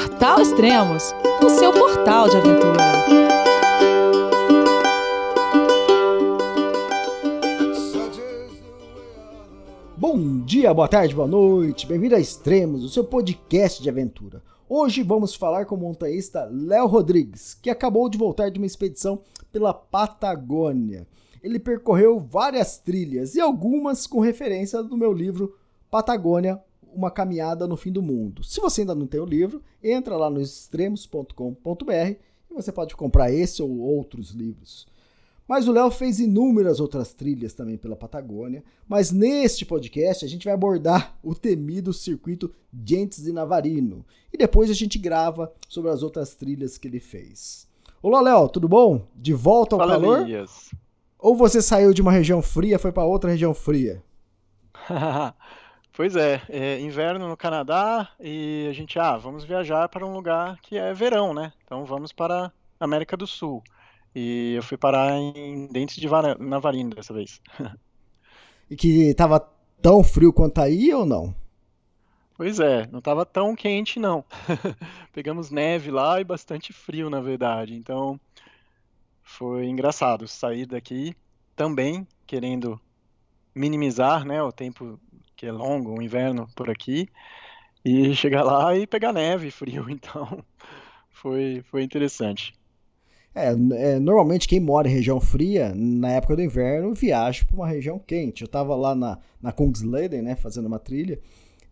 Portal Extremos, o seu portal de aventura. Bom dia, boa tarde, boa noite, bem-vindo a Extremos, o seu podcast de aventura. Hoje vamos falar com o montanhista Léo Rodrigues, que acabou de voltar de uma expedição pela Patagônia. Ele percorreu várias trilhas e algumas com referência do meu livro Patagônia, uma caminhada no fim do mundo. Se você ainda não tem o livro, entra lá no extremos.com.br e você pode comprar esse ou outros livros. Mas o Léo fez inúmeras outras trilhas também pela Patagônia, mas neste podcast a gente vai abordar o temido circuito Gentes de Navarino e depois a gente grava sobre as outras trilhas que ele fez. Olá, Léo, tudo bom? De volta ao Fala, calor? Elias. Ou você saiu de uma região fria, foi para outra região fria? Pois é, é inverno no Canadá e a gente, ah, vamos viajar para um lugar que é verão, né? Então vamos para a América do Sul. E eu fui parar em Dentes de Vara- Navarino dessa vez. E que tava tão frio quanto aí ou não? Pois é, não estava tão quente não. Pegamos neve lá e bastante frio, na verdade. Então foi engraçado sair daqui também querendo minimizar, né, o tempo que é longo, o inverno por aqui, e chegar lá e pegar neve frio. Então foi foi interessante. É, é, normalmente quem mora em região fria, na época do inverno, viaja para uma região quente. Eu tava lá na, na Kungsleden, né, fazendo uma trilha,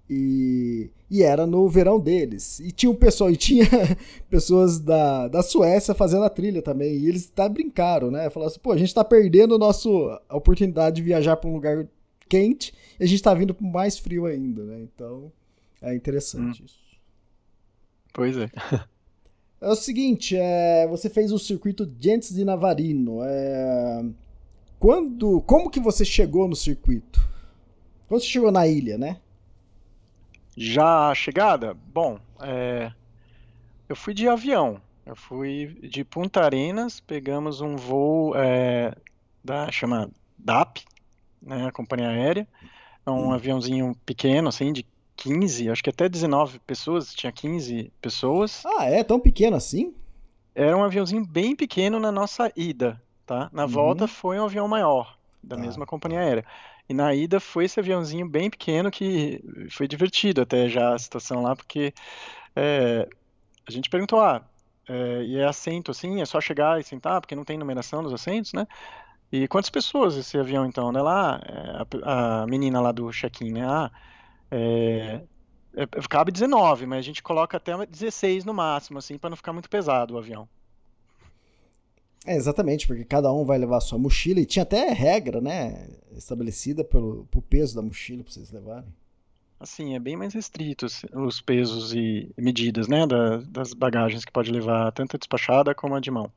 e, e era no verão deles. E tinha um pessoal, e tinha pessoas da, da Suécia fazendo a trilha também, e eles até brincaram, né? Falaram assim, pô, a gente tá perdendo nosso, a oportunidade de viajar para um lugar quente, e a gente tá vindo mais frio ainda, né? Então, é interessante isso. Pois é. É o seguinte, é, você fez o circuito Gentes de Navarino. É, quando, como que você chegou no circuito? Quando você chegou na ilha, né? Já a chegada? Bom, é, eu fui de avião. Eu fui de Punta Arenas, pegamos um voo é, da chama DAP, né, a companhia aérea. É um Hum. aviãozinho pequeno, assim, de 15, acho que até 19 pessoas, tinha 15 pessoas. Ah, é tão pequeno assim? Era um aviãozinho bem pequeno na nossa ida, tá? Na volta Uhum. foi um avião maior, da Tá, mesma companhia aérea. E na ida foi esse aviãozinho bem pequeno que foi divertido até já a situação lá, porque é, a gente perguntou, ah, é, e é assento assim, é só chegar e sentar, porque não tem numeração dos assentos, né? E quantas pessoas esse avião então? Né? Lá, é, a, a menina lá do check-in, né? Ah, é, é, cabe 19, mas a gente coloca até 16 no máximo, assim, para não ficar muito pesado o avião. É, exatamente, porque cada um vai levar a sua mochila e tinha até regra, né? Estabelecida pelo, pro peso da mochila pra vocês levarem. Assim, é bem mais restrito os, os pesos e medidas, né, da- das bagagens que pode levar, tanto a despachada como a de mão.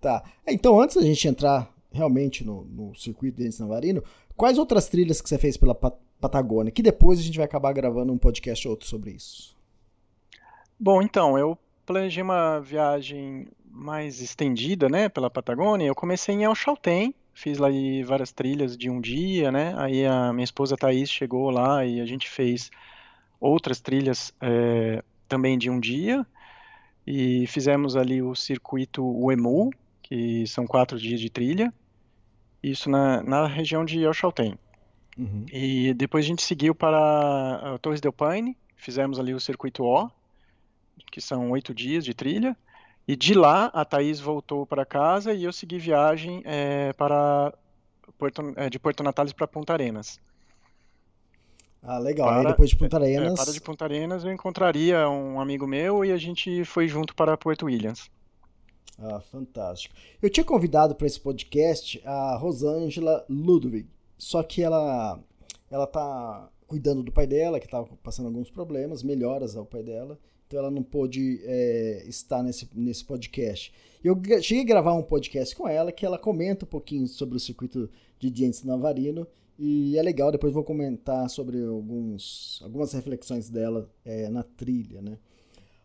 Tá. É, Então, antes da gente entrar realmente no, no circuito de Navarino, quais outras trilhas que você fez pela Pa- Patagônia? Que depois a gente vai acabar gravando um podcast ou outro sobre isso. Bom, então, eu planejei uma viagem mais estendida, né, pela Patagônia. Eu comecei em El Chaltén, fiz lá várias trilhas de um dia, né? Aí a minha esposa Thaís chegou lá e a gente fez outras trilhas eh, também de um dia. E fizemos ali o circuito Uemu, que são quatro dias de trilha. Isso na, na região de El. Uhum. E depois a gente seguiu para a Torres del Paine, fizemos ali o circuito O, que são oito dias de trilha. E de lá a Thaís voltou para casa e eu segui viagem eh, para Puerto, eh, de Porto Natales para Punta Arenas. Ah, legal. Aí Para, depois de Punta é, Arenas. para de Punta Arenas eu encontraria um amigo meu e a gente foi junto para Porto Williams. Ah, fantástico. Eu tinha convidado para esse podcast a Rosângela Ludwig, só que ela ela tá cuidando do pai dela, que estava passando alguns problemas, melhoras ao pai dela, então ela não pôde é, estar nesse, nesse podcast. Eu cheguei a gravar um podcast com ela que ela comenta um pouquinho sobre o circuito de Dientes Navarino e é legal, depois vou comentar sobre alguns, algumas reflexões dela é, na trilha, né?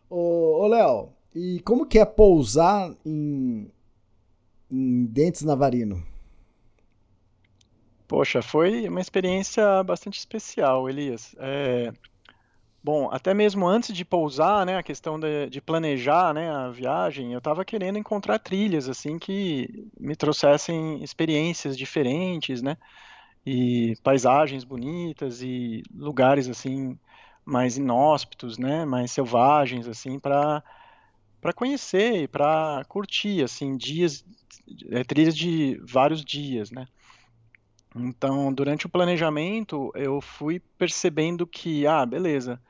Ô Léo, e como que é pousar em, em Dentes Navarino? Poxa, foi uma experiência bastante especial, Elias. É, Bom, até mesmo antes de pousar, né, a questão de, de planejar, né, a viagem, eu estava querendo encontrar trilhas assim que me trouxessem experiências diferentes, né, e paisagens bonitas e lugares assim mais inóspitos, né, mais selvagens assim para para conhecer e para curtir assim dias é, trilhas de vários dias, né. Então, durante o planejamento, eu fui percebendo que, ah, beleza,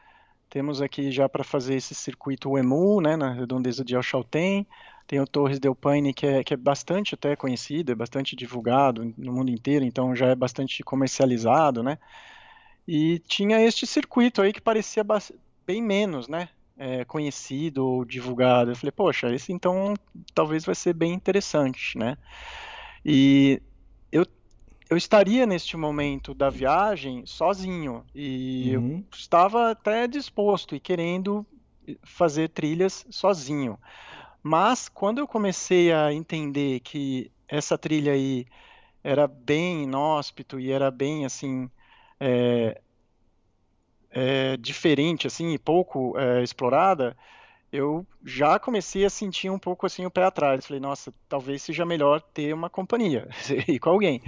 temos aqui já para fazer esse circuito EMU, né, na redondeza de Alchalten. Tem o Torres del Paine, que é, que é bastante até conhecido, é bastante divulgado no mundo inteiro, então já é bastante comercializado, né? E tinha este circuito aí que parecia bem menos, né? É, conhecido ou divulgado. Eu falei, poxa, esse então talvez vai ser bem interessante, né? E eu eu estaria neste momento da viagem sozinho e uhum. eu estava até disposto e querendo fazer trilhas sozinho. Mas quando eu comecei a entender que essa trilha aí era bem inóspito e era bem assim é, é, diferente assim e pouco é, explorada, eu já comecei a sentir um pouco assim o pé atrás. Falei, nossa, talvez seja melhor ter uma companhia, ir com alguém.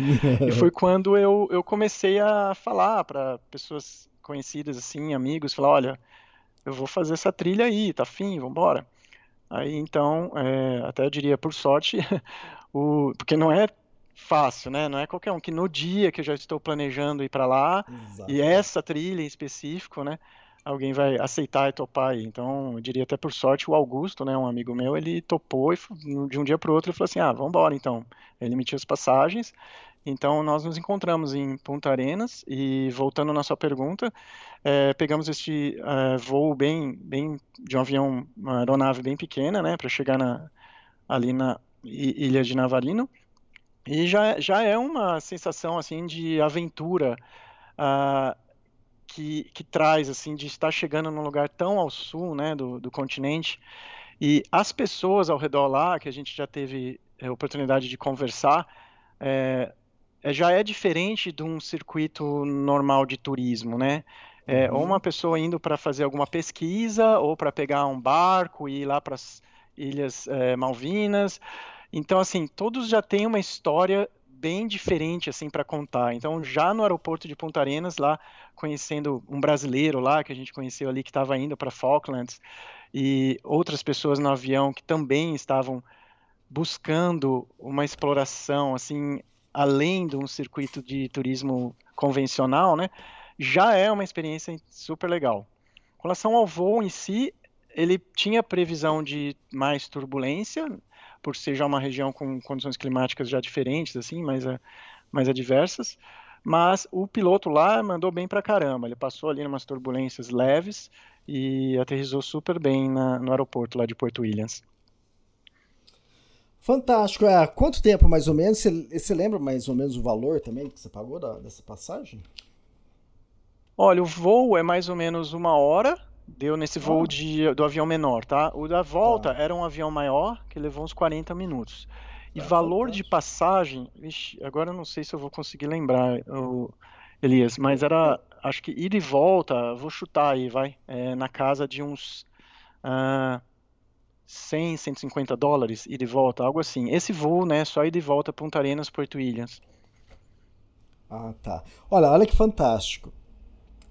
e foi quando eu, eu comecei a falar para pessoas conhecidas, assim, amigos, falar, olha, eu vou fazer essa trilha aí, tá fim, vambora. Aí então, é, até eu diria, por sorte, o, porque não é fácil, né? Não é qualquer um que no dia que eu já estou planejando ir para lá Exato. e essa trilha em específico, né? alguém vai aceitar e topar aí. Então, eu diria até por sorte, o Augusto, né, um amigo meu, ele topou e de um dia para o outro ele falou assim, ah, vamos embora então. Ele emitiu as passagens, então nós nos encontramos em Punta Arenas e voltando na sua pergunta, é, pegamos este é, voo bem, bem de um avião, uma aeronave bem pequena, né, para chegar na, ali na ilha de Navarino e já, já é uma sensação assim de aventura. Uh, que, que traz assim de estar chegando num lugar tão ao sul, né, do, do continente, e as pessoas ao redor lá que a gente já teve a oportunidade de conversar, é, é, já é diferente de um circuito normal de turismo, né? É, uhum. Ou uma pessoa indo para fazer alguma pesquisa, ou para pegar um barco e ir lá para as Ilhas é, Malvinas. Então, assim, todos já têm uma história bem diferente assim para contar. Então, já no aeroporto de Punta Arenas, lá conhecendo um brasileiro lá que a gente conheceu ali que estava indo para Falklands e outras pessoas no avião que também estavam buscando uma exploração assim além de um circuito de turismo convencional, né? Já é uma experiência super legal. Com relação ao voo em si, ele tinha previsão de mais turbulência, por ser já uma região com condições climáticas já diferentes, assim, mais, mais adversas. Mas o piloto lá mandou bem pra caramba. Ele passou ali umas turbulências leves e aterrizou super bem na, no aeroporto lá de Porto Williams. Fantástico. É, quanto tempo mais ou menos? Você, você lembra mais ou menos o valor também que você pagou da, dessa passagem? Olha, o voo é mais ou menos uma hora Deu nesse voo de, do avião menor, tá? O da volta tá. era um avião maior, que levou uns 40 minutos. E tá, valor de passagem, vixe, agora eu não sei se eu vou conseguir lembrar, Elias, mas era, acho que ida e volta, vou chutar aí, vai, é, na casa de uns uh, 100, 150 dólares, ida e volta, algo assim. Esse voo, né, só ida e volta Punta Arenas, Porto Williams. Ah, tá. Olha, olha que fantástico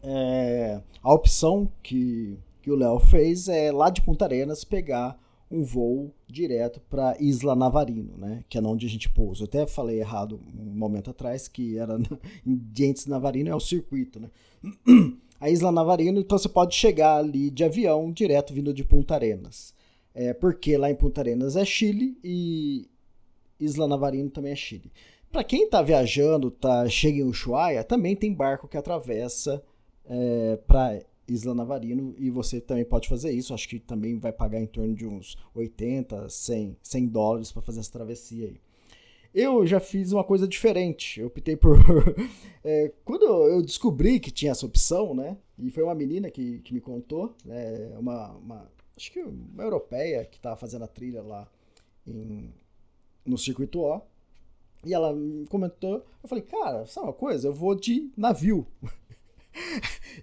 é, a opção que, que o Léo fez é lá de Punta Arenas pegar um voo direto para Isla Navarino, né? Que é onde a gente pousa. Eu até falei errado um momento atrás que era em Dientes Navarino é o circuito, né? A Isla Navarino, então você pode chegar ali de avião direto vindo de Punta Arenas. É, porque lá em Punta Arenas é Chile e Isla Navarino também é Chile. Para quem está viajando, tá chega em Ushuaia, também tem barco que atravessa é, para Isla Navarino e você também pode fazer isso. Acho que também vai pagar em torno de uns 80, 100, 100 dólares para fazer essa travessia aí. Eu já fiz uma coisa diferente. Eu optei por. é, quando eu descobri que tinha essa opção, né? E foi uma menina que, que me contou, né, uma, uma, acho que uma europeia que estava fazendo a trilha lá em, no circuito O. E ela me comentou, eu falei, cara, sabe uma coisa? Eu vou de navio.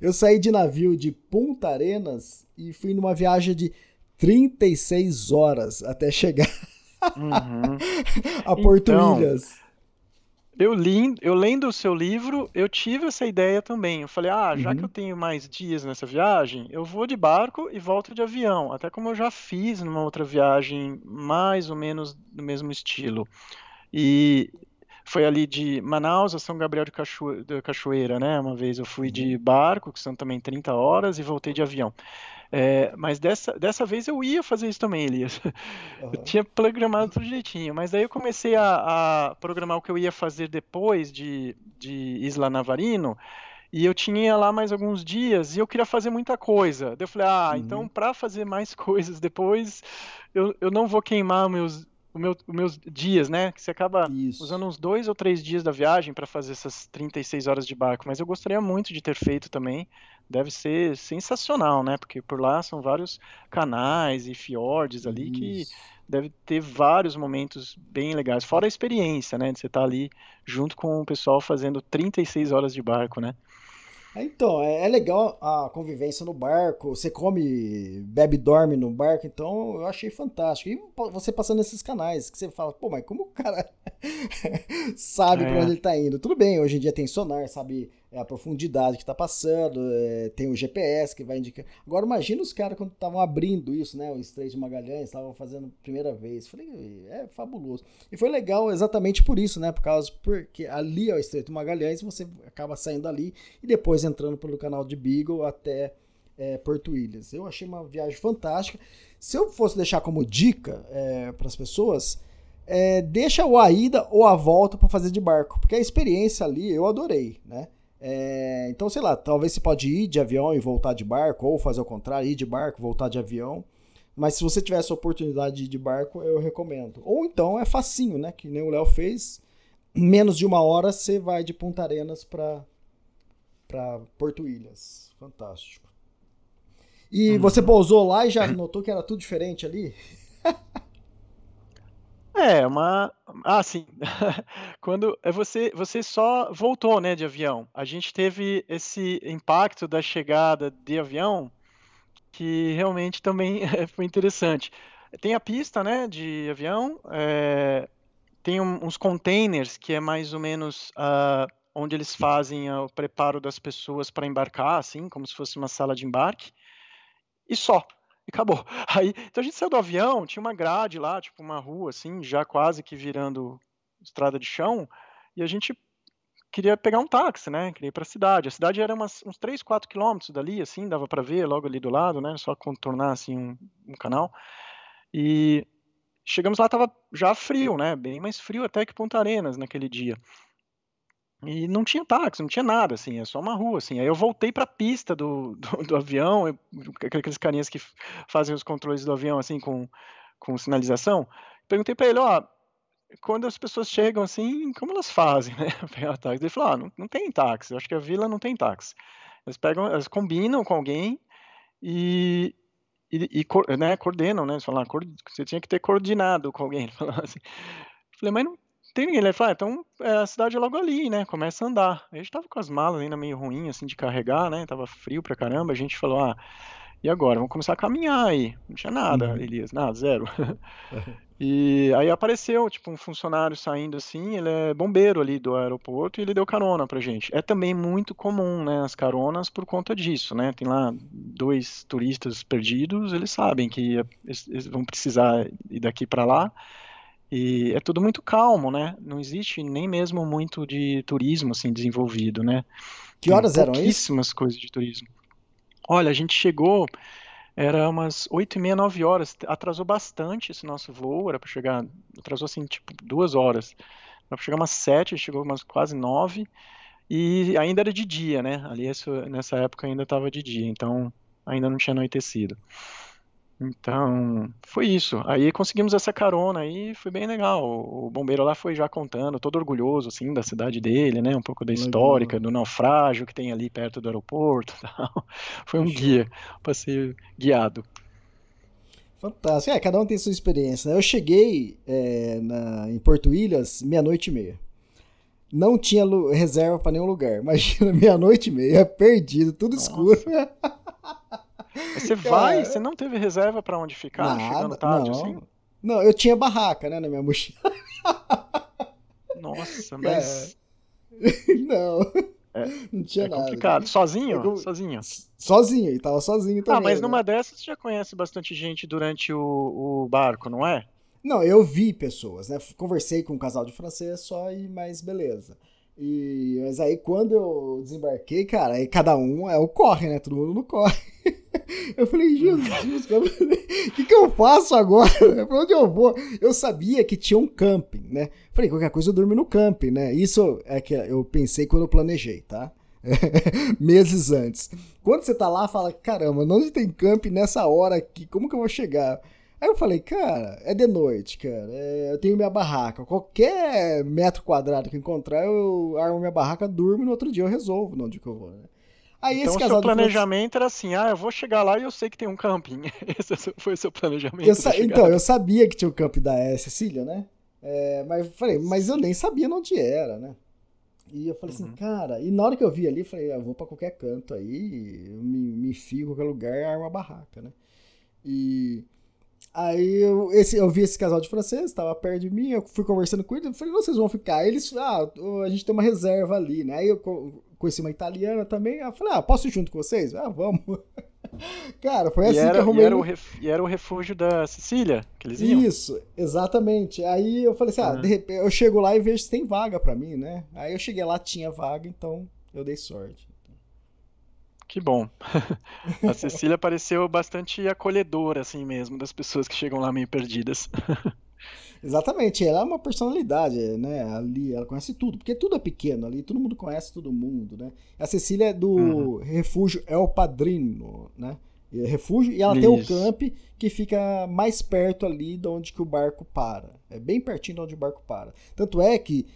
Eu saí de navio de Punta Arenas e fui numa viagem de 36 horas até chegar uhum. a Porto então, Ilhas. Eu, li, eu lendo o seu livro, eu tive essa ideia também. Eu falei, ah, já uhum. que eu tenho mais dias nessa viagem, eu vou de barco e volto de avião. Até como eu já fiz numa outra viagem, mais ou menos do mesmo estilo. E foi ali de Manaus a São Gabriel de, Cacho... de Cachoeira, né? Uma vez eu fui de uhum. barco, que são também 30 horas, e voltei de avião. É, mas dessa, dessa vez eu ia fazer isso também, Elias. Uhum. Eu tinha programado tudo jeitinho, mas daí eu comecei a, a, programar o que eu ia fazer depois de, de Isla Navarino, e eu tinha lá mais alguns dias e eu queria fazer muita coisa. Daí eu falei, ah, uhum. então para fazer mais coisas depois, eu, eu não vou queimar meus, o meu, os meus dias, né? Que você acaba Isso. usando uns dois ou três dias da viagem para fazer essas 36 horas de barco. Mas eu gostaria muito de ter feito também. Deve ser sensacional, né? Porque por lá são vários canais e fiordes ali Isso. que deve ter vários momentos bem legais. Fora a experiência, né? De você estar tá ali junto com o pessoal fazendo 36 horas de barco, né? Então, é, é, legal a convivência no barco. Você come, bebe, dorme no barco. Então, eu achei fantástico. E você passando nesses canais, que você fala, pô, mas como o cara sabe é. pra onde ele tá indo? Tudo bem, hoje em dia tem sonar, sabe é a profundidade que está passando, é, tem o GPS que vai indicar. Agora imagina os caras quando estavam abrindo isso, né? O Estreito de Magalhães, estavam fazendo primeira vez. Falei, é fabuloso. E foi legal exatamente por isso, né? Por causa porque ali é o Estreito de Magalhães, você acaba saindo ali e depois entrando pelo canal de Beagle até é, Porto Ilhas. Eu achei uma viagem fantástica. Se eu fosse deixar como dica é, para as pessoas, é, deixa o a ida ou a volta para fazer de barco, porque a experiência ali eu adorei, né? É, então, sei lá, talvez você pode ir de avião e voltar de barco, ou fazer o contrário, ir de barco, voltar de avião. Mas se você tiver essa oportunidade de ir de barco, eu recomendo. Ou então é facinho, né? Que nem o Léo fez. Menos de uma hora você vai de Punta Arenas para para Porto Ilhas. Fantástico. E hum. você pousou lá e já notou que era tudo diferente ali? É, uma. Ah, sim. Quando é você, você só voltou, né, de avião. A gente teve esse impacto da chegada de avião que realmente também foi interessante. Tem a pista, né, de avião. É, tem um, uns containers que é mais ou menos uh, onde eles fazem o preparo das pessoas para embarcar, assim, como se fosse uma sala de embarque. E só e acabou. Aí, então a gente saiu do avião, tinha uma grade lá, tipo uma rua assim, já quase que virando estrada de chão, e a gente queria pegar um táxi, né? Queria ir para a cidade. A cidade era umas, uns 3, 4 quilômetros dali, assim, dava para ver logo ali do lado, né? Só contornar assim um, um canal. E chegamos lá, tava já frio, né? Bem mais frio até que Ponta Arenas naquele dia. E não tinha táxi, não tinha nada, assim, é só uma rua, assim. Aí eu voltei para a pista do, do, do avião, eu, aqueles carinhas que fazem os controles do avião, assim, com, com sinalização. Perguntei para ele, ó, quando as pessoas chegam assim, como elas fazem, né? Pegar táxi. Ele falou, ah, não, não tem táxi, eu acho que a vila não tem táxi. Eles pegam, elas combinam com alguém e, e, e né, coordenam, né? Eles falam, ah, você tinha que ter coordenado com alguém. Ele falou assim. Eu falei, mas não tem ninguém. Ele falou, ah, então é, a cidade é logo ali, né? Começa a andar. A gente tava com as malas ainda meio ruim, assim, de carregar, né? Tava frio pra caramba. A gente falou, ah, e agora? Vamos começar a caminhar aí. Não tinha nada, uhum. Elias, nada, zero. e aí apareceu, tipo, um funcionário saindo assim, ele é bombeiro ali do aeroporto e ele deu carona pra gente. É também muito comum, né, as caronas por conta disso, né? Tem lá dois turistas perdidos, eles sabem que eles vão precisar ir daqui para lá e é tudo muito calmo, né? Não existe nem mesmo muito de turismo assim desenvolvido, né? Que horas eram isso? Pouquíssimas coisas de turismo. Olha, a gente chegou, era umas 8 e meia, 9 horas. Atrasou bastante esse nosso voo, era para chegar, atrasou assim, tipo, duas horas. Era para chegar umas 7, chegou umas quase 9. E ainda era de dia, né? Ali nessa época ainda estava de dia, então ainda não tinha anoitecido. Então, foi isso. Aí conseguimos essa carona aí, foi bem legal. O bombeiro lá foi já contando, todo orgulhoso, assim, da cidade dele, né? Um pouco da histórica, do naufrágio que tem ali perto do aeroporto tal. Foi um guia, passeio guiado. Fantástico. É, cada um tem sua experiência, né? Eu cheguei é, na, em Porto Ilhas meia-noite e meia. não tinha reserva para nenhum lugar. Imagina, meia-noite e meia, perdido, tudo Nossa. escuro. Você vai, você não teve reserva para onde ficar, Nada, chegando tarde não. assim? Não, eu tinha barraca, né, na minha mochila. Nossa, mas. É. Não. É, não tinha é nada. complicado. Sozinho? Eu... Sozinho. Sozinho, e tava sozinho também. Ah, mas né? numa dessas você já conhece bastante gente durante o, o barco, não é? Não, eu vi pessoas, né? Conversei com um casal de francês só e mais beleza. E, mas aí quando eu desembarquei, cara, aí cada um é o corre, né? Todo mundo no corre. Eu falei, Jesus, o que, que eu faço agora? Pra onde eu vou? Eu sabia que tinha um camping, né? Falei, qualquer coisa eu durmo no camping, né? Isso é que eu pensei quando eu planejei, tá? Meses antes. Quando você tá lá, fala, caramba, onde tem camping nessa hora aqui? Como que eu vou chegar? Aí eu falei, cara, é de noite, cara. É, eu tenho minha barraca. Qualquer metro quadrado que encontrar, eu armo minha barraca, durmo e no outro dia eu resolvo onde que eu vou, né? Aí então, esse casal seu planejamento era assim, ah, eu vou chegar lá e eu sei que tem um camping. Esse foi o seu planejamento. Eu então, eu sabia que tinha o um camping da Cecília, né? É, mas falei, mas eu nem sabia onde era, né? E eu falei assim, uhum. assim, cara, e na hora que eu vi ali, eu falei, ah, eu vou pra qualquer canto aí, eu me, me em qualquer lugar e armo a barraca, né? E Aí eu, esse, eu vi esse casal de franceses, estava perto de mim, eu fui conversando com eles, eu falei, não, vocês vão ficar. Eles, ah, a gente tem uma reserva ali, né? Aí eu conheci uma italiana também, eu falei, ah, posso ir junto com vocês? Ah, vamos. Cara, foi assim era, que arrumei. E era, o ref, e era refúgio da Sicília que eles iam? Isso, exatamente. Aí eu falei assim, ah, uhum. de repente, eu chego lá e vejo se tem vaga para mim, né? Aí eu cheguei lá, tinha vaga, então eu dei sorte. Que bom. A Cecília pareceu bastante acolhedora, assim mesmo, das pessoas que chegam lá meio perdidas. Exatamente, ela é uma personalidade, né? Ali ela conhece tudo, porque tudo é pequeno ali, todo mundo conhece todo mundo, né? A Cecília é do uhum. refúgio El Padrino, né? É refúgio e ela Isso. tem o camp que fica mais perto ali de onde que o barco para. É bem pertinho de onde o barco para. Tanto é que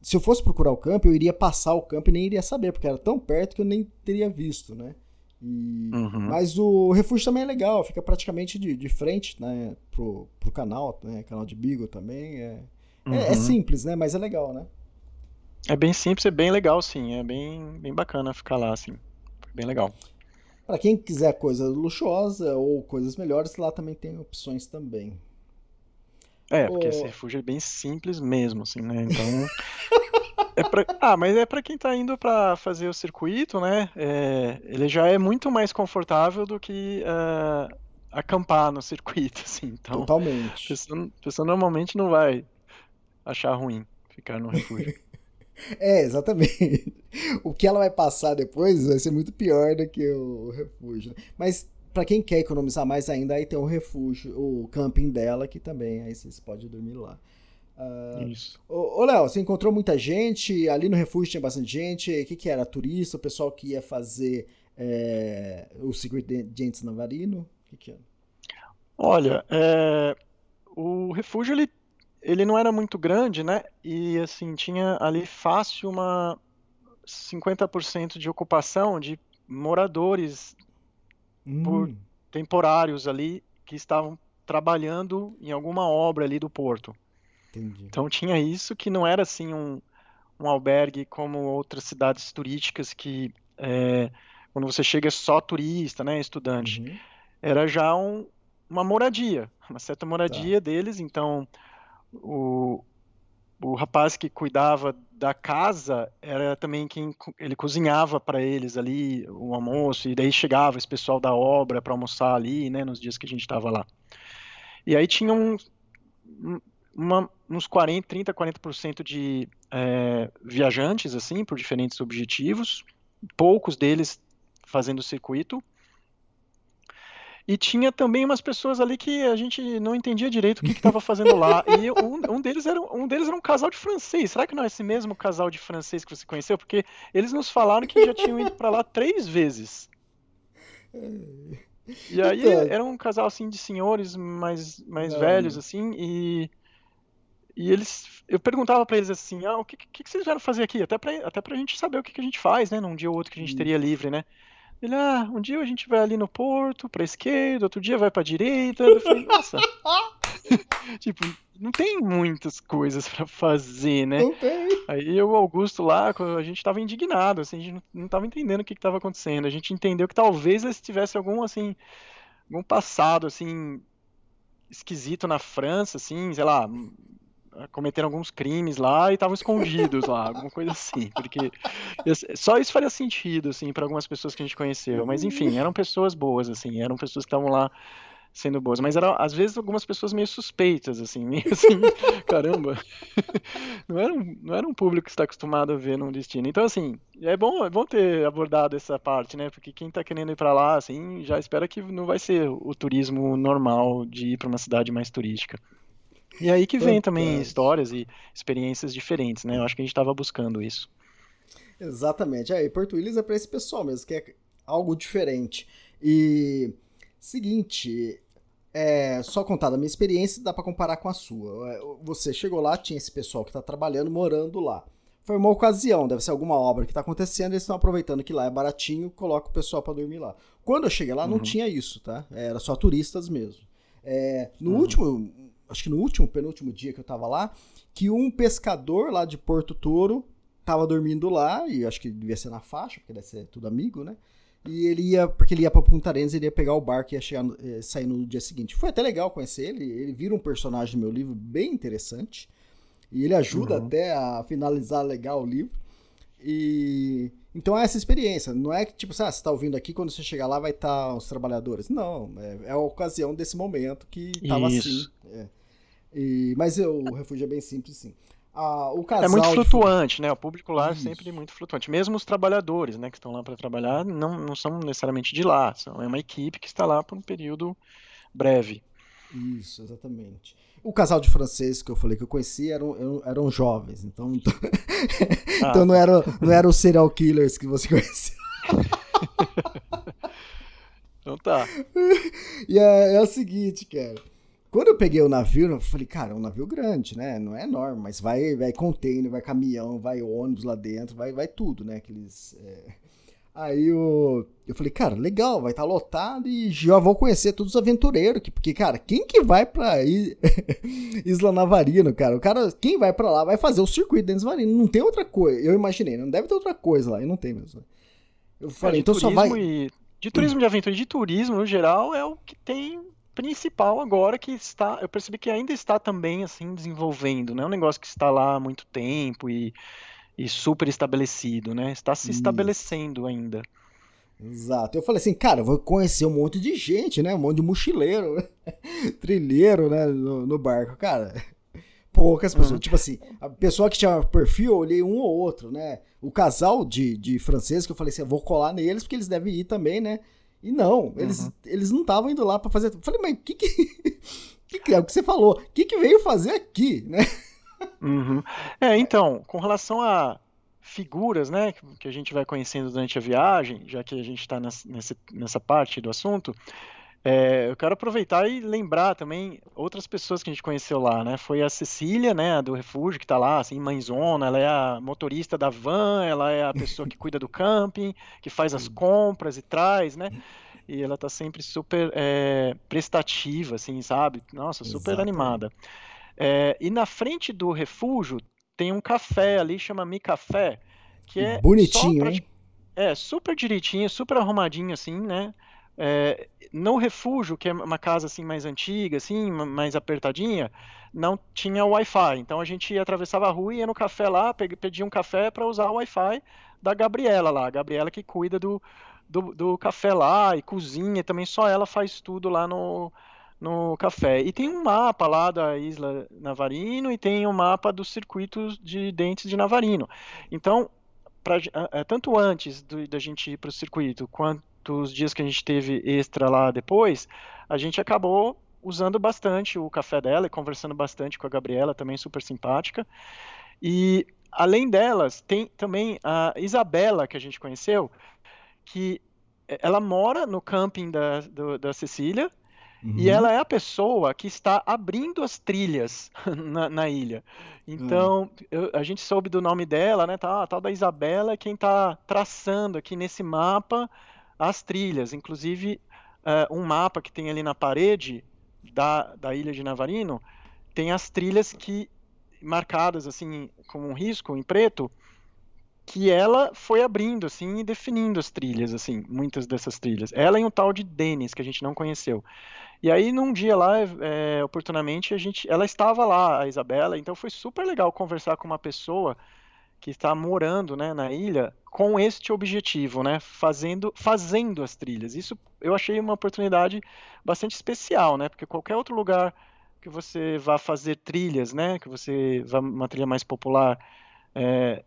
se eu fosse procurar o campo, eu iria passar o campo e nem iria saber, porque era tão perto que eu nem teria visto, né? E... Uhum. Mas o refúgio também é legal, fica praticamente de, de frente né, pro, pro canal, né? Canal de Bigo também. É, uhum. é, é, uhum. simples, né? Mas é legal, né? É bem simples, é bem legal, sim. É bem, bem bacana ficar lá, assim. Bem legal. Para quem quiser coisa luxuosa ou coisas melhores, lá também tem opções também. É, porque esse refúgio é bem simples mesmo, assim, né? Então. é pra... Ah, mas é para quem tá indo para fazer o circuito, né? É... Ele já é muito mais confortável do que uh, acampar no circuito, assim. Então, Totalmente. A pessoa, a pessoa normalmente não vai achar ruim ficar no refúgio. É, exatamente. O que ela vai passar depois vai ser muito pior do que o refúgio. Mas para quem quer economizar mais ainda, aí tem o refúgio, o camping dela, que também aí vocês podem dormir lá. Uh, Isso. Ô, Léo, você encontrou muita gente? Ali no refúgio tinha bastante gente. O que, que era? Turista? O pessoal que ia fazer é, o Secret Gentes Navarino? O que, que era? Olha, é, o refúgio ele, ele não era muito grande, né? E assim, tinha ali fácil uma 50% de ocupação de moradores hum. por temporários ali que estavam trabalhando em alguma obra ali do porto. Entendi. Então tinha isso que não era assim um, um albergue como outras cidades turísticas que é, quando você chega é só turista, né, estudante. Uhum. Era já um, uma moradia, uma certa moradia tá. deles. Então o, o rapaz que cuidava da casa era também quem ele cozinhava para eles ali o almoço e daí chegava esse pessoal da obra para almoçar ali, né, nos dias que a gente estava lá. E aí tinha um, uma, uns 40, 30, 40% de é, viajantes assim por diferentes objetivos, poucos deles fazendo circuito e tinha também umas pessoas ali que a gente não entendia direito o que estava fazendo lá. E um, um, deles era, um deles era um casal de francês. Será que não é esse mesmo casal de francês que você conheceu? Porque eles nos falaram que já tinham ido para lá três vezes. E aí então... era um casal assim de senhores mais, mais velhos assim e e eles eu perguntava para eles assim, ah, o que, que, que vocês vieram fazer aqui? Até para até pra gente saber o que, que a gente faz, né, num dia ou outro que a gente teria livre, né? Ele, ah, um dia a gente vai ali no porto, pra esquerda, outro dia vai pra direita. Eu falei, nossa. tipo, não tem muitas coisas para fazer, né? Não tem. Aí o Augusto lá, a gente tava indignado, assim, a gente não tava entendendo o que que tava acontecendo. A gente entendeu que talvez eles tivessem algum, assim, algum passado, assim, esquisito na França, assim, sei lá, cometeram alguns crimes lá e estavam escondidos lá, alguma coisa assim, porque só isso faria sentido, assim, para algumas pessoas que a gente conheceu, mas enfim, eram pessoas boas, assim, eram pessoas que estavam lá sendo boas, mas eram às vezes algumas pessoas meio suspeitas, assim, meio assim, caramba, não era, um, não era um público que está acostumado a ver num destino. Então, assim, é bom, é bom ter abordado essa parte, né? Porque quem está querendo ir para lá, assim, já espera que não vai ser o turismo normal de ir para uma cidade mais turística. E aí que vem também histórias e experiências diferentes, né? Eu acho que a gente estava buscando isso. Exatamente. É, e Porto Willis é para esse pessoal mesmo, que é algo diferente. E seguinte, é, só contar da minha experiência, dá para comparar com a sua. É, você chegou lá, tinha esse pessoal que está trabalhando, morando lá. Foi uma ocasião, deve ser alguma obra que está acontecendo, eles estão aproveitando que lá é baratinho, coloca o pessoal para dormir lá. Quando eu cheguei lá, uhum. não tinha isso, tá? Era só turistas mesmo. É, no uhum. último, acho que no último, penúltimo dia que eu tava lá, que um pescador lá de Porto Toro tava dormindo lá, e acho que devia ser na faixa, porque deve ser tudo amigo, né? E ele ia, porque ele ia pra Punta Arenas, ele ia pegar o barco e ia chegar, eh, sair no dia seguinte. Foi até legal conhecer ele, ele vira um personagem do meu livro bem interessante. E ele ajuda uhum. até a finalizar legal o livro. E então é essa experiência. Não é que, tipo, ah, você está ouvindo aqui, quando você chegar lá vai estar tá os trabalhadores. Não, é, é, a ocasião desse momento que estava assim. É. E, mas eu, o refúgio é bem simples, sim. Ah, o casal é muito flutuante, de... né? O público lá Isso. é sempre muito flutuante. Mesmo os trabalhadores, né, que estão lá para trabalhar, não, não são necessariamente de lá. São, é uma equipe que está lá por um período breve. Isso, exatamente. O casal de francês que eu falei que eu conheci eram, eram jovens, então, então, ah. então não eram não era os serial killers que você conhecia. então tá. E é, é o seguinte, cara. Quando eu peguei o navio, eu falei, cara, é um navio grande, né? Não é enorme, mas vai, vai container, vai caminhão, vai ônibus lá dentro, vai, vai tudo, né? Aqueles. É... Aí eu, eu falei, cara, legal, vai estar tá lotado e já vou conhecer todos os aventureiros. Porque, cara, quem que vai pra Isla Navarino, cara? O cara, quem vai pra lá vai fazer o circuito dentro do Navarino. Não tem outra coisa. Eu imaginei, não deve ter outra coisa lá. E não tem mesmo. Eu falei, é, então só vai. E, de turismo de aventura e de turismo, no geral, é o que tem principal agora que está, eu percebi que ainda está também assim desenvolvendo, não é um negócio que está lá há muito tempo e, e super estabelecido, né? Está se Isso. estabelecendo ainda. Exato. Eu falei assim, cara, vou conhecer um monte de gente, né? Um monte de mochileiro, trilheiro, né? No, no, barco, cara. Poucas pessoas. Uhum. Tipo assim, a pessoa que tinha perfil, eu olhei um ou outro, né? O casal de, de franceses que eu falei assim, eu vou colar neles porque eles devem ir também, né? E não, eles, uhum. eles não estavam indo lá para fazer. Eu falei, mas o que que, que, que é o que você falou? O que que veio fazer aqui, né? Uhum. É, então, com relação a figuras, né, que a gente vai conhecendo durante a viagem, já que a gente está nessa, nessa parte do assunto, é, eu quero aproveitar e lembrar também outras pessoas que a gente conheceu lá, né? Foi a Cecília, né, do refúgio, que está lá, assim, mãezona, ela é a motorista da van, ela é a pessoa que cuida do camping, que faz as compras e traz, né? E ela está sempre super é, prestativa, assim, sabe? Nossa, super Exato. animada. É, e na frente do refúgio tem um café ali, chama Mi Café, que é bonitinho, pra... hein? É, super direitinho, super arrumadinho, assim, né? É, no refúgio, que é uma casa assim mais antiga, assim, mais apertadinha, não tinha Wi-Fi. Então a gente atravessava a rua e ia no café lá, pedia um café para usar o Wi-Fi da Gabriela lá. A Gabriela que cuida do, do, do, café lá e cozinha, também só ela faz tudo lá no, no café. E tem um mapa lá da Isla Navarino e tem um mapa dos circuitos de dentes de Navarino. Então, pra, tanto antes da gente ir para o circuito, quanto os dias que a gente teve extra lá depois, a gente acabou usando bastante o café dela e conversando bastante com a Gabriela, também super simpática. E além delas, tem também a Isabela, que a gente conheceu, que ela mora no camping da, do, da Cecília, Uhum. E ela é a pessoa que está abrindo as trilhas na, na ilha. Então, uhum. eu, a gente soube do nome dela, né? Tá, a tal da Isabela é quem está traçando aqui nesse mapa as trilhas, inclusive uh, um mapa que tem ali na parede da, da ilha de Navarino, tem as trilhas que marcadas assim com um risco em preto, que ela foi abrindo assim e definindo as trilhas assim, muitas dessas trilhas. Ela e um tal de Denis que a gente não conheceu. E aí num dia lá, é, oportunamente a gente, ela estava lá, a Isabela, então foi super legal conversar com uma pessoa que está morando, né, na ilha com este objetivo, né, fazendo fazendo as trilhas. Isso eu achei uma oportunidade bastante especial, né, porque qualquer outro lugar que você vá fazer trilhas, né, que você vá uma trilha mais popular, é,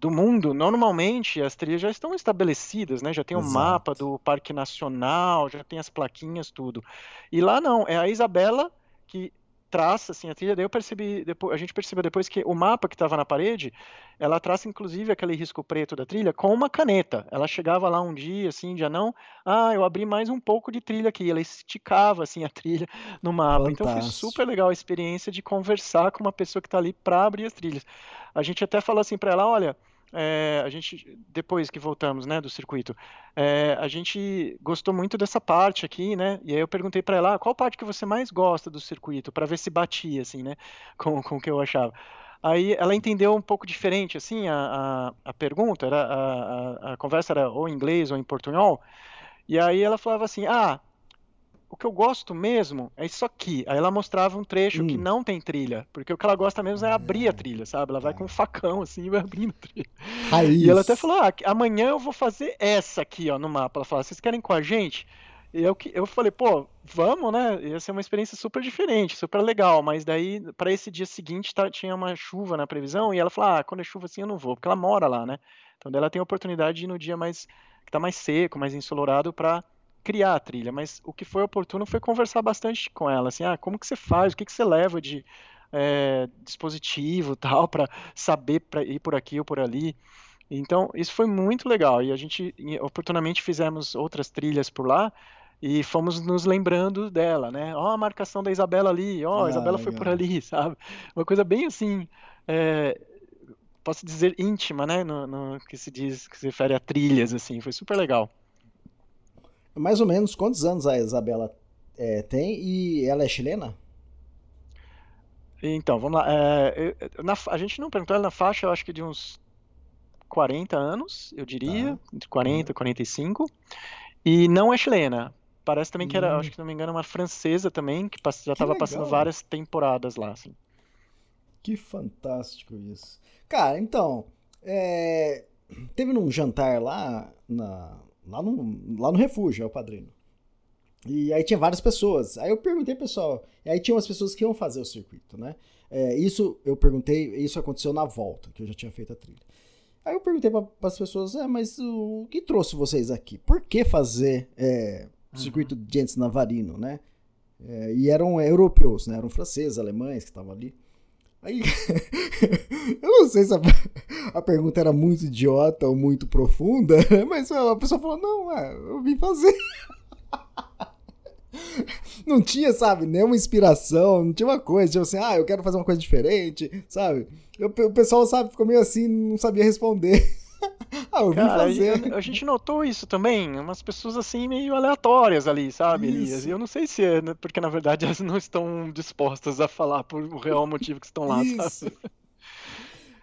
do mundo, normalmente as trilhas já estão estabelecidas, né? Já tem o mapa do Parque Nacional, já tem as plaquinhas, tudo. E lá não, é a Isabela que traça assim a trilha. Daí eu percebi, depois, a gente percebeu depois que o mapa que estava na parede, ela traça inclusive aquele risco preto da trilha com uma caneta. Ela chegava lá um dia, assim, já não, ah, eu abri mais um pouco de trilha aqui. Ela esticava assim a trilha no mapa. Fantástico. Então foi super legal a experiência de conversar com uma pessoa que está ali para abrir as trilhas. A gente até falou assim para ela, olha é, a gente, depois que voltamos, né, do circuito, é, a gente gostou muito dessa parte aqui, né, e aí eu perguntei para ela, ah, qual parte que você mais gosta do circuito, para ver se batia, assim, né, com, com o que eu achava. Aí ela entendeu um pouco diferente, assim, a, a, a pergunta, era, a, a, a conversa era ou em inglês ou em portunhol, e aí ela falava assim, ah, o que eu gosto mesmo é isso aqui. Aí ela mostrava um trecho hum. que não tem trilha, porque o que ela gosta mesmo é abrir a trilha, sabe? Ela vai com um facão assim e vai abrindo a trilha. Raiz. E ela até falou: ah, amanhã eu vou fazer essa aqui, ó, no mapa. Ela falou: vocês querem com a gente? E eu, eu falei, pô, vamos, né? Ia ser uma experiência super diferente, super legal. Mas daí, para esse dia seguinte, tá, tinha uma chuva na previsão, e ela falou: ah, quando é chuva assim eu não vou, porque ela mora lá, né? Então daí ela tem a oportunidade de ir no dia mais que tá mais seco, mais ensolarado, para criar a trilha, mas o que foi oportuno foi conversar bastante com ela, assim, ah, como que você faz, o que que você leva de é, dispositivo tal para saber para ir por aqui ou por ali. Então isso foi muito legal e a gente oportunamente fizemos outras trilhas por lá e fomos nos lembrando dela, né? Ó, oh, a marcação da Isabela ali, ó, oh, a ah, Isabela foi por ali, sabe? Uma coisa bem assim, é, posso dizer íntima, né? No, no, que se diz, que se refere a trilhas, assim, foi super legal. Mais ou menos quantos anos a Isabela é, tem e ela é chilena? Então, vamos lá. É, na, a gente não perguntou ela na faixa, eu acho que de uns 40 anos, eu diria, tá. entre 40 e 45. E não é chilena. Parece também que era, hum. acho que não me engano, uma francesa também, que já estava passando várias temporadas lá. Assim. Que fantástico isso. Cara, então, é, teve num jantar lá na, lá no, lá no refúgio, é o padrinho. E aí tinha várias pessoas. Aí eu perguntei, pessoal, e aí tinha umas pessoas que iam fazer o circuito, né? É, isso eu perguntei, isso aconteceu na volta, que eu já tinha feito a trilha. Aí eu perguntei para as pessoas, é, mas o que trouxe vocês aqui? Por que fazer é, uhum. circuito de Gentes Navarino, né? É, e eram europeus, né? Eram franceses, alemães que estavam ali. Aí, eu não sei se a, a, pergunta era muito idiota ou muito profunda, mas a pessoa falou: não, é, eu vim fazer. Não tinha, sabe, nenhuma inspiração, não tinha uma coisa, tipo assim, ah, eu quero fazer uma coisa diferente, sabe? Eu, o pessoal, sabe, ficou meio assim, não sabia responder. Ah, eu Cara, fazer. A, a, gente notou isso também, umas pessoas assim meio aleatórias ali, sabe, isso. Elias? E eu não sei se é né, porque na verdade elas não estão dispostas a falar por o real motivo que estão lá, isso. sabe?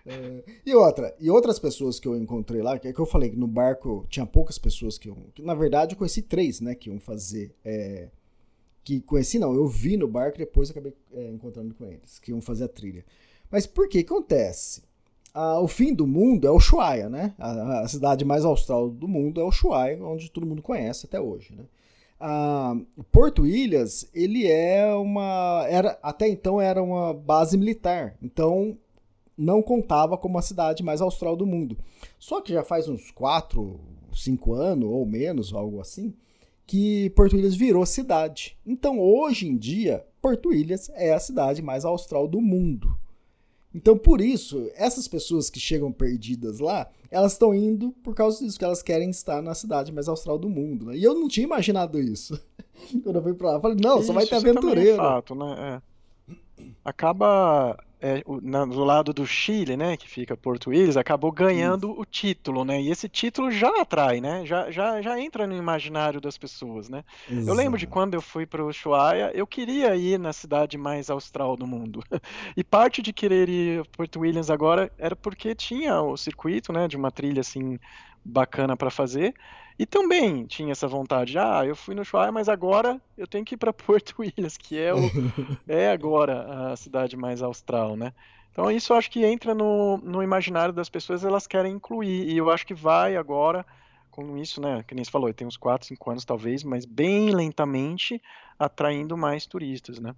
É, e outra, e outras pessoas que eu encontrei lá, que é que eu falei que no barco tinha poucas pessoas que, iam, que na verdade eu conheci três, né, que iam fazer, é, que conheci não, eu vi no barco e depois acabei é, encontrando com eles, que iam fazer a trilha. Mas por que acontece? O fim do mundo é Ushuaia, né? A, a, cidade mais austral do mundo é Ushuaia, onde todo mundo conhece até hoje, né? Porto Ilhas, ele é uma, era até então era uma base militar, então não contava como a cidade mais austral do mundo. Só que já faz uns 4, 5 anos ou menos, algo assim, que Porto Ilhas virou cidade. Então, hoje em dia, Porto Ilhas é a cidade mais austral do mundo. Então, por isso, essas pessoas que chegam perdidas lá, elas estão indo por causa disso, que elas querem estar na cidade mais austral do mundo. Né? E eu não tinha imaginado isso. Quando eu fui pra lá, eu falei, não, isso, só vai ter aventureiro. É fato, né? É. Acaba é, na, do lado do Chile, né, que fica Porto Williams, acabou ganhando o título, né? E esse título já atrai, né? Já, já, já entra no imaginário das pessoas, né? Exato. Eu lembro de quando eu fui para o Ushuaia, eu queria ir na cidade mais austral do mundo. e parte de querer ir a Porto Williams agora era porque tinha o circuito, né, de uma trilha assim bacana para fazer. E também tinha essa vontade, ah, eu fui no Ushuaia, mas agora eu tenho que ir para Porto Williams, que é, o, é agora a cidade mais austral, né? Então isso eu acho que entra no, no imaginário das pessoas, elas querem incluir, e eu acho que vai agora com isso, né, que nem você falou, tem uns 4, 5 anos talvez, mas bem lentamente atraindo mais turistas, né?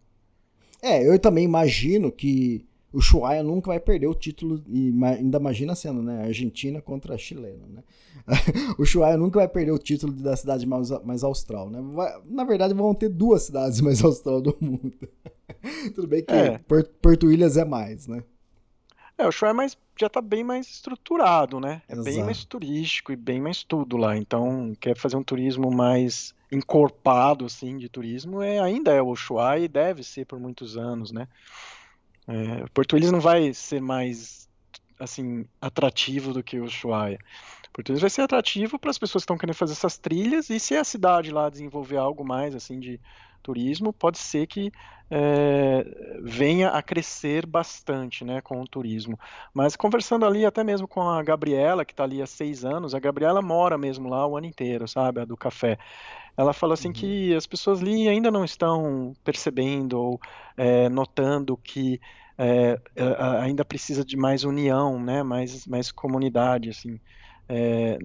É, eu também imagino que o Chuaia nunca vai perder o título, e ainda imagina sendo, né? Argentina contra chileno, né? o Chuaia nunca vai perder o título da cidade mais, mais austral, né? Vai, na verdade, vão ter duas cidades mais austral do mundo. Tudo bem que é. Porto Ilhas é mais, né? É, o Chuaia é mais, já está bem mais estruturado, né? É Exato. bem mais turístico e bem mais tudo lá. Então, quer fazer um turismo mais encorpado, assim, de turismo, é, ainda é o Ushuaia e deve ser por muitos anos, né? É, Porto Williams não vai ser mais assim atrativo do que o Ushuaia. Porto Williams vai ser atrativo para as pessoas que estão querendo fazer essas trilhas e se a cidade lá desenvolver algo mais assim de turismo, pode ser que é, venha a crescer bastante né, com o turismo. Mas conversando ali até mesmo com a Gabriela, que está ali há seis anos, a Gabriela mora mesmo lá o ano inteiro, sabe, a do café. Ela fala assim uhum. que as pessoas ali ainda não estão percebendo ou é, notando que é, ainda precisa de mais união, né, mais, mais comunidade, assim, é,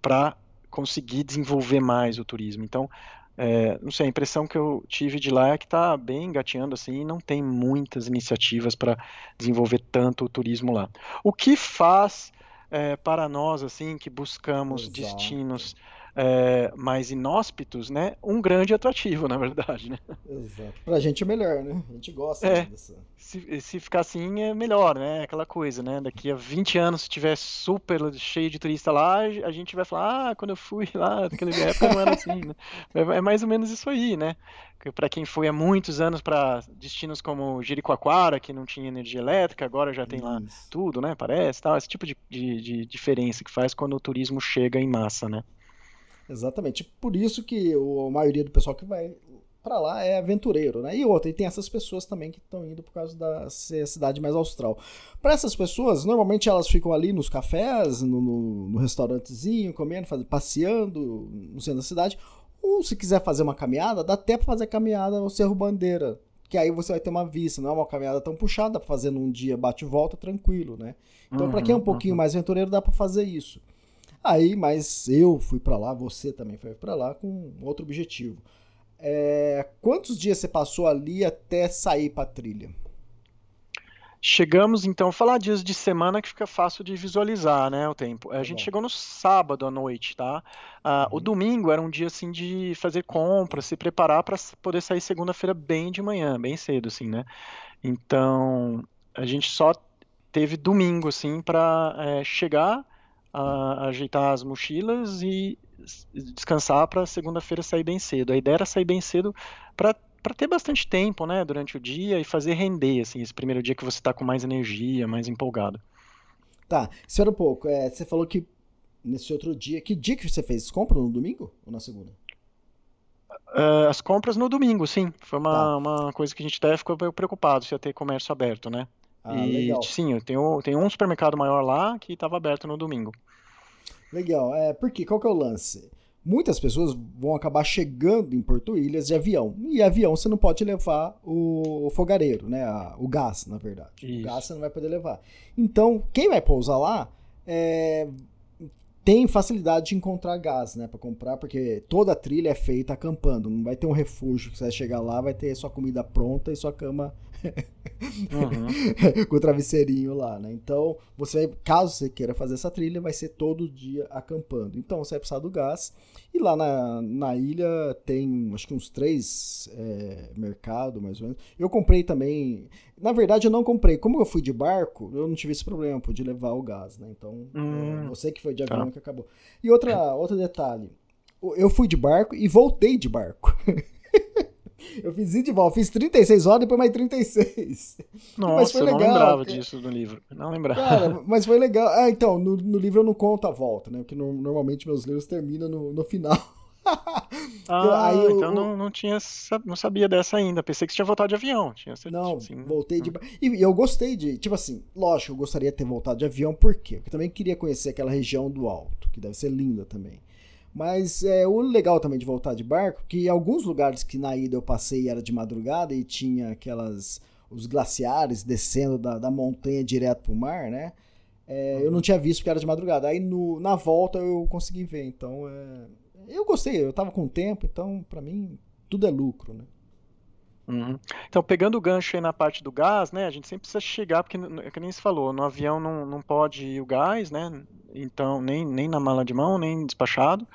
para conseguir desenvolver mais o turismo. Então, é, não sei, a impressão que eu tive de lá é que está bem engateando assim, e não tem muitas iniciativas para desenvolver tanto o turismo lá. O que faz é, para nós assim que buscamos Exato. destinos é, mais inóspitos, né? Um grande atrativo, na verdade, né? Exato. Pra gente é melhor, né? A gente gosta é, dessa. Se, se ficar assim é melhor, né? Aquela coisa, né? Daqui a 20 anos, se tiver super cheio de turista lá, a gente vai falar, ah, quando eu fui lá, naquela época não era assim, né? É, é mais ou menos isso aí, né? Para quem foi há muitos anos para destinos como Jericoacoara, que não tinha energia elétrica, agora já tem isso. lá tudo, né? Parece, tal. Esse tipo de, de, de diferença que faz quando o turismo chega em massa, né? Exatamente. Por isso que a maioria do pessoal que vai para lá é aventureiro, né? E outra, e tem essas pessoas também que estão indo por causa da cidade mais austral. Para essas pessoas, normalmente elas ficam ali nos cafés, no, no, no restaurantezinho, comendo, fazendo, passeando no centro da cidade. Ou se quiser fazer uma caminhada, dá até para fazer caminhada no Cerro Bandeira, que aí você vai ter uma vista, não é uma caminhada tão puxada, fazer num dia bate e volta tranquilo, né? Então, uhum, para quem é um pouquinho uhum. mais aventureiro, dá para fazer isso. Aí, mas eu fui para lá, você também foi para lá com outro objetivo. É, quantos dias você passou ali até sair para trilha? Chegamos então a falar dias de semana que fica fácil de visualizar, né, o tempo. A tá gente chegou no sábado à noite, tá? Ah, uhum. O domingo era um dia assim de fazer compras, se preparar para poder sair segunda-feira bem de manhã, bem cedo, assim, né? Então a gente só teve domingo assim para é, chegar a, ajeitar as mochilas e descansar para segunda-feira sair bem cedo. A ideia era sair bem cedo para para ter bastante tempo, né, durante o dia e fazer render, assim, esse primeiro dia que você está com mais energia, mais empolgado. Tá, espera um pouco. É, você falou que nesse outro dia, que dia que você fez? Compra no domingo ou na segunda? Uh, as compras no domingo, sim. Foi uma, tá. uma coisa que a gente até ficou preocupado se ia ter comércio aberto, né? Ah, e legal. sim, tem um supermercado maior lá que estava aberto no domingo. Legal. É, porque qual que é o lance? Muitas pessoas vão acabar chegando em Porto Ilhas de avião. E avião você não pode levar o fogareiro, né? O gás, na verdade. Isso. O gás você não vai poder levar. Então, quem vai pousar lá é, tem facilidade de encontrar gás, né, para comprar, porque toda a trilha é feita acampando. Não vai ter um refúgio que você vai chegar lá, vai ter sua comida pronta e sua cama uhum. com o travesseirinho lá, né? Então, você vai, caso você queira fazer essa trilha, vai ser todo dia acampando. Então, você vai precisar do gás. E lá na, na ilha tem, acho que uns três é, mercados, mais ou menos. Eu comprei também. Na verdade, eu não comprei. Como eu fui de barco, eu não tive esse problema, pude levar o gás, né? Então, hum, é, você que foi de avião tá. que acabou. E outra, outro detalhe. Eu fui de barco e voltei de barco. Eu fiz ida e volta, fiz 36 horas, depois mais 36. Nossa, mas foi eu legal, não lembrava cara. disso no livro. Não lembrava. Cara, mas foi legal. Ah, então, no, no, livro eu não conto a volta, né? Porque no, normalmente meus livros terminam no, no final. ah, eu, então não, não tinha, não sabia dessa ainda. Pensei que você tinha voltado de avião. Tinha não, assim, voltei de. Hum. E eu gostei de. Tipo assim, lógico, eu gostaria de ter voltado de avião, por quê? Porque também queria conhecer aquela região do alto, que deve ser linda também. Mas é o legal também de voltar de barco, que alguns lugares que na ida eu passei era de madrugada e tinha aquelas os glaciares descendo da, da montanha direto pro mar, né? É, eu não tinha visto porque era de madrugada. Aí no, na volta eu consegui ver. Então é, eu gostei, eu tava com tempo, então para mim tudo é lucro, né? Uhum. Então, pegando o gancho aí na parte do gás, né, a gente sempre precisa chegar, porque, é que nem se falou, no avião não, não pode ir o gás, né, então nem, nem na mala de mão, nem despachado.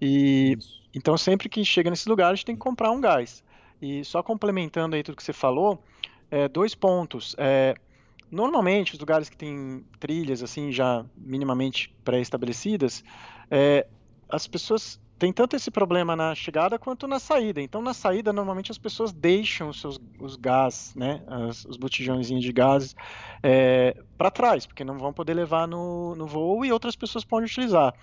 E então sempre que chega nesse lugar a gente tem que comprar um gás. E só complementando aí tudo que você falou, é, dois pontos. É, normalmente os lugares que tem trilhas assim já minimamente pré-estabelecidas, é, as pessoas tem tanto esse problema na chegada quanto na saída. Então, na saída, normalmente as pessoas deixam os seus os gás, né, as, os botijões de gases é, para trás, porque não vão poder levar no, no voo e outras pessoas podem utilizar.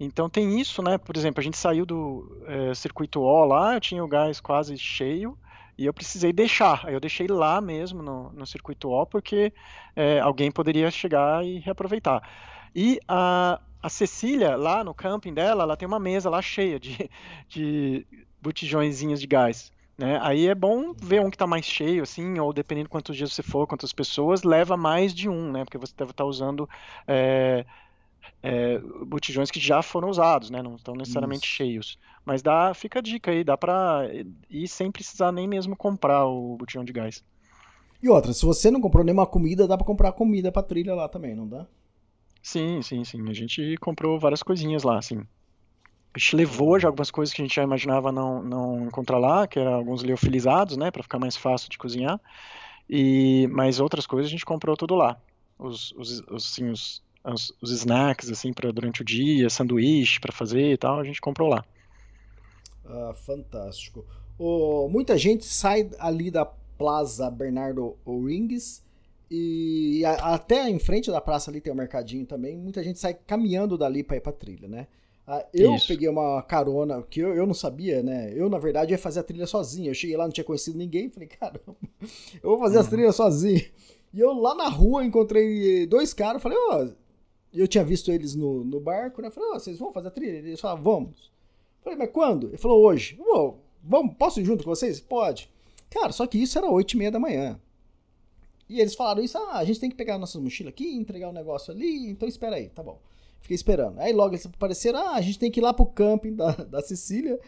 Então tem isso, né? Por exemplo, a gente saiu do é, circuito O lá, eu tinha o gás quase cheio e eu precisei deixar. Eu deixei lá mesmo no, no circuito O porque é, alguém poderia chegar e reaproveitar. E a, a Cecília, lá no camping dela, ela tem uma mesa lá cheia de, de botijõezinhos de gás. Né? Aí é bom ver um que está mais cheio, assim, ou dependendo de quantos dias você for, quantas pessoas, leva mais de um, né? Porque você deve estar tá usando é, é, botijões que já foram usados, né? Não estão necessariamente Isso. cheios. Mas dá, fica a dica aí, dá para ir sem precisar nem mesmo comprar o botijão de gás. E outra, se você não comprou nenhuma comida, dá para comprar comida para trilha lá também, não dá? Sim, sim, sim. A gente comprou várias coisinhas lá, assim. A gente levou já algumas coisas que a gente já imaginava não, não encontrar lá, que eram alguns liofilizados, né, para ficar mais fácil de cozinhar. E mas outras coisas a gente comprou tudo lá. Os, os, os, assim, os, os, snacks assim para durante o dia, sanduíche para fazer e tal, a gente comprou lá. Ah, fantástico. Oh, muita gente sai ali da Plaza Bernardo O'Rings e a, até em frente da praça ali tem um mercadinho também. Muita gente sai caminhando dali para ir pra trilha, né? Ah, eu Isso. peguei uma carona que eu, eu não sabia, né? Eu, na verdade, ia fazer a trilha sozinho. Eu cheguei lá, não tinha conhecido ninguém. Falei, caramba, eu vou fazer uhum. as trilhas sozinho. E eu lá na rua encontrei dois caras. Falei, ó, oh, eu tinha visto eles no, no barco, né? Falei, ó, oh, vocês vão fazer a trilha? Eles falaram, vamos. Falei, mas quando? Ele falou, hoje. Vamos, posso ir junto com vocês? Pode. Cara, só que isso era oito e meia da manhã. E eles falaram isso, ah, a gente tem que pegar nossas mochilas aqui, entregar o um negócio ali, então espera aí, tá bom. Fiquei esperando. Aí logo eles apareceram, ah, a gente tem que ir lá pro camping da, da Sicília,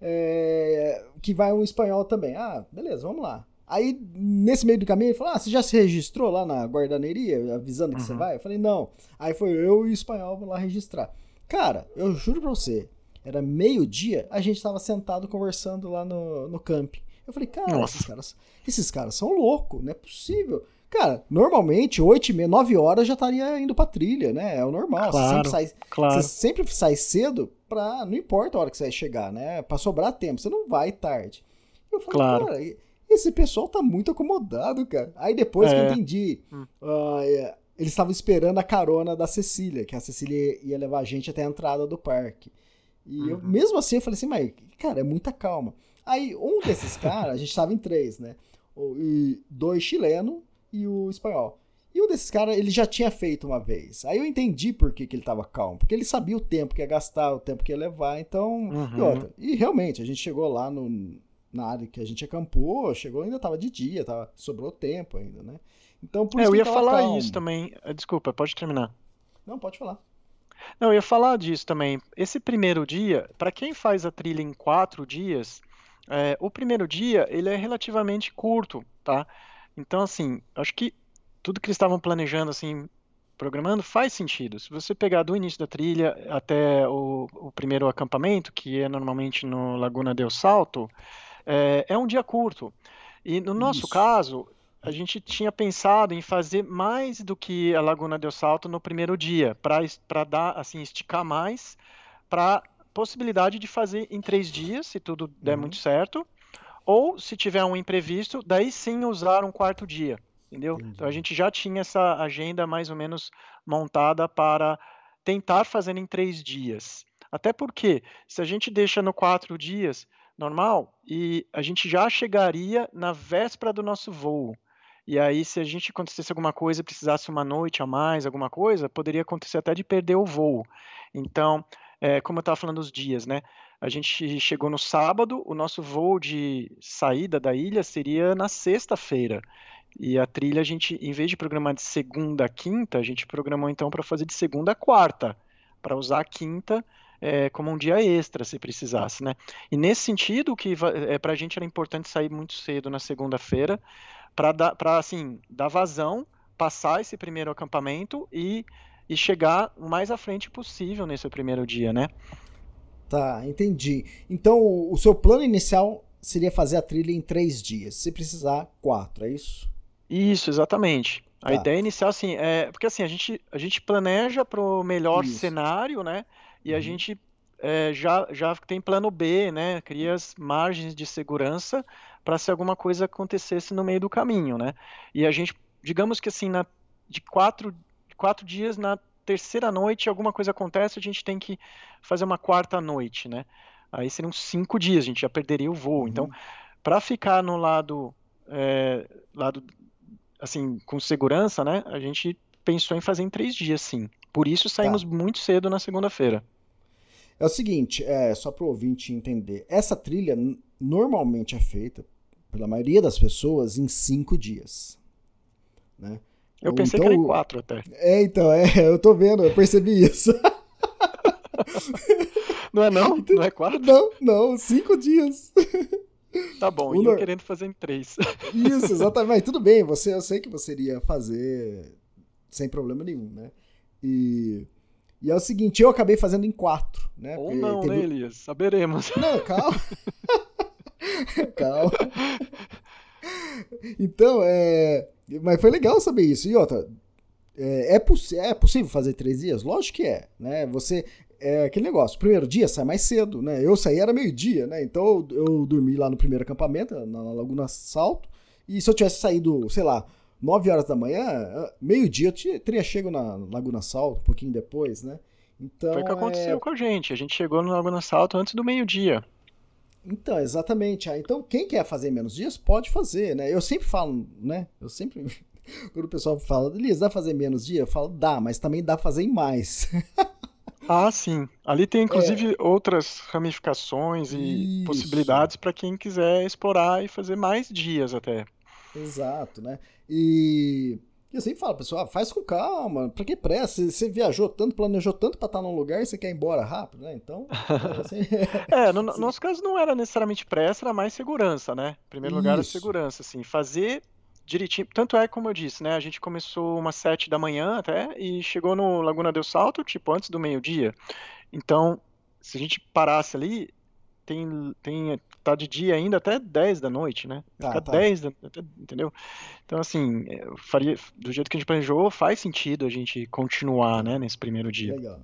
é, que vai um espanhol também. Ah, beleza, vamos lá. Aí, nesse meio do caminho, ele falou: Ah, você já se registrou lá na guardaneria, avisando que uhum. você vai? Eu falei: Não. Aí foi eu e o espanhol lá registrar. Cara, eu juro pra você, era meio-dia, a gente tava sentado conversando lá no, no camping. Eu falei, cara, esses caras, esses caras são loucos, não é possível. Cara, normalmente, 8 e meia, 9 horas já estaria indo pra trilha, né? É o normal. Claro, você, sempre sai, claro. você sempre sai cedo pra. Não importa a hora que você vai chegar, né? Pra sobrar tempo. Você não vai tarde. Eu falei, claro. cara, esse pessoal tá muito acomodado, cara. Aí depois é. que eu é. entendi, hum. uh, eles estavam esperando a carona da Cecília, que a Cecília ia levar a gente até a entrada do parque. E uhum. eu, mesmo assim, eu falei assim, mas, cara, é muita calma. Aí, um desses caras, a gente tava em três, né? E dois chilenos e o espanhol. E um desses caras, ele já tinha feito uma vez. Aí eu entendi por que, que ele tava calmo. Porque ele sabia o tempo que ia gastar, o tempo que ia levar, então. Uhum. E outra. E realmente, a gente chegou lá no, na área que a gente acampou, chegou, ainda tava de dia, tava, sobrou tempo ainda, né? Então, por é, isso eu ia falar calmo. isso também. Eh, desculpa, pode terminar. Não, pode falar. Não, eu ia falar disso também. Esse primeiro dia, para quem faz a trilha em quatro dias, é, o primeiro dia ele é relativamente curto, tá? Então, assim, acho que tudo que eles estavam planejando, assim, programando, faz sentido. Se você pegar do início da trilha até o, o primeiro acampamento, que é normalmente no Laguna del Salto, é, é um dia curto. E no nosso Isso. caso, a gente tinha pensado em fazer mais do que a Laguna del Salto no primeiro dia, para dar, assim, esticar mais, para possibilidade de fazer em três dias, se tudo der uhum. muito certo, Ou, se tiver um imprevisto, daí sim usar um quarto dia, entendeu? Entendi. Então a gente já tinha essa agenda mais ou menos montada para tentar fazer em três dias. Até porque, se a gente deixa no quatro dias, normal, e a gente já chegaria na véspera do nosso voo. E aí, se a gente acontecesse alguma coisa, precisasse uma noite a mais, alguma coisa, poderia acontecer até de perder o voo. Então, é, como eu estava falando dos dias, né? A gente chegou no sábado, o nosso voo de saída da ilha seria na sexta-feira. E a trilha, a gente, em vez de programar de segunda a quinta, a gente programou então para fazer de segunda a quarta, para usar a quinta é, como um dia extra, se precisasse, né? E nesse sentido, que é, para a gente era importante sair muito cedo na segunda-feira, para assim dar vazão, passar esse primeiro acampamento e, e chegar o mais à frente possível nesse primeiro dia, né? Tá, entendi. Então o seu plano inicial seria fazer a trilha em três dias, se precisar quatro, é isso? Isso, exatamente. A tá. ideia inicial, assim, é porque assim a gente a gente planeja para o melhor isso. cenário, né? E uhum. a gente é, já, já tem plano B, né? Cria as margens de segurança para se alguma coisa acontecesse no meio do caminho, né? E a gente, digamos que assim, na, de quatro, quatro dias, na terceira noite, alguma coisa acontece, a gente tem que fazer uma quarta noite, né? Aí seriam cinco dias, a gente já perderia o voo. Então, uhum. Então, para ficar no lado, é, lado, assim, com segurança, né? A gente pensou em fazer em três dias, sim. Por isso saímos tá. muito cedo na segunda-feira. É o seguinte, é, só para o ouvinte entender, essa trilha normalmente é feita pela maioria das pessoas em cinco dias. Né? Eu pensei então, que era em quatro até. É, então, é, eu tô vendo, eu percebi isso. Não é não? Então, não é quatro? Não, não, cinco dias. Tá bom, e eu querendo fazer em três. Isso, exatamente. Tudo bem, você, eu sei que você iria fazer sem problema nenhum, né? E, e é o seguinte, eu acabei fazendo em quatro, né? Ou não, teve... né, Elias? Saberemos. Não, calma. calma. Então, é... Mas foi legal saber isso. E outra, é, é, poss é possível fazer três dias? Lógico que é, né? Você... É aquele negócio, primeiro dia sai mais cedo, né? Eu saí era meio-dia, né? Então eu, eu dormi lá no primeiro acampamento, na Laguna Salto, e se eu tivesse saído, sei lá, 9 horas da manhã, meio-dia, eu teria chego na Laguna Salto, um pouquinho depois, né? Então, Foi o que aconteceu é... com a gente. A gente chegou na Laguna Salto antes do meio-dia. Então, exatamente. Ah, então, quem quer fazer menos dias, pode fazer, né? Eu sempre falo, né? Eu sempre. Quando o pessoal fala, Elias, dá pra fazer menos dia? Eu falo, dá, mas também dá pra fazer em mais. ah, sim. Ali tem, inclusive, é... outras ramificações e Isso. possibilidades para quem quiser explorar e fazer mais dias até. Exato, né? E eu sempre falo, pessoal, faz com calma, pra que pressa? Você viajou tanto, planejou tanto pra estar num lugar e você quer ir embora rápido, né? Então. Assim, é, no, no nosso caso não era necessariamente pressa, era mais segurança, né? Em primeiro lugar, a segurança, assim, fazer direitinho. Tanto é como eu disse, né? A gente começou umas sete da manhã até e chegou no Laguna del Salto, tipo, antes do meio-dia. Então, se a gente parasse ali, tem, tem tá de dia ainda até 10 da noite, né? Tá, Ficar tá. 10, da, entendeu? Então, assim, é, faria, do jeito que a gente planejou, faz sentido a gente continuar, né, nesse primeiro dia. Legal.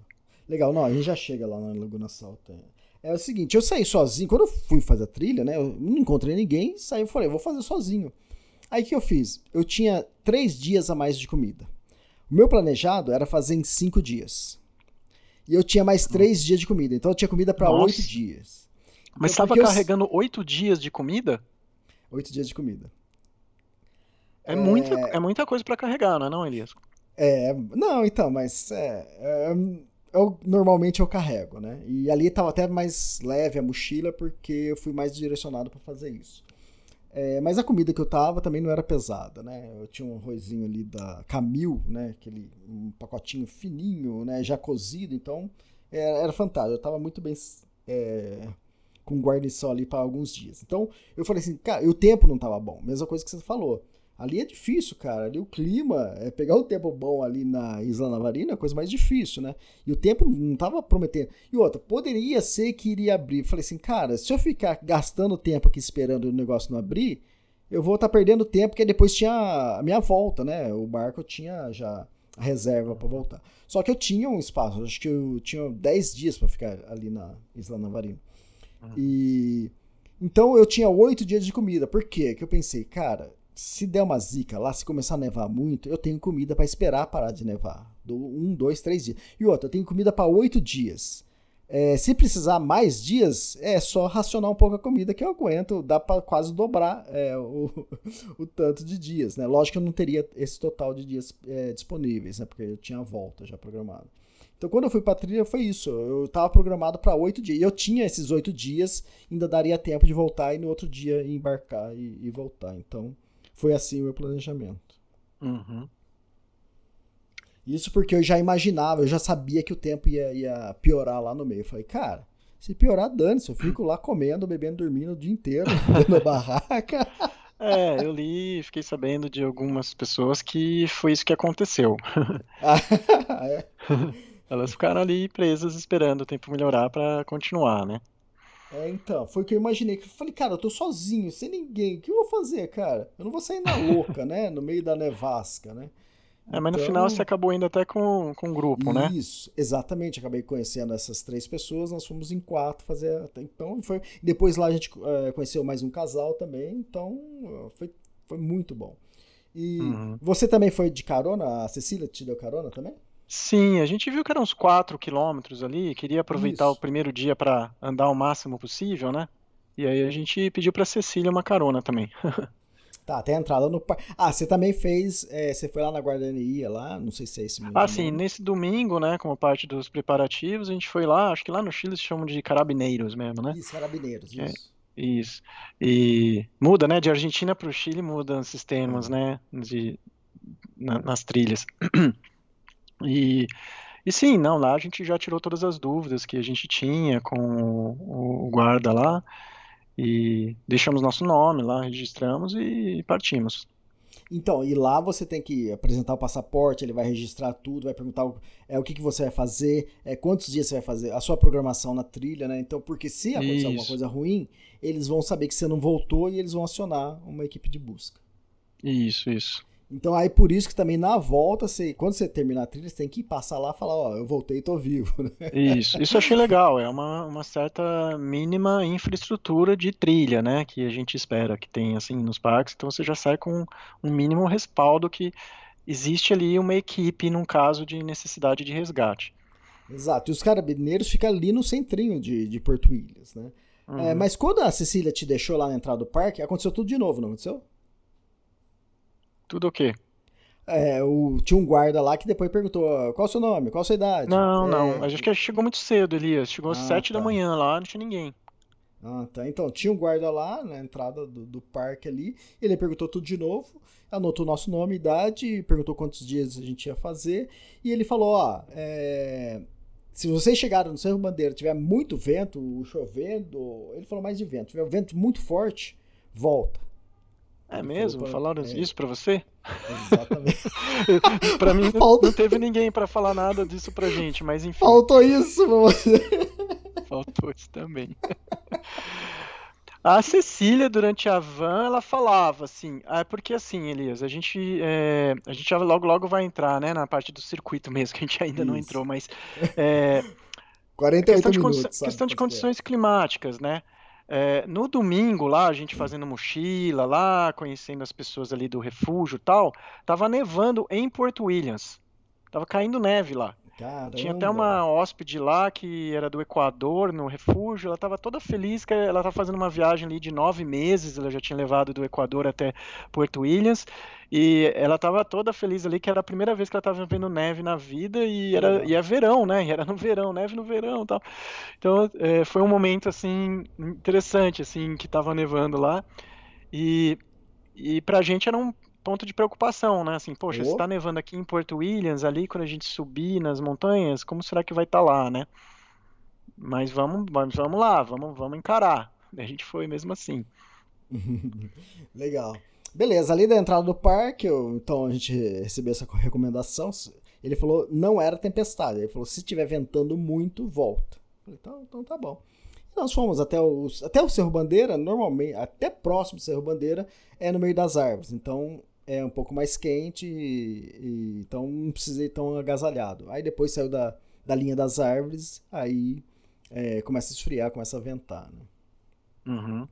Legal, não, a gente já chega lá na Laguna Salta. É o seguinte, eu saí sozinho, quando eu fui fazer a trilha, né, eu não encontrei ninguém, saí e falei, vou fazer sozinho. Aí o que eu fiz? Eu tinha três dias a mais de comida. O meu planejado era fazer em cinco dias. E eu tinha mais três dias de comida, então eu tinha comida para oito dias. Mas estava carregando oito dias de comida? Oito dias de comida. É, é... Muita, é muita coisa para carregar, não é não, Elias? É, não, então, mas é, é, eu, normalmente eu carrego, né? E ali estava até mais leve a mochila porque eu fui mais direcionado para fazer isso. É, mas a comida que eu tava também não era pesada, né? Eu tinha um arrozinho ali da Camil, né? Aquele um pacotinho fininho, né? Já cozido, então era, era fantástico. Eu tava muito bem é, com guarnição ali para alguns dias. Então, eu falei assim, cara, e o tempo não tava bom. Mesma coisa que você falou. Ali é difícil, cara. Ali o clima, é pegar o tempo bom ali na Isla Navarina é a coisa mais difícil, né? E o tempo não tava prometendo. E outra, poderia ser que iria abrir. Falei assim, cara, se eu ficar gastando tempo aqui esperando o negócio não abrir, eu vou estar tá perdendo tempo, porque depois tinha a minha volta, né? O barco tinha já a reserva para voltar. Só que eu tinha um espaço, acho que eu tinha 10 dias para ficar ali na Isla Navarina. Uhum. E, Então eu tinha oito dias de comida. Por quê? Que eu pensei, cara, se der uma zica lá, se começar a nevar muito, eu tenho comida para esperar parar de nevar. Do um, dois, três dias. E outra, eu tenho comida para oito dias. É, se precisar mais dias, é só racionar um pouco a comida que eu aguento. Dá para quase dobrar é, o, o, tanto de dias, né? Lógico que eu não teria esse total de dias é, disponíveis, né? Porque eu tinha a volta já programada. Então, quando eu fui para trilha, foi isso. Eu estava programado para oito dias. E eu tinha esses oito dias, ainda daria tempo de voltar e no outro dia embarcar e, e voltar. Então, foi assim o meu planejamento. Uhum. Isso porque eu já imaginava, eu já sabia que o tempo ia, ia piorar lá no meio. Eu falei, cara, se piorar, dane-se. Eu fico lá comendo, bebendo, dormindo o dia inteiro, na barraca. É, eu li, fiquei sabendo de algumas pessoas que foi isso que aconteceu. Ah, é. Elas ficaram ali presas esperando o tempo melhorar para continuar, né? É, então, foi o que eu imaginei. Eu falei, cara, eu tô sozinho, sem ninguém. O que eu vou fazer, cara? Eu não vou sair na louca, né? No meio da nevasca, né? É, mas no final Então- você acabou indo até com, com um grupo, né? Isso, exatamente. Acabei conhecendo essas três pessoas, nós fomos em quatro fazer. até Então foi. Depois lá a gente eh, conheceu mais um casal também, então eh, foi, foi muito bom. E Uhum. você também foi de carona? A Cecília te deu carona também? Sim, a gente viu que eram uns 4 quilômetros ali, queria aproveitar Isso. o primeiro dia para andar o máximo possível, né? E aí a gente pediu para Cecília uma carona também. Tá, até a entrada no parque. Ah, você também fez. eh, você foi lá na guardaneria lá, não sei se é esse mesmo. Ah, sim, nesse domingo, né, como parte dos preparativos, a gente foi lá, acho que lá no Chile se chamam de carabineiros mesmo, né? Isso, carabineiros, É. isso. Isso. E muda, né? De Argentina para o Chile mudam esses termos, né? De, na- nas trilhas. E, e sim, não, lá a gente já tirou todas as dúvidas que a gente tinha com o, o guarda lá e deixamos nosso nome lá, registramos e partimos. Então, e lá você tem que apresentar o passaporte, ele vai registrar tudo, vai perguntar o, é, o que, que você vai fazer, é, quantos dias você vai fazer, a sua programação na trilha, né? Então, porque se acontecer alguma Isso. coisa ruim, eles vão saber que você não voltou e eles vão acionar uma equipe de busca. Isso, isso. Então, aí por isso que também na volta, você, quando você terminar a trilha, você tem que passar lá e falar, ó, eu voltei e tô vivo, né? Isso, isso eu achei legal, é uma, uma certa mínima infraestrutura de trilha, né, que a gente espera que tenha, assim, nos parques, então você já sai com um mínimo respaldo que existe ali uma equipe num caso de necessidade de resgate. Exato. E os carabineiros ficam ali no centrinho de, de Porto Williams, né? É, Uhum. mas quando a Cecília te deixou lá na entrada do parque, aconteceu tudo de novo, não aconteceu? Tudo o quê? É, o, tinha um guarda lá que depois perguntou ó, qual o seu nome, qual a sua idade. Não, É, não, a gente chegou muito cedo, Elias, chegou às Ah, sete da tá. manhã lá, não tinha ninguém. Ah, tá. Então, tinha um guarda lá na entrada do, do parque ali. Ele perguntou tudo de novo, anotou nosso nome, idade, perguntou quantos dias a gente ia fazer. E ele falou: Ó, é, se vocês chegaram no Cerro Bandeira, tiver muito vento, chovendo, ele falou mais de vento, tiver vento muito forte, volta. É mesmo? pra- Falaram é. isso pra você? Exatamente. Pra mim não, Falta- não teve ninguém pra falar nada disso pra gente, mas enfim, Faltou isso pra você. faltou isso também. A Cecília, durante a van, ela falava assim, ah, porque assim, Elias, a gente, é, a gente já logo logo vai entrar, né, na parte do circuito mesmo, que a gente ainda não Isso. entrou, mas é, 48 questão de, minutos. condi- sabe, questão de é. condições climáticas, né? É, no domingo lá, a gente fazendo mochila lá, conhecendo as pessoas ali do refúgio e tal, tava nevando em Porto Williams. Tava caindo neve lá. Tinha até Caramba. uma hóspede lá que era do Equador, no refúgio. Ela estava toda feliz que ela estava fazendo uma viagem ali de nove meses. Ela já tinha levado do Equador até Porto Williams. E ela estava toda feliz ali que era a primeira vez que ela estava vendo neve na vida. E era, e é verão, né? E era no verão, neve no verão e tal. Então é, foi um momento assim interessante, assim, que estava nevando lá. E, e pra gente era um ponto de preocupação, né? Assim, poxa, se Oh. tá nevando aqui em Porto Williams, ali quando a gente subir nas montanhas, como será que vai estar lá, né? Mas vamos, vamos, vamos lá, vamos, vamos encarar. A gente foi mesmo assim. Legal. Beleza, ali da entrada do parque, eu- então a gente recebeu essa recomendação. Ele falou, não era tempestade. Ele falou, se estiver ventando muito, volta. Falei, então, então tá bom. E nós fomos até o, até o Cerro Bandeira, normalmente, até próximo do Cerro Bandeira, é no meio das árvores. Então é um pouco mais quente, e, e- então não precisei ir tão agasalhado. Aí depois saiu da, da linha das árvores, aí é, começa a esfriar, começa a ventar. Né? Uhum.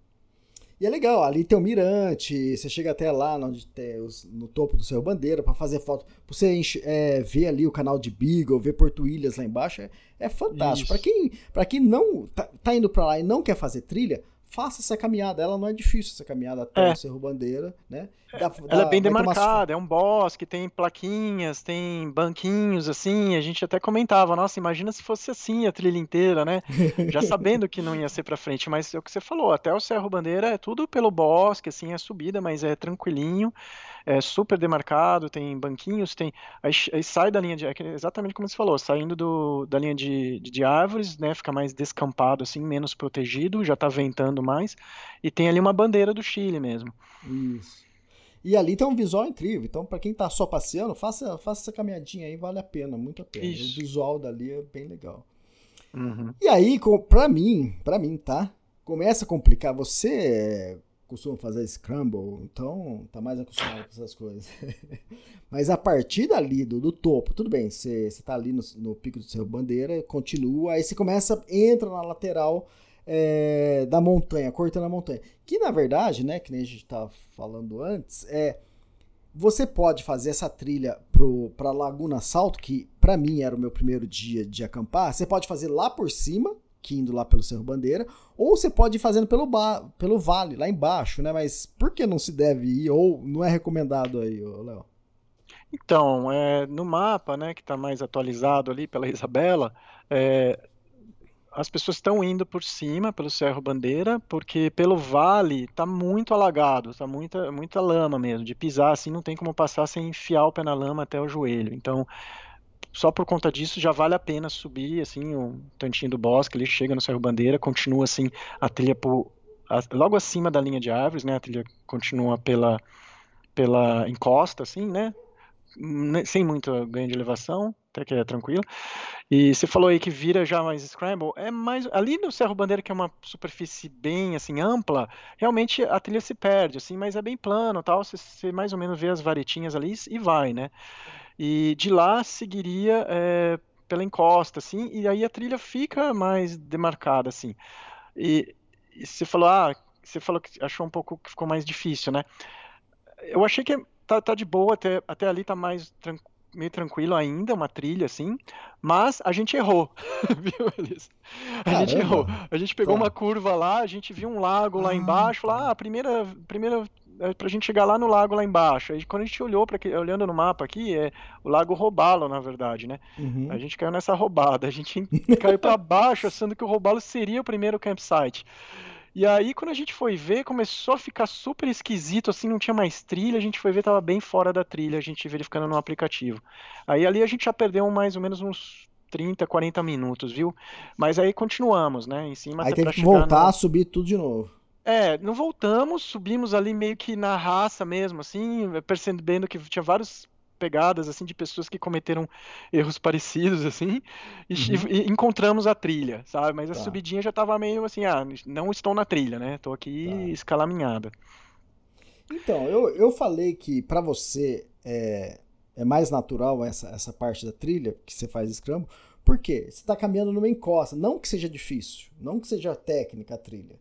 E é legal, ali tem o mirante, você chega até lá onde tem os, no topo do Cerro Bandeira para fazer foto, pra você é, ver ali o canal de Beagle, ver Porto Ilhas lá embaixo, é, é fantástico. Para quem, pra quem não tá, tá indo para lá e não quer fazer trilha, faça essa caminhada. Ela não é difícil, essa caminhada até é. o Cerro Bandeira, né? Dá, ela dá, é bem demarcada, é um bosque, tem plaquinhas, tem banquinhos, assim. A gente até comentava, nossa, imagina se fosse assim a trilha inteira, né? Já sabendo que não ia ser para frente, mas é o que você falou, até o Cerro Bandeira é tudo pelo bosque, assim, é subida, mas é tranquilinho é super demarcado, tem banquinhos, tem. Aí, aí sai da linha de. É exatamente como você falou, saindo do, da linha de, de, de, árvores, né? Fica mais descampado, assim, menos protegido, já tá ventando mais. E tem ali uma bandeira do Chile mesmo. Isso. E ali tem um visual incrível. Então, para quem tá só passeando, faça, faça essa caminhadinha aí, vale a pena, muito a pena. Isso. O visual dali é bem legal. Uhum. E aí, para mim, para mim, tá? Começa a complicar. Você costumam fazer scramble, então tá mais acostumado com essas coisas. Mas a partir dali, do, do topo, tudo bem, você tá ali no, no, pico do seu bandeira, continua, aí você começa, entra na lateral é, da montanha, cortando a montanha. Que na verdade, né, que nem a gente tava falando antes, é você pode fazer essa trilha pro, pra Laguna Salto, que para mim era o meu primeiro dia de acampar, você pode fazer lá por cima, indo lá pelo Cerro Bandeira, ou você pode ir fazendo pelo, pelo vale, lá embaixo, né? Mas por que não se deve ir, ou não é recomendado aí, Léo? Então, é, no mapa, né, que está mais atualizado ali pela Isabela, é, as pessoas estão indo por cima, pelo Cerro Bandeira, porque pelo vale está muito alagado, está muita, muita lama mesmo, de pisar assim, não tem como passar sem enfiar o pé na lama até o joelho. Então, só por conta disso já vale a pena subir assim o tantinho do bosque, ele chega no Cerro Bandeira, continua assim a trilha por, a, logo acima da linha de árvores, né? A trilha continua pela pela encosta assim, né? Sem muito ganho de elevação, até que é tranquilo. E você falou aí que vira já mais scramble, é mais ali no Cerro Bandeira que é uma superfície bem assim ampla, realmente a trilha se perde assim, mas é bem plano, tal, você, você mais ou menos vê as varetinhas ali e vai, né? E de lá seguiria é, pela encosta, assim, e aí a trilha fica mais demarcada, assim. E, e, você falou, ah, você falou que achou um pouco que ficou mais difícil, né? Eu achei que tá, tá de boa, até, até ali tá mais tranquilo meio tranquilo ainda, uma trilha assim, mas a gente errou, viu, Elis? A Caramba. gente errou. A gente pegou tá. uma curva lá, a gente viu um lago lá ah, embaixo, lá, tá. ah, a primeira, primeira é, pra gente chegar lá no lago lá embaixo. Aí quando a gente olhou para olhando no mapa aqui, é o lago Robalo, na verdade, né? Uhum. A gente caiu nessa roubada. A gente caiu para baixo, achando que o Robalo seria o primeiro campsite. E aí, quando a gente foi ver, começou a ficar super esquisito, assim, não tinha mais trilha, a gente foi ver, tava bem fora da trilha, a gente verificando no aplicativo. Aí ali a gente já perdeu mais ou menos uns 30, 40 minutos, viu? Mas aí continuamos, né? Em cima Aí teve que voltar no... a subir tudo de novo. É, não voltamos, subimos ali meio que na raça mesmo, assim, percebendo que tinha várias pegadas assim de pessoas que cometeram erros parecidos assim e, uhum. e encontramos a trilha sabe? Mas a tá. subidinha já estava meio assim ah não estou na trilha né? Estou aqui tá. escalaminhada. Então eu, eu falei que para você é, é mais natural essa, essa parte da trilha que você faz scramble porque você está caminhando numa encosta. Não que seja difícil não que seja técnica a trilha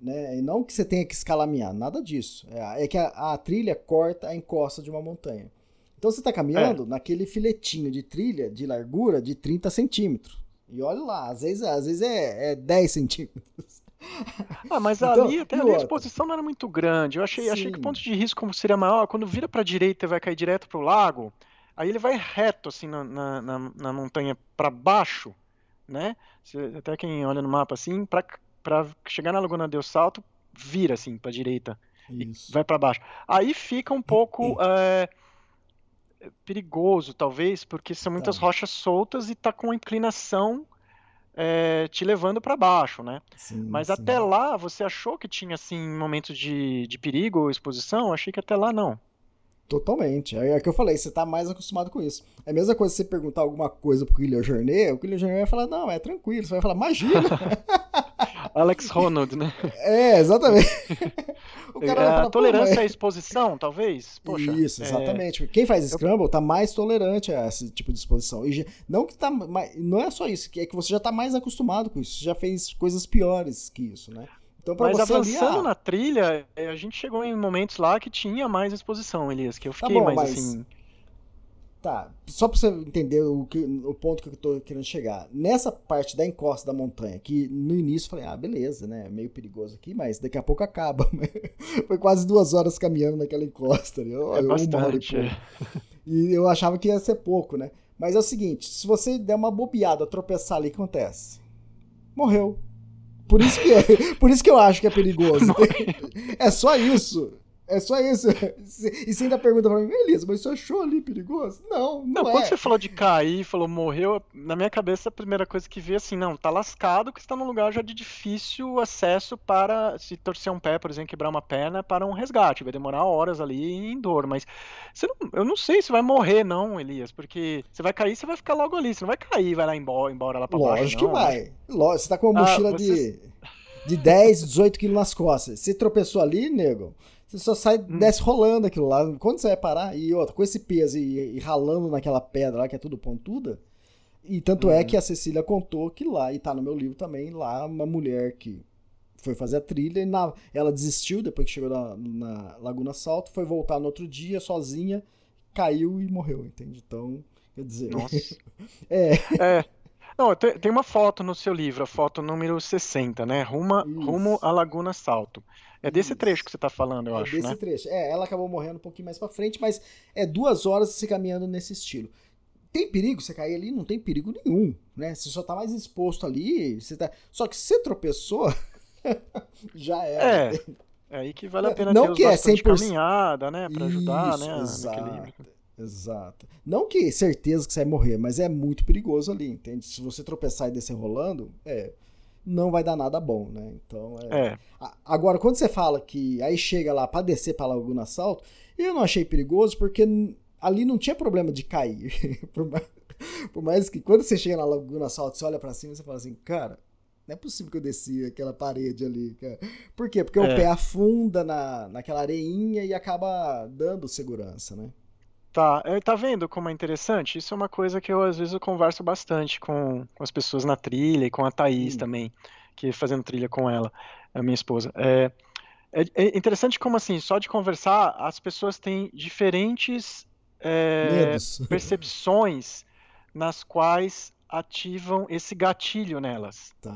né? E não que você tenha que escalaminhar, nada disso. É, é que a, a, trilha corta a encosta de uma montanha. Então você está caminhando é. naquele filetinho de trilha de largura de 30 centímetros. E olha lá, às vezes, às vezes é, é 10 centímetros. Ah, mas então, ali, até ali a exposição não era muito grande. Eu achei, achei que o ponto de risco seria maior. Quando vira para a direita e vai cair direto para o lago, aí ele vai reto assim na, na, na, na montanha para baixo, né? Até quem olha no mapa assim, para para chegar na Laguna del Salto, vira assim para direita Isso. e vai para baixo. Aí fica um pouco é, perigoso, talvez, porque são muitas tá. rochas soltas e tá com inclinação é, te levando para baixo, né? Sim, Mas sim. até lá, você achou que tinha assim momentos de, de perigo ou exposição? Achei que até lá não. Totalmente. É, é que eu falei, você tá mais acostumado com isso. É a mesma coisa se você perguntar alguma coisa pro Guilherme Jornet, o Guilherme Jornet vai falar, não, é tranquilo. Você vai falar, imagina. Alex Ronald, né? É, exatamente. o cara é, falar, a tolerância à exposição, talvez? Poxa, Isso, é. exatamente. É... Quem faz Scramble tá mais tolerante a esse tipo de exposição. E não que tá. Não é só isso, é que você já tá mais acostumado com isso. Você já fez coisas piores que isso, né? Então, pra Mas você avançando ah, na trilha, eh, a gente chegou em momentos lá que tinha mais exposição, Elias, que eu fiquei bom, mais mas- assim. Tá, só pra você entender o, que, o ponto que eu tô querendo chegar. Nessa parte da encosta da montanha, que no início eu falei, ah, beleza, né? Meio perigoso aqui, mas daqui a pouco acaba. Foi quase duas horas caminhando naquela encosta. né? É Uma hora e bastante. pouco. E eu achava que ia ser pouco, né? Mas é o seguinte, se você der uma bobeada, tropeçar ali, o que acontece? Morreu. Por isso que, é, por isso que eu acho que é perigoso. É só isso. É só isso. E você ainda pergunta pra mim, Elisa, mas você achou ali perigoso? Não, não, Não, é. quando você falou de cair, falou morreu, na minha cabeça a primeira coisa que veio assim, não, tá lascado que está num lugar já de difícil acesso para se torcer um pé, por exemplo, quebrar uma perna para um resgate, vai demorar horas ali em dor, mas não- eu não sei se vai morrer não, Elias, porque você vai cair, você vai ficar logo ali, você não vai cair, vai lá embora, embora lá para baixo, Lógico que vai. Lógico, você tá com uma Ah, mochila você- de, de 10, 18 quilos nas costas. Você tropeçou ali, nego, você só sai, Hum. desce rolando aquilo lá. Quando você vai parar? E outra, com esse peso e, e ralando naquela pedra lá, que é tudo pontuda. E tanto é Uhum. que a Cecília contou que lá, e tá no meu livro também, lá uma mulher que foi fazer a trilha e na- ela desistiu depois que chegou na, na Laguna Salto, foi voltar no outro dia sozinha, caiu e morreu, entende? Então, quer dizer, Nossa. é, É. Não, tem, uma foto no seu livro, a foto número 60, né? Ruma, Isso. rumo à Laguna Salto. É desse Isso. trecho que você tá falando, eu É acho, desse né? trecho. É, ela acabou morrendo um pouquinho mais pra frente, mas é duas horas se caminhando nesse estilo. Tem perigo você cair ali? Não tem perigo nenhum, né? Você só tá mais exposto ali, você tá... Só que se você tropeçou, já era. É, é aí que vale a pena Não ter os que é bastões de 100%. caminhada, né? Pra ajudar, Isso, né? exato. Exato. Não que certeza que você vai morrer, mas é muito perigoso ali, entende? Se você tropeçar e descer rolando, é, não vai dar nada bom, né? Então, é... É, Agora, quando você fala que aí chega lá pra descer pra Laguna Salto, eu não achei perigoso porque ali não tinha problema de cair. por, mais, por mais que quando você chega na Laguna Salto, você olha pra cima e você fala assim, cara, não é possível que eu desci aquela parede ali, cara. Por quê? Porque o É. pé afunda na, naquela areinha e acaba dando segurança, né? Tá. É, tá vendo como é interessante? Isso é uma coisa que eu às vezes eu converso bastante com, com as pessoas na trilha e com a Thaís Hum. também, que fazendo trilha com ela, a minha esposa. É, é, é interessante como assim, só de conversar, as pessoas têm diferentes é, percepções nas quais ativam esse gatilho nelas. Tá.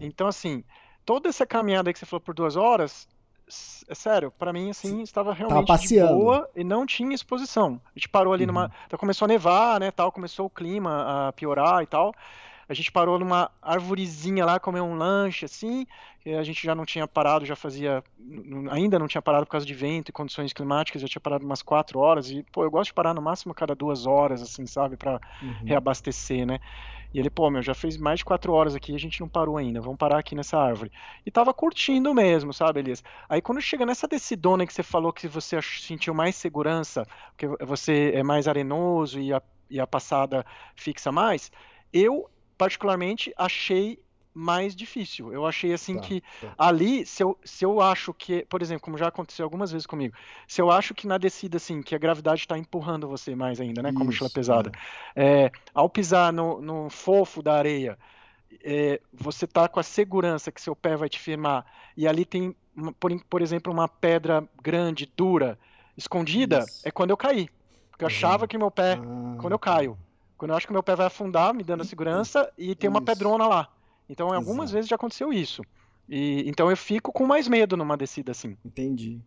Então, assim, toda essa caminhada que você falou por duas horas, sério, pra mim, assim, estava realmente de boa e não tinha exposição. A gente parou ali numa. Então começou a nevar, né, tal, começou o clima a piorar e tal. A gente parou numa arvorezinha lá, comer um lanche, assim, a gente já não tinha parado, já fazia. Ainda não tinha parado por causa de vento e condições climáticas, já tinha parado umas quatro horas. E, pô, eu gosto de parar no máximo a cada duas horas, assim, sabe, pra Uhum. reabastecer, né? E ele, pô, meu, já fez mais de quatro horas aqui e a gente não parou ainda, vamos parar aqui nessa árvore. E tava curtindo mesmo, sabe, Elias? Aí quando chega nessa decidona que você falou que você sentiu mais segurança, porque você é mais arenoso e a, e a passada fixa mais, eu particularmente achei mais difícil. Eu achei assim Tá, que tá. ali, se eu, se eu acho que, por exemplo, como já aconteceu algumas vezes comigo, se eu acho que na descida, assim, que a gravidade está empurrando você mais ainda, né, com a mochila pesada, é, ao pisar no, no fofo da areia, é, você tá com a segurança que seu pé vai te firmar, e ali tem, uma- por, por exemplo, uma pedra grande, dura, escondida, Isso. é quando eu caí. Porque eu Uhum. achava que meu pé, Ah, quando eu tá. caio, quando eu acho que meu pé vai afundar, me dando a segurança, e tem uma Isso. pedrona lá. Então, algumas Exato. vezes já aconteceu isso. E, então eu fico com mais medo numa descida assim. Entendi.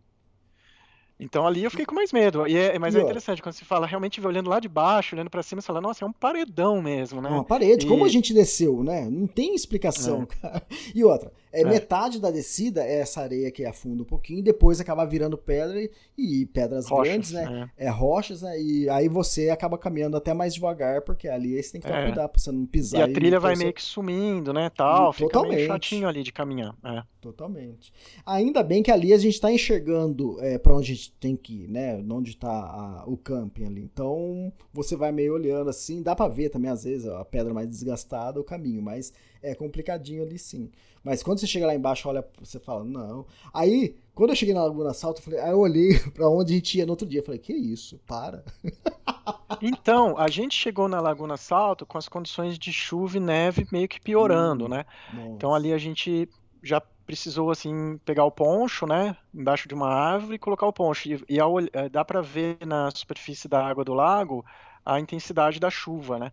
Então ali eu fiquei com mais medo. E é, mas E é ó. interessante, quando se fala realmente olhando lá de baixo, olhando pra cima, você fala, nossa, é um paredão mesmo, É né? uma parede. Como a E- gente desceu, né? Não tem explicação, cara. E outra, é, É. metade da descida é essa areia que afunda um pouquinho, e depois acaba virando pedra e, e pedras Rochas, grandes, né? é. É rochas, né? E aí você acaba caminhando até mais devagar, porque ali você tem que tomar É. cuidado pra você não pisar. E a trilha vai meio que sumindo, né, tal, fica Totalmente. meio chatinho ali de caminhar. É. Totalmente. Ainda bem que ali a gente tá enxergando é, para onde a gente tem que ir, né? Onde tá a- o camping ali. Então você vai meio olhando assim, dá pra ver também às vezes a pedra mais desgastada, o caminho, mas é complicadinho ali sim. Mas quando você chega lá embaixo, olha, você fala, não. Aí, quando eu cheguei na Laguna Salto, eu falei, aí eu olhei pra onde a gente ia no outro dia, eu falei, que isso? Para. Então, a gente chegou na Laguna Salto com as condições de chuva e neve meio que piorando, Hum. né? Nossa. Então ali a gente já precisou assim pegar o poncho, né, embaixo de uma árvore e colocar o poncho. E, e ao, é, dá para ver na superfície da água do lago a intensidade da chuva, né?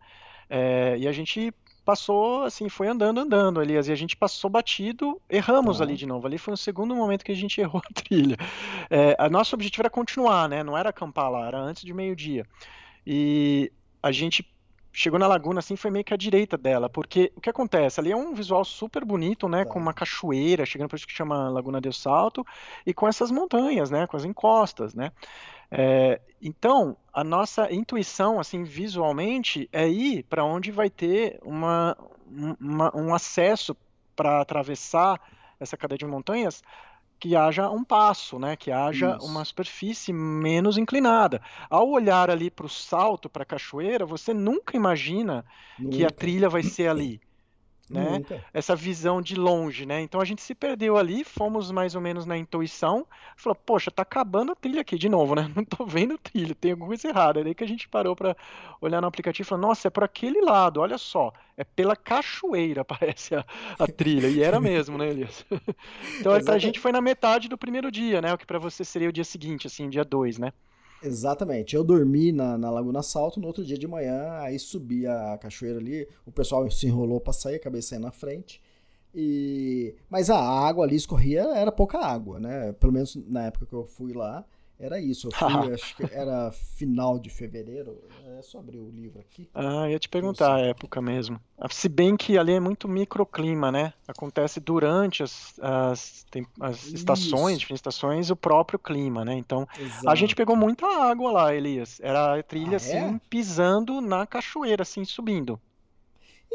É, e a gente passou, assim, foi andando, andando, Elias, e a gente passou batido, erramos ali de novo. Ali foi o segundo momento que a gente errou a trilha. É, a nosso objetivo era continuar, né? Não era acampar lá, era antes de meio-dia. E a gente chegou na laguna assim, foi meio que à direita dela, porque o que acontece? Ali é um visual super bonito, né? Tá. Com uma cachoeira, chegando por isso que chama Laguna del Salto, e com essas montanhas, né? Com as encostas, né? É, então, a nossa intuição, assim, visualmente, é ir para onde vai ter uma, uma um acesso para atravessar essa cadeia de montanhas que haja um passo, né? Que haja Isso. uma superfície menos inclinada. Ao olhar ali para o salto, para a cachoeira, você nunca imagina nunca. que a trilha vai ser ali né? Nunca. Essa visão de longe, né? Então a gente se perdeu ali, fomos mais ou menos na intuição, falou, poxa, tá acabando a trilha aqui de novo, né? Não tô vendo trilha, tem alguma coisa errada. É daí que a gente parou para olhar no aplicativo e falou, nossa, é por aquele lado, olha só, é pela cachoeira, parece a, a trilha. E era mesmo, né, Elias? então pra gente foi na metade do primeiro dia, né? O que para você seria o dia seguinte, assim, dia 2, né? Exatamente. Eu dormi na, na Laguna Salto, no outro dia de manhã, aí subi a cachoeira ali, o pessoal se enrolou para sair, acabei saindo na frente. E mas a água ali escorria, era pouca água, né? Pelo menos na época que eu fui lá. Era isso, eu fui, acho que era final de fevereiro. É só abrir o livro aqui. Ah, ia te perguntar a época mesmo. Ah, se bem que ali é muito microclima, né? Acontece durante as, as, as estações, diferentes estações, o próprio clima, né? Então, Exato. a gente pegou muita água lá, Elias. Era a trilha ah, assim, é? pisando na cachoeira, assim, subindo.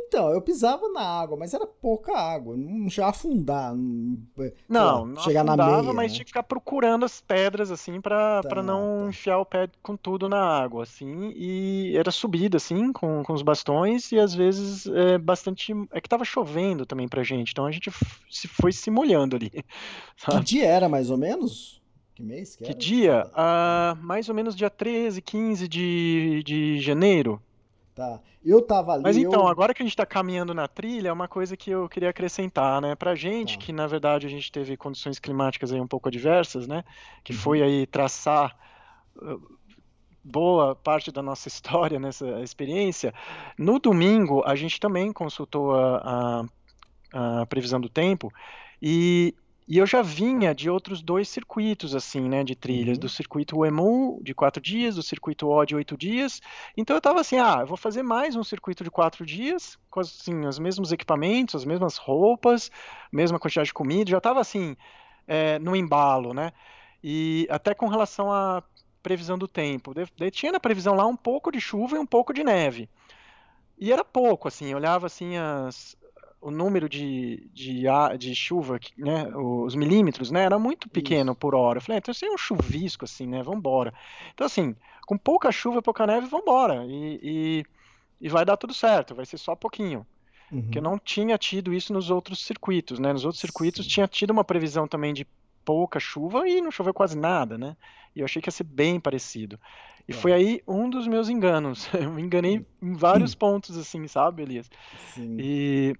Então, eu pisava na água, mas era pouca água, não já afundar. Não, não chegar afundava, na meia, mas né? tinha que ficar procurando as pedras, assim, para tá, não tá. enfiar o pé com tudo na água, assim, e era subida, assim, com, com os bastões, e às vezes é, bastante. É que tava chovendo também pra gente, então a gente se foi se molhando ali. Sabe? Que dia era, mais ou menos? Que mês que, que dia? Ah, mais ou menos dia 13, 15 de, de janeiro. Tá. Eu tava ali. Mas então, eu... agora que a gente está caminhando na trilha, é uma coisa que eu queria acrescentar, né? Pra gente, tá. que na verdade a gente teve condições climáticas aí um pouco adversas, né? Que uhum. foi aí traçar uh, boa parte da nossa história nessa experiência. No domingo, a gente também consultou a, a, a previsão do tempo e e eu já vinha de outros dois circuitos, assim, né, de trilhas, uhum. do circuito EMU de quatro dias, do circuito O de oito dias. Então eu estava assim, ah, eu vou fazer mais um circuito de quatro dias, com assim, os mesmos equipamentos, as mesmas roupas, mesma quantidade de comida, já estava assim, é, no embalo, né? E até com relação à previsão do tempo. Daí tinha na previsão lá um pouco de chuva e um pouco de neve. E era pouco, assim, eu olhava assim as, o número de, de, de chuva, né, os milímetros, né, era muito pequeno por hora. Eu falei, ah, então isso é um chuvisco, assim, né, vambora. Então, assim, com pouca chuva, pouca neve, vambora. E, e, e vai dar tudo certo, vai ser só pouquinho. Uhum. Porque eu não tinha tido isso nos outros circuitos, né, nos outros circuitos Sim. tinha tido uma previsão também de pouca chuva e não choveu quase nada, né, e eu achei que ia ser bem parecido. E foi aí um dos meus enganos. Eu me enganei em vários pontos, assim, sabe, Elias? Sim. E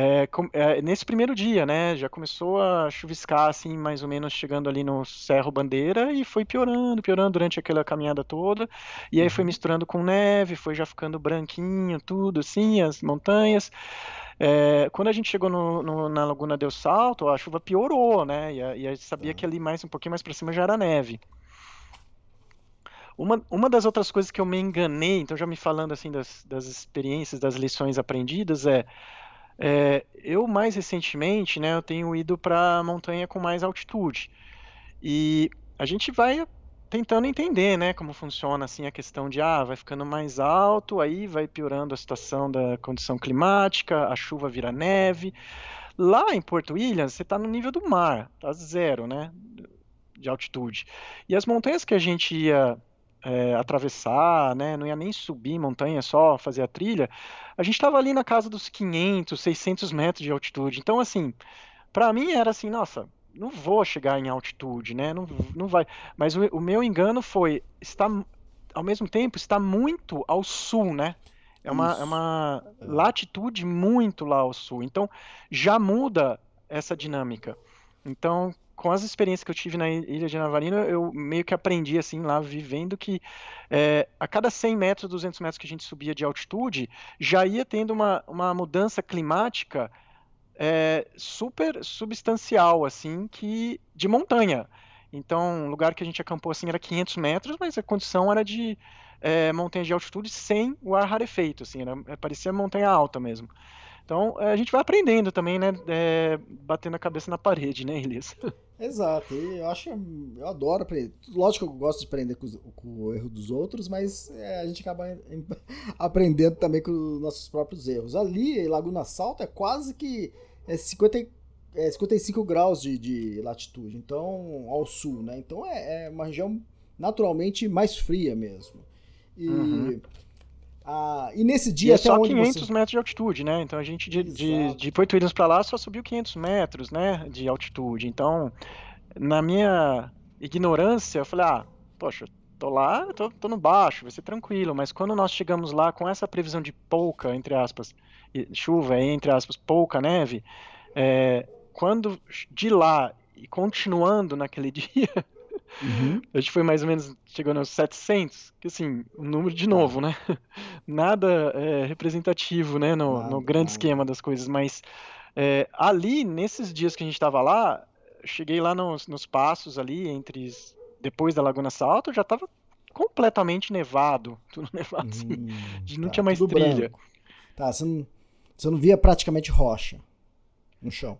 é, é, nesse primeiro dia, né, já começou a chuviscar, assim, mais ou menos chegando ali no Cerro Bandeira e foi piorando, piorando durante aquela caminhada toda. E aí foi uhum. misturando com neve, foi já ficando branquinho, tudo assim, as montanhas. É, quando a gente chegou no, no, na Laguna del Salto, a chuva piorou, né, e a, e a gente sabia que ali mais um pouquinho mais para cima já era neve. Uma, uma das outras coisas que eu me enganei, então já me falando assim das, das experiências, das lições aprendidas, é é, eu mais recentemente, né, eu tenho ido para montanha com mais altitude e a gente vai tentando entender, né, como funciona assim a questão de ah, vai ficando mais alto, aí vai piorando a situação da condição climática, a chuva vira neve. Lá em Porto Williams, você está no nível do mar, tá zero, né, de altitude. E as montanhas que a gente ia é, atravessar, né? Não ia nem subir montanha, só fazer a trilha. A gente estava ali na casa dos 500, 600 metros de altitude. Então, assim, para mim era assim, nossa, não vou chegar em altitude, né? Não, não vai. Mas o, o meu engano foi está ao mesmo tempo está muito ao sul, né? É uma, é uma latitude muito lá ao sul. Então já muda essa dinâmica. Então, com as experiências que eu tive na ilha de Navarino, eu meio que aprendi assim lá vivendo que é, a cada 100 metros, 200 metros que a gente subia de altitude, já ia tendo uma, uma mudança climática é, super substancial assim, que de montanha. Então, o lugar que a gente acampou assim era 500 metros, mas a condição era de é, montanha de altitude sem o ar rarefeito, assim, era, parecia montanha alta mesmo. Então, a gente vai aprendendo também, né? É, batendo a cabeça na parede, né, Elias? Exato, e eu acho, eu adoro aprender. Lógico que eu gosto de aprender com, com o erro dos outros, mas é, a gente acaba aprendendo também com os nossos próprios erros. Ali, em Laguna Salto, é quase que é 50, é 55 graus de, de latitude, então, ao sul, né? Então é, é uma região naturalmente mais fria mesmo. E uhum. Ah, e nesse dia e é só 500 você... metros de altitude, né? Então a gente de, de, de Porto Williams para lá só subiu 500 metros, né, de altitude. Então, na minha ignorância, eu falei, ah, poxa, tô lá, tô, tô no baixo, vai ser tranquilo. Mas quando nós chegamos lá com essa previsão de pouca, entre aspas, chuva, entre aspas, pouca neve, é, quando de lá e continuando naquele dia, Uhum. A gente foi mais ou menos chegando aos 700, que assim, um número de novo, né? Nada é, representativo, né, no, no grande esquema das coisas, mas é, ali, nesses dias que a gente estava lá, cheguei lá nos, nos passos ali, entre depois da Laguna Salto, já estava completamente nevado, tudo nevado assim, hum, não tá, tinha mais trilha. Branco. Tá, você não, você não via praticamente rocha no chão.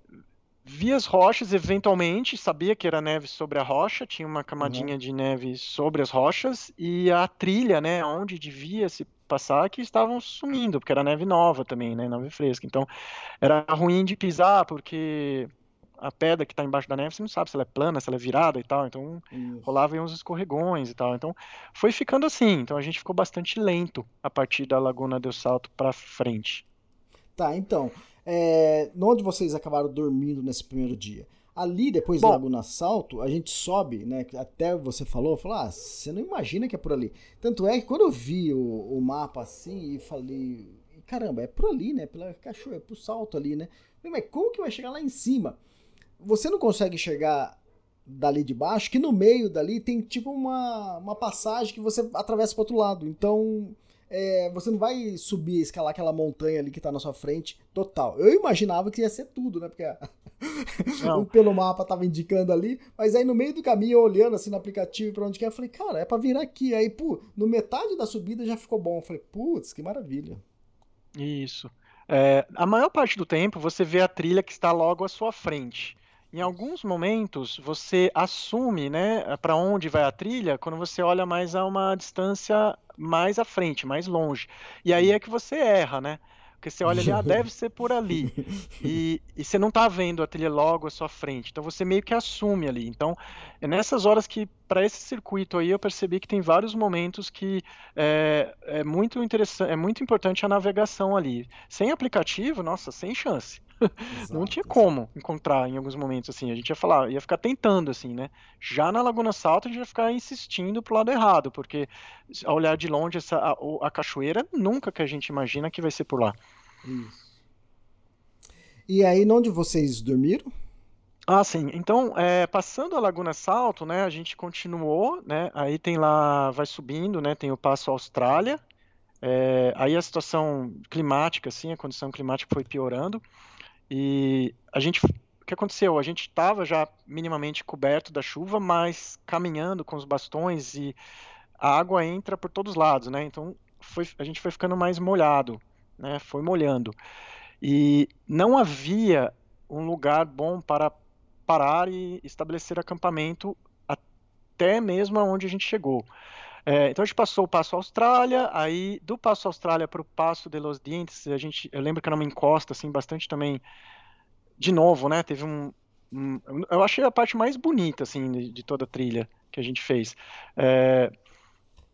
Vi as rochas eventualmente, sabia que era neve sobre a rocha, tinha uma camadinha uhum. de neve sobre as rochas e a trilha, né, onde devia se passar, que estavam sumindo, porque era neve nova também, né, neve fresca. Então, era ruim de pisar, porque a pedra que está embaixo da neve, você não sabe se ela é plana, se ela é virada e tal, então Isso. rolavam uns escorregões e tal. Então, foi ficando assim. Então, a gente ficou bastante lento a partir da Laguna del Salto para frente. Tá, então, é, onde vocês acabaram dormindo nesse primeiro dia? Ali, depois Bom, do Laguna Salto, a gente sobe, né? Até você falou, falou, ah, você não imagina que é por ali. Tanto é que quando eu vi o, o mapa assim e falei, caramba, é por ali, né? Pela cachoeira, é pro salto ali, né? Mas como que vai chegar lá em cima? Você não consegue chegar dali de baixo, que no meio dali tem tipo uma, uma passagem que você atravessa pro outro lado. Então, é, você não vai subir, escalar aquela montanha ali que tá na sua frente total. Eu imaginava que ia ser tudo, né? Porque pelo mapa tava indicando ali, mas aí no meio do caminho, olhando assim no aplicativo para onde que é, eu falei, cara, é pra virar aqui. Aí, pô, no metade da subida já ficou bom. Eu falei, putz, que maravilha. Isso. É, a maior parte do tempo você vê a trilha que está logo à sua frente. Em alguns momentos você assume, né, para onde vai a trilha quando você olha mais a uma distância mais à frente, mais longe. E aí é que você erra, né? Porque você olha ali, ah, deve ser por ali. E, e você não está vendo a trilha logo à sua frente. Então você meio que assume ali. Então, é nessas horas que, para esse circuito aí, eu percebi que tem vários momentos que é, é muito interessante, é muito importante a navegação ali. Sem aplicativo, nossa, sem chance. Exato, não tinha como encontrar em alguns momentos assim. A gente ia falar, ia ficar tentando assim, né? Já na Laguna Salto a gente ia ficar insistindo pro lado errado, porque ao olhar de longe essa a, a cachoeira nunca que a gente imagina que vai ser por lá. Isso. E aí, onde vocês dormiram? Ah, sim. Então, é, passando a Laguna Salto, né, a gente continuou, né, aí tem lá, vai subindo, né, tem o Passo Austrália, é, aí a situação climática, assim, a condição climática foi piorando, e a gente, o que aconteceu? A gente estava já minimamente coberto da chuva, mas caminhando com os bastões e a água entra por todos os lados, né? Então foi, a gente foi ficando mais molhado, né? Foi molhando. E não havia um lugar bom para parar e estabelecer acampamento até mesmo onde a gente chegou. É, então a gente passou o Passo Austrália, aí do Passo Austrália para o Passo de los Dientes, a gente, eu lembro que era uma encosta assim bastante também, de novo, né? Teve um, um eu achei a parte mais bonita assim de, de toda a trilha que a gente fez. É,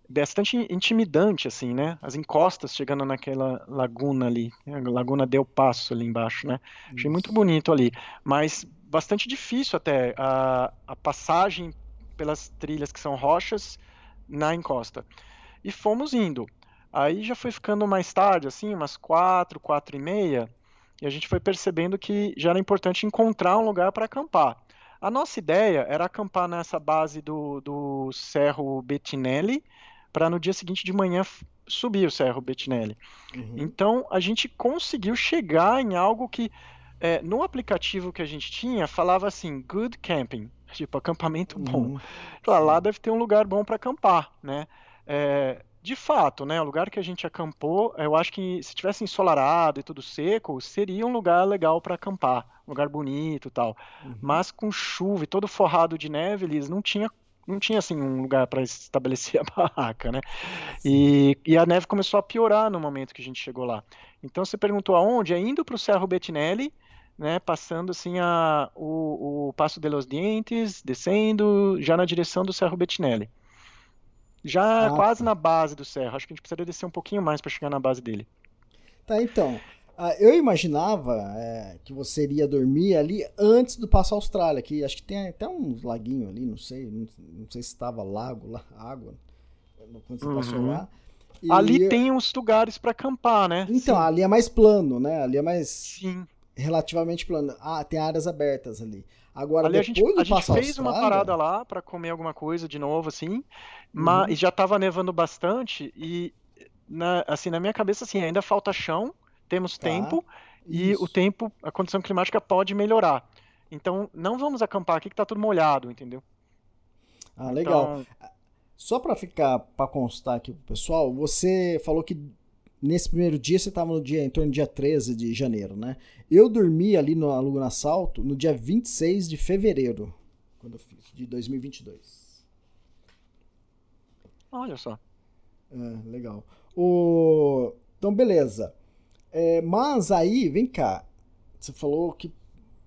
bastante intimidante, assim, né? As encostas chegando naquela laguna ali, né? a Laguna Del Passo ali embaixo, né? Isso. Achei muito bonito ali, mas bastante difícil até a, a passagem pelas trilhas que são rochas na encosta. E fomos indo. Aí já foi ficando mais tarde, assim, umas quatro, quatro e meia. e a gente foi percebendo que já era importante encontrar um lugar para acampar. A nossa ideia era acampar nessa base do, do Cerro Bettinelli, para no dia seguinte de manhã subir o Cerro Bettinelli. Uhum. Então a gente conseguiu chegar em algo que é, no aplicativo que a gente tinha falava assim, good camping, tipo acampamento bom. Uhum. lá deve ter um lugar bom para acampar, né? É, de fato, né, o lugar que a gente acampou, eu acho que se tivesse ensolarado e tudo seco, seria um lugar legal para acampar, um lugar bonito e tal. Uhum. Mas com chuva e todo forrado de neve, eles não tinha não tinha assim um lugar para estabelecer a barraca, né? E, e, a neve começou a piorar no momento que a gente chegou lá. Então você perguntou aonde? É indo para o Cerro Bettinelli, né? Passando assim a, o, o Passo de los Dientes, descendo já na direção do Cerro Bettinelli. Já ah, quase tá. na base do cerro. Acho que a gente precisaria descer um pouquinho mais para chegar na base dele. Tá, então. Ah, eu imaginava é, que você iria dormir ali antes do Passo Austrália, que acho que tem até uns laguinhos ali, não sei, não, não sei se estava lago lá, água, quando você uhum. passou lá. E ali tem uns lugares para acampar, né? Então, Sim. ali é mais plano, né? Ali é mais Sim. Relativamente plano. Ah, tem áreas abertas ali. Agora, Ali depois a gente, a gente fez uma parada lá para comer alguma coisa de novo, assim, mas uhum. já tava nevando bastante e, na, assim, na minha cabeça, assim, ainda falta chão, temos tá. tempo e Isso. o tempo, a condição climática pode melhorar. Então, não vamos acampar aqui que tá tudo molhado, entendeu? Ah, legal. Então... Só para ficar, para constar aqui pro pessoal, você falou que nesse primeiro dia você estava no dia em torno do dia 13 de janeiro, né? Eu dormi ali no Laguna Salto no dia 26 de fevereiro, quando eu fiz, de 2022. Olha só. É, legal. O... Então, beleza. É, mas aí, vem cá. Você falou que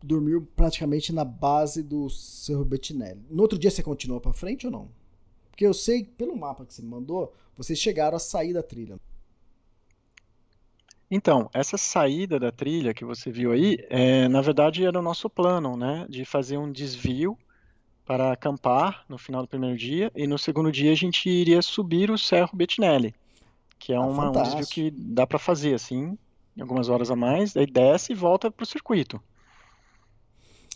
dormiu praticamente na base do Cerro Bettinelli. No outro dia você continuou para frente ou não? Porque eu sei, pelo mapa que você me mandou, vocês chegaram a sair da trilha. Então, essa saída da trilha que você viu aí, é, na verdade era o nosso plano, né? De fazer um desvio para acampar no final do primeiro dia e no segundo dia a gente iria subir o Cerro Bettinelli, que é ah, uma, um desvio que dá para fazer assim, em algumas horas a mais, aí desce e volta para o circuito.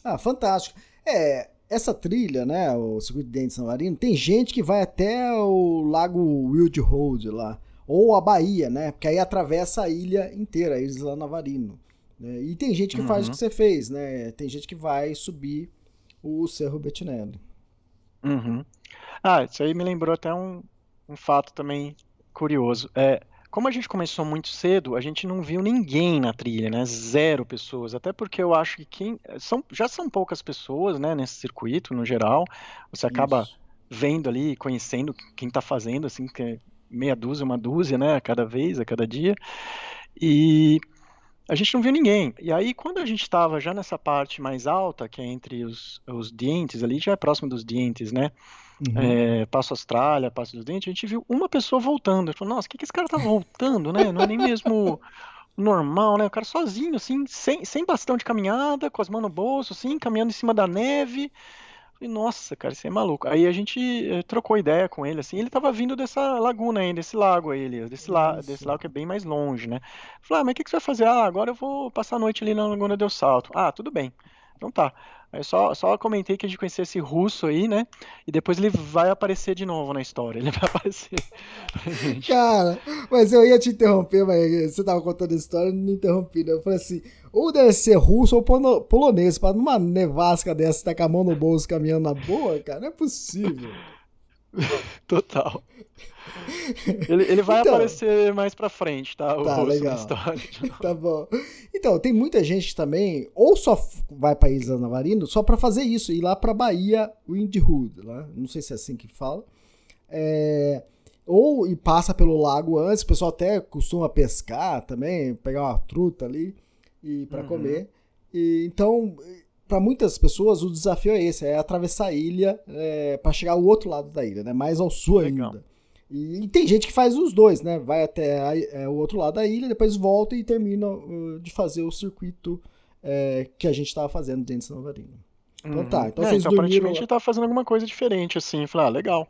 Ah, fantástico. É, essa trilha, né, o circuito de Dente São Marino, tem gente que vai até o Lago Wild Road lá ou a Bahia, né? Porque aí atravessa a ilha inteira, a Isla Navarino. Né? E tem gente que uhum. faz o que uhum. você fez, né? Tem gente que vai subir o Cerro Bettinelli. Uhum. Ah, isso aí me lembrou até um, um fato também curioso. É, como a gente começou muito cedo, a gente não viu ninguém na trilha, né? Zero pessoas. Até porque eu acho que quem são já são poucas pessoas, né? Nesse circuito, no geral, você acaba Isso. vendo ali, conhecendo quem está fazendo, assim, que meia dúzia, uma dúzia, né, a cada vez, a cada dia. E a gente não viu ninguém. E aí, quando a gente estava já nessa parte mais alta, que é entre os, os dentes ali, já é próximo dos dentes, né? Uhum. É, Passo Austrália, Passo dos Dentes, a gente viu uma pessoa voltando. A gente falou, nossa, o que, que esse cara tá voltando, né? Não é nem mesmo normal, né? O cara sozinho, assim, sem, sem bastão de caminhada, com as mãos no bolso, assim, caminhando em cima da neve. Falei, nossa, cara, isso é maluco. Aí a gente eh, trocou ideia com ele, assim, ele tava vindo dessa laguna aí, desse lago aí, desse, la desse lago que é bem mais longe, né? Falei, ah, mas o que, que você vai fazer? Ah, agora eu vou passar a noite ali na Laguna del Salto. Ah, tudo bem. Então tá. Só, só comentei que a gente conhecia esse russo aí, né? E depois ele vai aparecer de novo na história. Ele vai aparecer. Cara, mas eu ia te interromper, mas você tava contando a história e não interrompi, né? Eu falei assim, ou deve ser russo ou polonês, pra numa nevasca dessa tá com a mão no bolso caminhando na boa, cara, não é possível. Total. Ele, ele vai então, aparecer mais pra frente, tá? O tá, legal. tá bom. Então, tem muita gente também, ou só vai pra Isla Navarino só pra fazer isso, ir lá pra Bahia Windhood, lá, não sei se é assim que fala. É, ou e passa pelo lago antes, o pessoal até costuma pescar também, pegar uma truta ali e para uhum. comer. E, então, para muitas pessoas, o desafio é esse: é atravessar a ilha é, para chegar ao outro lado da ilha, né? mais ao sul Legal. ainda. E, e, tem gente que faz os dois, né? Vai até a, é, o outro lado da ilha, depois volta e termina uh, de fazer o circuito é, que a gente estava fazendo dentro de São. Então uhum. tá, então é, então. Aparentemente gente tava fazendo alguma coisa diferente, assim. Falei, ah, legal.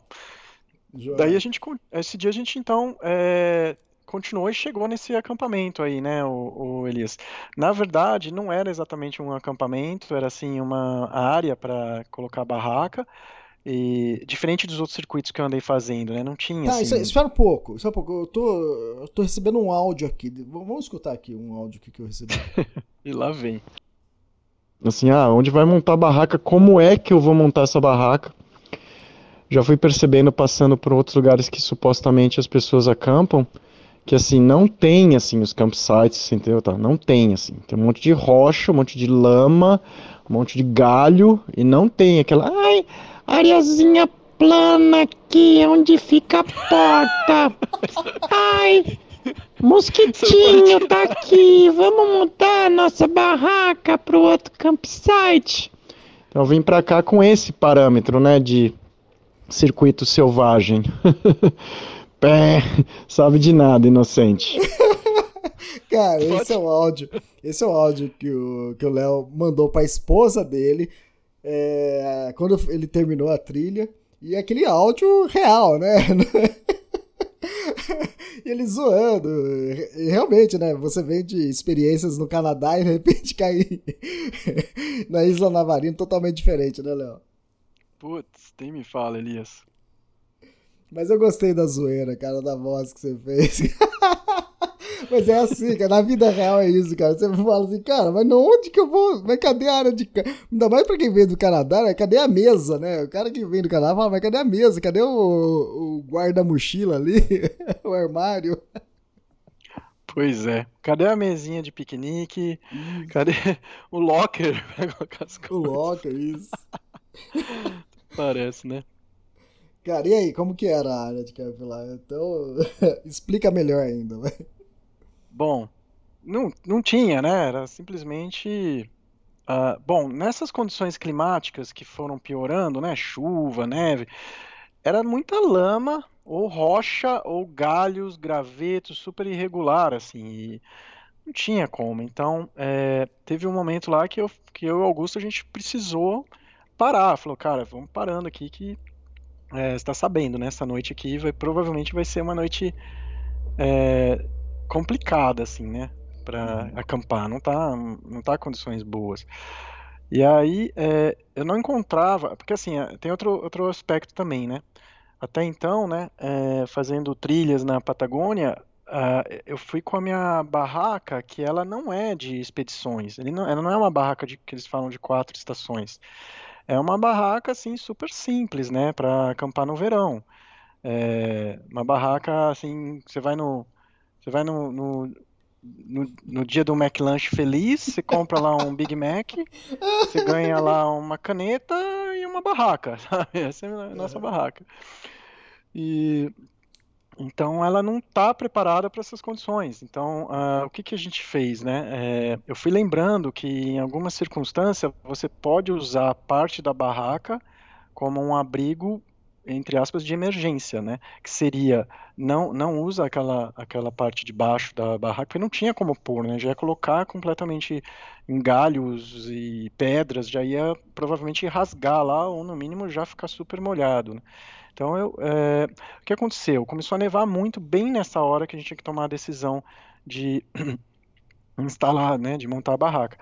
Daí a gente, esse dia a gente então é, continuou e chegou nesse acampamento aí, né, o, o Elias. Na verdade, não era exatamente um acampamento, era assim uma área para colocar barraca. E diferente dos outros circuitos que eu andei fazendo, né? Não tinha. Tá, assim... espera um pouco, espera um pouco. Eu tô, eu tô recebendo um áudio aqui. Vamos escutar aqui um áudio que eu recebi. e lá vem. Assim, ah, onde vai montar a barraca? Como é que eu vou montar essa barraca? Já fui percebendo, passando por outros lugares que supostamente as pessoas acampam, que assim, não tem assim os campsites, entendeu? Tá? Não tem assim. Tem um monte de rocha, um monte de lama, um monte de galho, e não tem aquela. Ai, areazinha plana aqui, onde fica a porta. Ai, mosquitinho tá aqui, vamos mudar nossa barraca para o outro campsite. Então eu vim para cá com esse parâmetro, né, de circuito selvagem. Pé, sabe de nada, inocente. Cara, esse é o áudio. Esse é o áudio que o que o Léo mandou para a esposa dele é, quando ele terminou a trilha. E aquele áudio real, né? e ele zoando. E realmente, né? Você vem de experiências no Canadá e de repente cai na Isla Navarino totalmente diferente, né, Léo? Putz, tem me fala, Elias. Mas eu gostei da zoeira, cara, da voz que você fez. Mas é assim, cara, na vida real é isso, cara. Você fala assim, cara, mas onde que eu vou? Mas cadê a área de. Ainda mais pra quem vem do Canadá, né? Cadê a mesa, né? O cara que vem do Canadá fala, mas cadê a mesa? Cadê o, o guarda-mochila ali? o armário? Pois é. Cadê a mesinha de piquenique? Cadê o locker pra colocar as coisas? O locker, isso. Parece, né? Cara, e aí, como que era a área de capilar? Então, explica melhor ainda, vai. Bom, não, não tinha, né? Era simplesmente. Uh, bom, nessas condições climáticas que foram piorando, né? Chuva, neve, era muita lama, ou rocha, ou galhos, gravetos, super irregular, assim. E não tinha como. Então, é, teve um momento lá que eu, que eu e o Augusto a gente precisou parar. Falou, cara, vamos parando aqui que é, está sabendo, né? Essa noite aqui vai, provavelmente vai ser uma noite é, complicada, assim, né? Para uhum. acampar, não tá, não tá condições boas. E aí é, eu não encontrava, porque assim, é, tem outro, outro aspecto também, né? Até então, né, é, fazendo trilhas na Patagônia, uh, eu fui com a minha barraca, que ela não é de expedições, ele não, ela não é uma barraca de, que eles falam de quatro estações. É uma barraca, assim, super simples, né, para acampar no verão. É uma barraca, assim, você vai no, você vai no, no, no, no dia do McLanche feliz, você compra lá um Big Mac, você ganha lá uma caneta e uma barraca, sabe? Essa é a nossa barraca. E então ela não está preparada para essas condições. Então uh, o que, que a gente fez, né? É, eu fui lembrando que em algumas circunstâncias você pode usar parte da barraca como um abrigo entre aspas, de emergência, né? Que seria, não, não usa aquela, aquela parte de baixo da barraca, porque não tinha como pôr, né? Já ia colocar completamente em galhos e pedras, já ia provavelmente rasgar lá, ou no mínimo já ficar super molhado, né? Então, eu, é, o que aconteceu? Começou a nevar muito bem nessa hora que a gente tinha que tomar a decisão de instalar, né, de montar a barraca.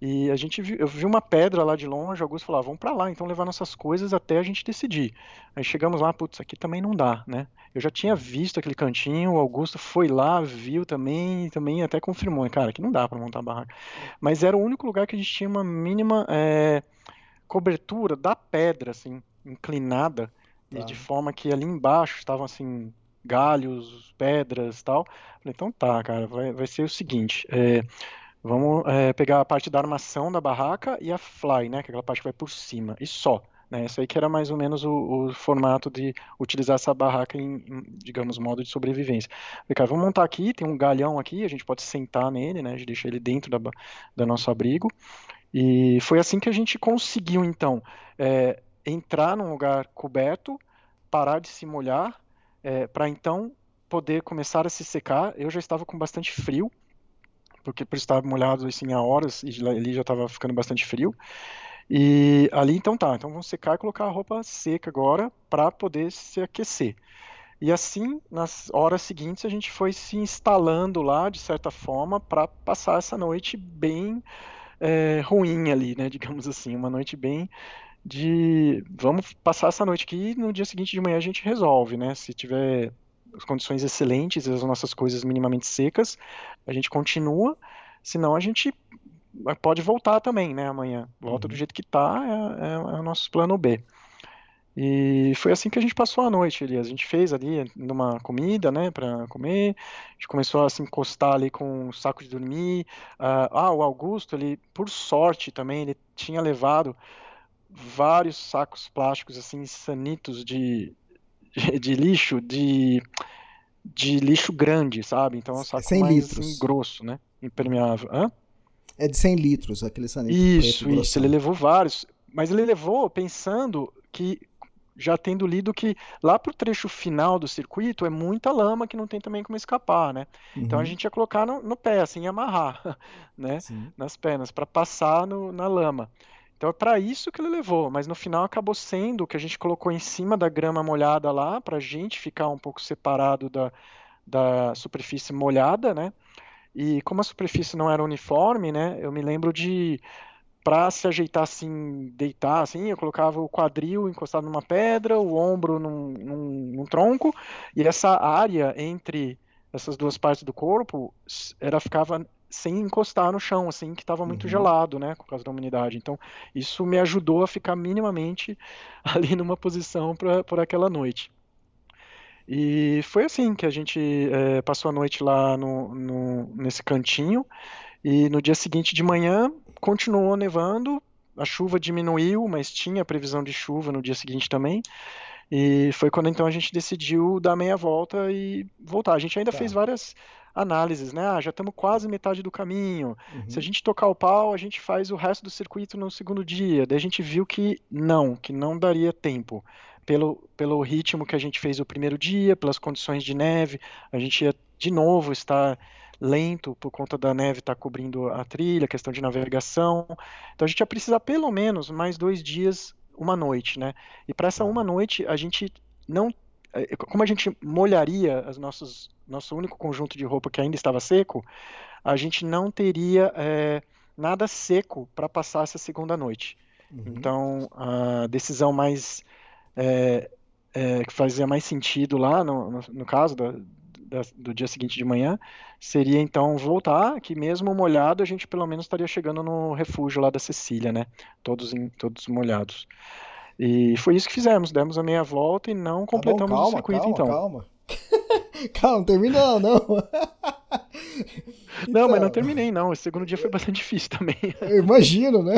E a gente viu, eu vi uma pedra lá de longe, Augusto falou, ah, vamos para lá, então levar nossas coisas até a gente decidir. Aí chegamos lá, putz, aqui também não dá, né? Eu já tinha visto aquele cantinho, o Augusto foi lá, viu também, também até confirmou, cara, que não dá para montar barraca. Mas era o único lugar que a gente tinha uma mínima é, cobertura da pedra, assim, inclinada, tá. e de forma que ali embaixo estavam, assim, galhos, pedras tal. Falei, então tá, cara, vai, vai ser o seguinte, é, Vamos é, pegar a parte da armação da barraca e a fly, né? Que é aquela parte que vai por cima. E só. Né? Isso aí que era mais ou menos o, o formato de utilizar essa barraca em, em, digamos, modo de sobrevivência. Falei, cara, vamos montar aqui, tem um galhão aqui, a gente pode sentar nele, né? A gente deixa ele dentro da, da nosso abrigo. E foi assim que a gente conseguiu, então, é, entrar num lugar coberto, parar de se molhar, é, para então poder começar a se secar. Eu já estava com bastante frio, porque por estar molhado assim há horas e ali já estava ficando bastante frio. E ali então tá, então vamos secar e colocar a roupa seca agora para poder se aquecer. E assim, nas horas seguintes, a gente foi se instalando lá, de certa forma, para passar essa noite bem é, ruim ali, né? Digamos assim, uma noite bem de vamos passar essa noite aqui e no dia seguinte de manhã a gente resolve, né? Se tiver as condições excelentes as nossas coisas minimamente secas, a gente continua, senão a gente pode voltar também, né? Amanhã. Volta uhum. do jeito que tá, é, é, é o nosso plano B. E foi assim que a gente passou a noite, Elias. A gente fez ali numa comida, né, para comer. A gente começou a se encostar ali com um saco de dormir. Uh, ah, o Augusto, ele, por sorte também, ele tinha levado vários sacos plásticos assim sanitos de, de, de lixo, de, de lixo grande, sabe? Então é um saco 100 mais litros. Assim, grosso, né? Impermeável. Hã? É de 100 litros, aquele sanito. Isso, isso. Ele levou vários. Mas ele levou pensando que já tendo lido que lá pro trecho final do circuito é muita lama que não tem também como escapar, né? Uhum. Então a uhum. gente ia colocar no, no pé, assim, amarrar, né? Sim. Nas pernas, para passar no, na lama. Então é para isso que ele levou, mas no final acabou sendo que a gente colocou em cima da grama molhada lá, para a gente ficar um pouco separado da, da superfície molhada, né? E como a superfície não era uniforme, né? Eu me lembro de para se ajeitar assim, deitar assim, eu colocava o quadril encostado numa pedra, o ombro num, num, num tronco, e essa área entre essas duas partes do corpo era ficava sem encostar no chão, assim, que estava muito uhum. gelado, né, por causa da umidade. Então, isso me ajudou a ficar minimamente ali numa posição para por aquela noite. E foi assim que a gente é, passou a noite lá no, no, nesse cantinho. E no dia seguinte de manhã continuou nevando, a chuva diminuiu, mas tinha previsão de chuva no dia seguinte também. E foi quando então a gente decidiu dar meia volta e voltar. A gente ainda tá. fez várias análises, né? Ah, já estamos quase metade do caminho. Uhum. Se a gente tocar o pau, a gente faz o resto do circuito no segundo dia. Daí a gente viu que não, que não daria tempo. Pelo, pelo ritmo que a gente fez o primeiro dia, pelas condições de neve, a gente ia de novo estar lento por conta da neve estar tá cobrindo a trilha, questão de navegação. Então a gente ia precisar pelo menos mais dois dias, uma noite, né? E para essa uma noite a gente não, eh, como a gente molharia as nossas, nosso único conjunto de roupa que ainda estava seco, a gente não teria é, nada seco para passar essa segunda noite. Uhum. Então a decisão mais é, é, que fazia mais sentido lá, no, no, no caso da, da, do dia seguinte de manhã, seria então voltar, que mesmo molhado a gente pelo menos estaria chegando no refúgio lá da Cecília, né? Todos, em, todos molhados. E foi isso que fizemos, demos a meia volta e não completamos tá bom, calma, o circuito calma, então. Calma, calma, não termina não. Então, não, mas não terminei não. O segundo dia foi bastante difícil também. Eu imagino, né?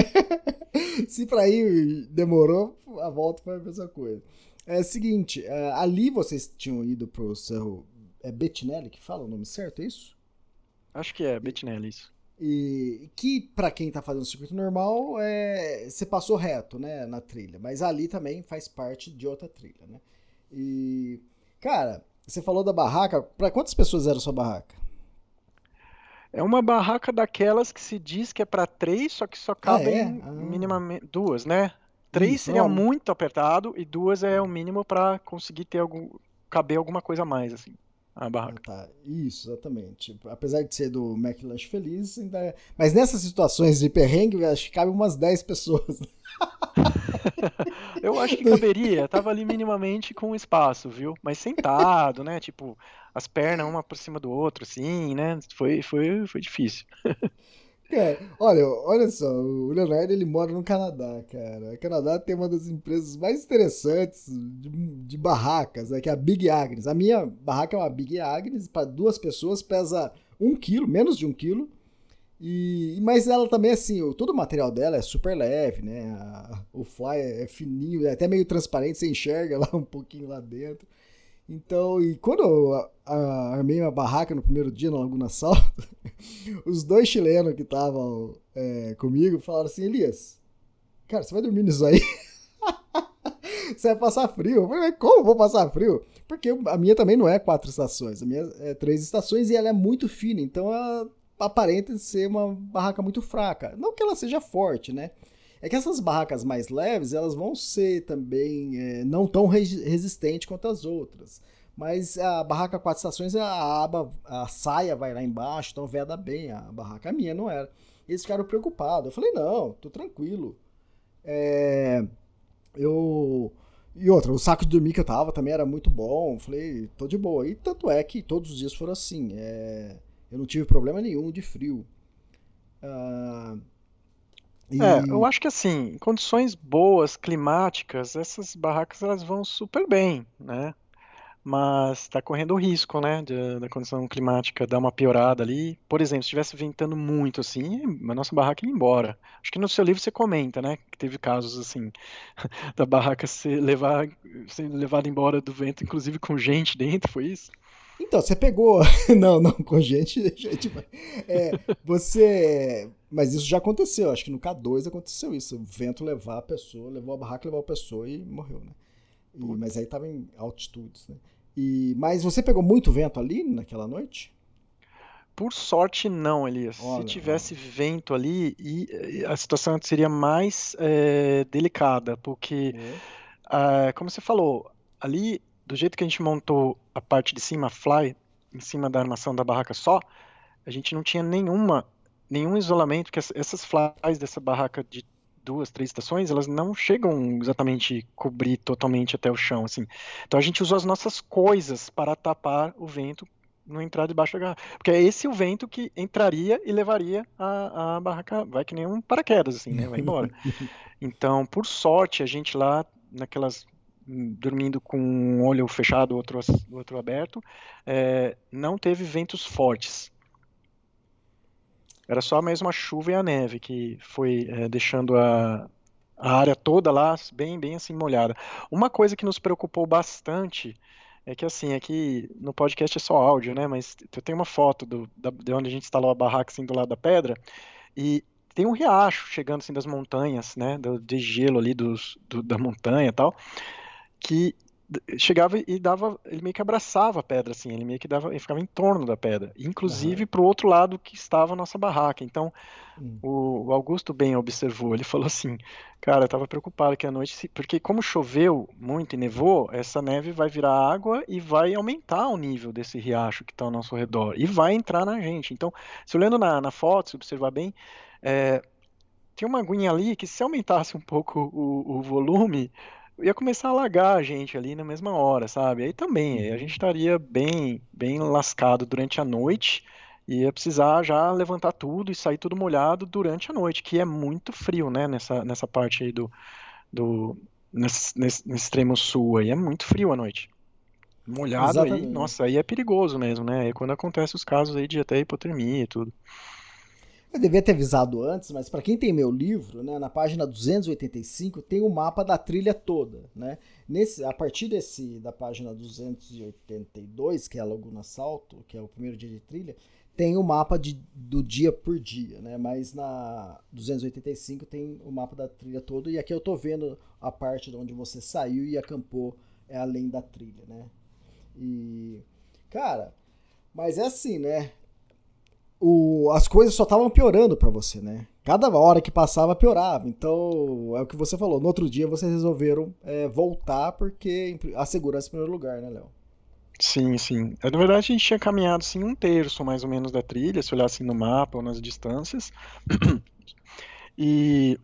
Se pra ir demorou, a volta foi a mesma coisa. É o seguinte, é, ali vocês tinham ido pro Cerro é Bettinelli que fala o nome certo, é isso? Acho que é Bettinelli, isso. E que para quem tá fazendo circuito normal, é, você passou reto, né, na trilha, mas ali também faz parte de outra trilha, né? E cara, você falou da barraca, para quantas pessoas era a sua barraca? É uma barraca daquelas que se diz que é para três, só que só cabem ah, é? ah. minimamente duas, né? Três Isso, seria não. muito apertado e duas é o mínimo para conseguir ter algum caber alguma coisa a mais assim a barraca. Tá, isso, exatamente. Apesar de ser do McLanche Feliz, ainda é... mas nessas situações de perrengue, acho que cabe umas 10 pessoas. eu acho que caberia, tava ali minimamente com espaço, viu? Mas sentado, né? Tipo, as pernas uma por cima do outro, assim, né? Foi, foi, foi difícil. É, olha, olha só, o Leonardo ele mora no Canadá, cara. O Canadá tem uma das empresas mais interessantes de, de barracas, né, que é a Big Agnes. A minha barraca é uma Big Agnes, para duas pessoas, pesa um quilo, menos de um quilo. E, mas ela também, assim, todo o material dela é super leve, né? A, o fly é fininho, é até meio transparente, você enxerga lá um pouquinho lá dentro. Então, e quando eu armei uma barraca no primeiro dia na Laguna Salto, os dois chilenos que estavam é, comigo falaram assim: Elias, cara, você vai dormir nisso aí? você vai passar frio? Eu falei, como vou passar frio? Porque a minha também não é quatro estações, a minha é três estações e ela é muito fina, então ela aparenta ser uma barraca muito fraca. Não que ela seja forte, né? É que essas barracas mais leves, elas vão ser também é, não tão resistentes quanto as outras. Mas a barraca quatro estações, a aba, a saia vai lá embaixo, então veda bem. A barraca minha não era. Eles ficaram preocupados. Eu falei, não, tô tranquilo. É, eu. E outra, o saco de dormir que eu tava também era muito bom. Falei, tô de boa. E tanto é que todos os dias foram assim. É, eu não tive problema nenhum de frio. Uh, e... É, eu acho que assim, condições boas, climáticas, essas barracas elas vão super bem, né? Mas está correndo o risco, né, da condição climática dar uma piorada ali. Por exemplo, se estivesse ventando muito assim, a nossa barraca ia embora. Acho que no seu livro você comenta, né, que teve casos assim da barraca ser, levar, ser levada embora do vento, inclusive com gente dentro, foi isso? Então, você pegou. não, não, com gente. gente é, você. Mas isso já aconteceu. Acho que no K2 aconteceu isso. O vento levar a pessoa, levou a barraca, levou a pessoa e morreu, né? E, mas aí tava em altitudes, né? E, mas você pegou muito vento ali naquela noite? Por sorte, não, Elias. Olha, Se tivesse olha. vento ali, e, a situação seria mais é, delicada, porque, é. como você falou, ali do jeito que a gente montou a parte de cima, fly, em cima da armação da barraca só, a gente não tinha nenhuma, nenhum isolamento, porque essas flies dessa barraca de duas, três estações, elas não chegam exatamente cobrir totalmente até o chão, assim. Então a gente usou as nossas coisas para tapar o vento não entrar debaixo da garrafa. Porque é esse o vento que entraria e levaria a, a barraca, vai que nem um paraquedas, assim, né? Vai embora. Então, por sorte, a gente lá, naquelas dormindo com um olho fechado, outro, outro aberto, é, não teve ventos fortes. Era só mesmo a chuva e a neve que foi é, deixando a, a área toda lá bem, bem assim molhada. Uma coisa que nos preocupou bastante é que assim, aqui no podcast é só áudio, né? Mas eu tenho uma foto do, da, de onde a gente instalou a barraca assim do lado da pedra e tem um riacho chegando assim das montanhas, né? Do, de gelo ali dos, do, da montanha e tal que chegava e dava, ele meio que abraçava a pedra, assim, ele meio que dava, ele ficava em torno da pedra, inclusive uhum. para o outro lado que estava a nossa barraca. Então, uhum. o, o, Augusto bem observou, ele falou assim, cara, eu estava preocupado que a noite, porque como choveu muito e nevou, essa neve vai virar água e vai aumentar o nível desse riacho que está ao nosso redor e vai entrar na gente. Então, se olhando na, na foto, se observar bem, é, tinha uma aguinha ali que se aumentasse um pouco o, o volume, ia começar a alagar a gente ali na mesma hora, sabe? Aí também, a gente estaria bem, bem lascado durante a noite e ia precisar já levantar tudo e sair tudo molhado durante a noite, que é muito frio, né? Nessa, nessa parte aí do, do nesse, nesse, nesse extremo sul aí, é muito frio à noite. Molhado Exatamente. aí, nossa, aí é perigoso mesmo, né? É quando acontece os casos aí de até hipotermia e tudo. Eu devia ter avisado antes, mas para quem tem meu livro, né, na página 285 tem o mapa da trilha toda, né? Nesse, a partir desse da página 282, que é a Laguna Salto, que é o primeiro dia de trilha, tem o mapa de, do dia por dia, né? Mas na 285 tem o mapa da trilha todo e aqui eu tô vendo a parte de onde você saiu e acampou é além da trilha, né? E cara, mas é assim, né? O, as coisas só estavam piorando para você, né? Cada hora que passava piorava. Então, é o que você falou. No outro dia vocês resolveram é, voltar porque a segurança em primeiro lugar, né, Léo? Sim, sim. Na verdade, a gente tinha caminhado assim, um terço mais ou menos da trilha, se olhar assim no mapa ou nas distâncias. E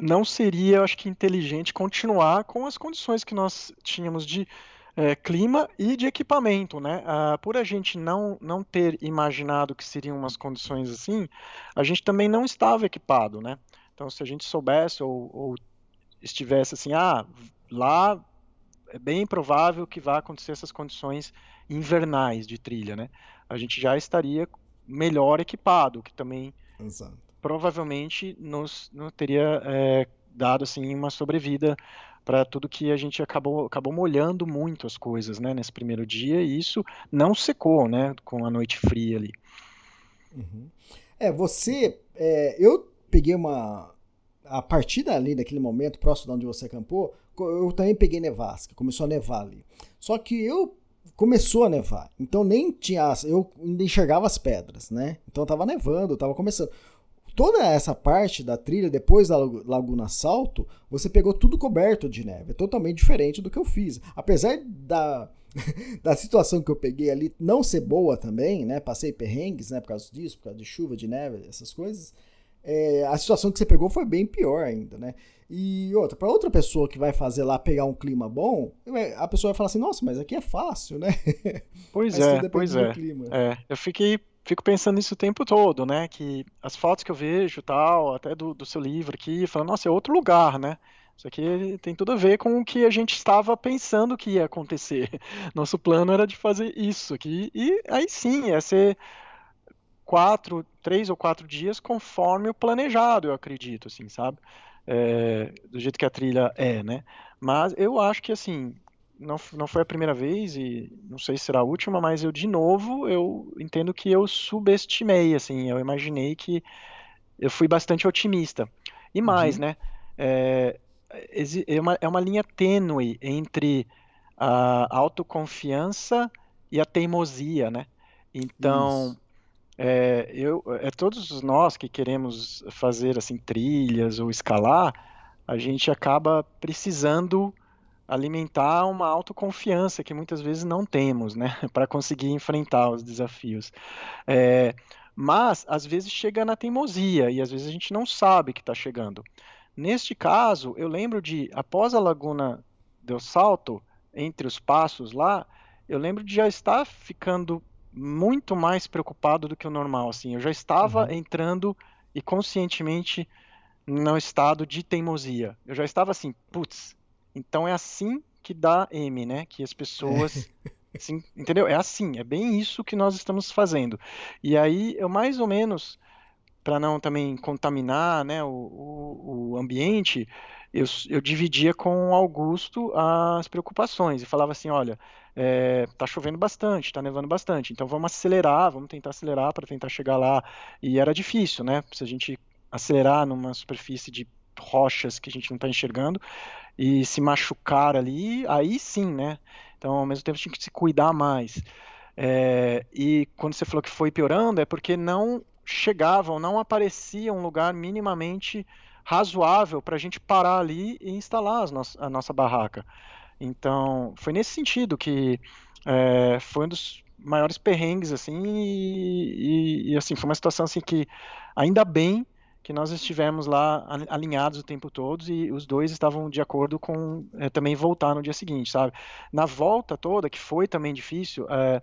não seria, acho que, inteligente continuar com as condições que nós tínhamos de é, clima e de equipamento, né? Ah, por a gente não, não ter imaginado que seriam umas condições assim, a gente também não estava equipado, né? Então, se a gente soubesse ou, ou estivesse assim, ah, lá é bem provável que vá acontecer essas condições invernais de trilha, né? A gente já estaria melhor equipado, que também Exato. provavelmente nos, nos teria é, dado assim uma sobrevida para tudo que a gente acabou, acabou molhando muito as coisas, né, nesse primeiro dia, e isso não secou, né, com a noite fria ali. Uhum. É, você, é, eu peguei uma, a partir dali, daquele momento, próximo de onde você acampou, eu também peguei nevasca, começou a nevar ali. Só que eu começou a nevar, então nem tinha, eu enxergava as pedras, né? Então tava nevando, tava começando. Toda essa parte da trilha, depois da Laguna Salto, você pegou tudo coberto de neve. É totalmente diferente do que eu fiz. Apesar da, da situação que eu peguei ali não ser boa também, né? Passei perrengues, né? Por causa disso, por causa de chuva, de neve, essas coisas. É, a situação que você pegou foi bem pior ainda, né? E outra, para outra pessoa que vai fazer lá pegar um clima bom, a pessoa vai falar assim: nossa, mas aqui é fácil, né? Pois é, pois é. é. Eu fiquei fico pensando nisso o tempo todo, né? Que as fotos que eu vejo, tal, até do, do seu livro aqui, falando, nossa, é outro lugar, né? Isso aqui tem tudo a ver com o que a gente estava pensando que ia acontecer. Nosso plano era de fazer isso aqui. E aí sim, ia ser quatro, três ou quatro dias conforme o planejado, eu acredito, assim, sabe? É, do jeito que a trilha é, né? Mas eu acho que, assim, não, não foi a primeira vez e não sei se será a última, mas eu de novo eu entendo que eu subestimei, assim, eu imaginei que eu fui bastante otimista. E mais, uhum. né? É, é, uma, é uma linha tênue entre a autoconfiança e a teimosia, né? Então, é, eu, é todos nós que queremos fazer assim trilhas ou escalar, a gente acaba precisando alimentar uma autoconfiança que muitas vezes não temos, né, para conseguir enfrentar os desafios. É, mas às vezes chega na teimosia e às vezes a gente não sabe que está chegando. Neste caso, eu lembro de após a Laguna do Salto, entre os passos lá, eu lembro de já estar ficando muito mais preocupado do que o normal. Assim, eu já estava uhum. entrando e conscientemente no estado de teimosia. Eu já estava assim, putz, então é assim que dá M, né? Que as pessoas. Assim, entendeu? É assim, é bem isso que nós estamos fazendo. E aí eu mais ou menos, para não também contaminar né, o, o, o ambiente, eu, eu, dividia com Augusto as preocupações e falava assim: olha, é, tá chovendo bastante, tá nevando bastante, então vamos acelerar, vamos tentar acelerar para tentar chegar lá. E era difícil, né? Se a gente acelerar numa superfície de rochas que a gente não está enxergando e se machucar ali, aí sim, né? Então, ao mesmo tempo, tinha que se cuidar mais. É, e quando você falou que foi piorando, é porque não chegavam, não aparecia um lugar minimamente razoável para a gente parar ali e instalar no a nossa barraca. Então, foi nesse sentido que é, foi um dos maiores perrengues, assim, e, e, e, assim, foi uma situação assim que, ainda bem que nós estivemos lá alinhados o tempo todo e os dois estavam de acordo com é, também voltar no dia seguinte, sabe? Na volta toda, que foi também difícil, é,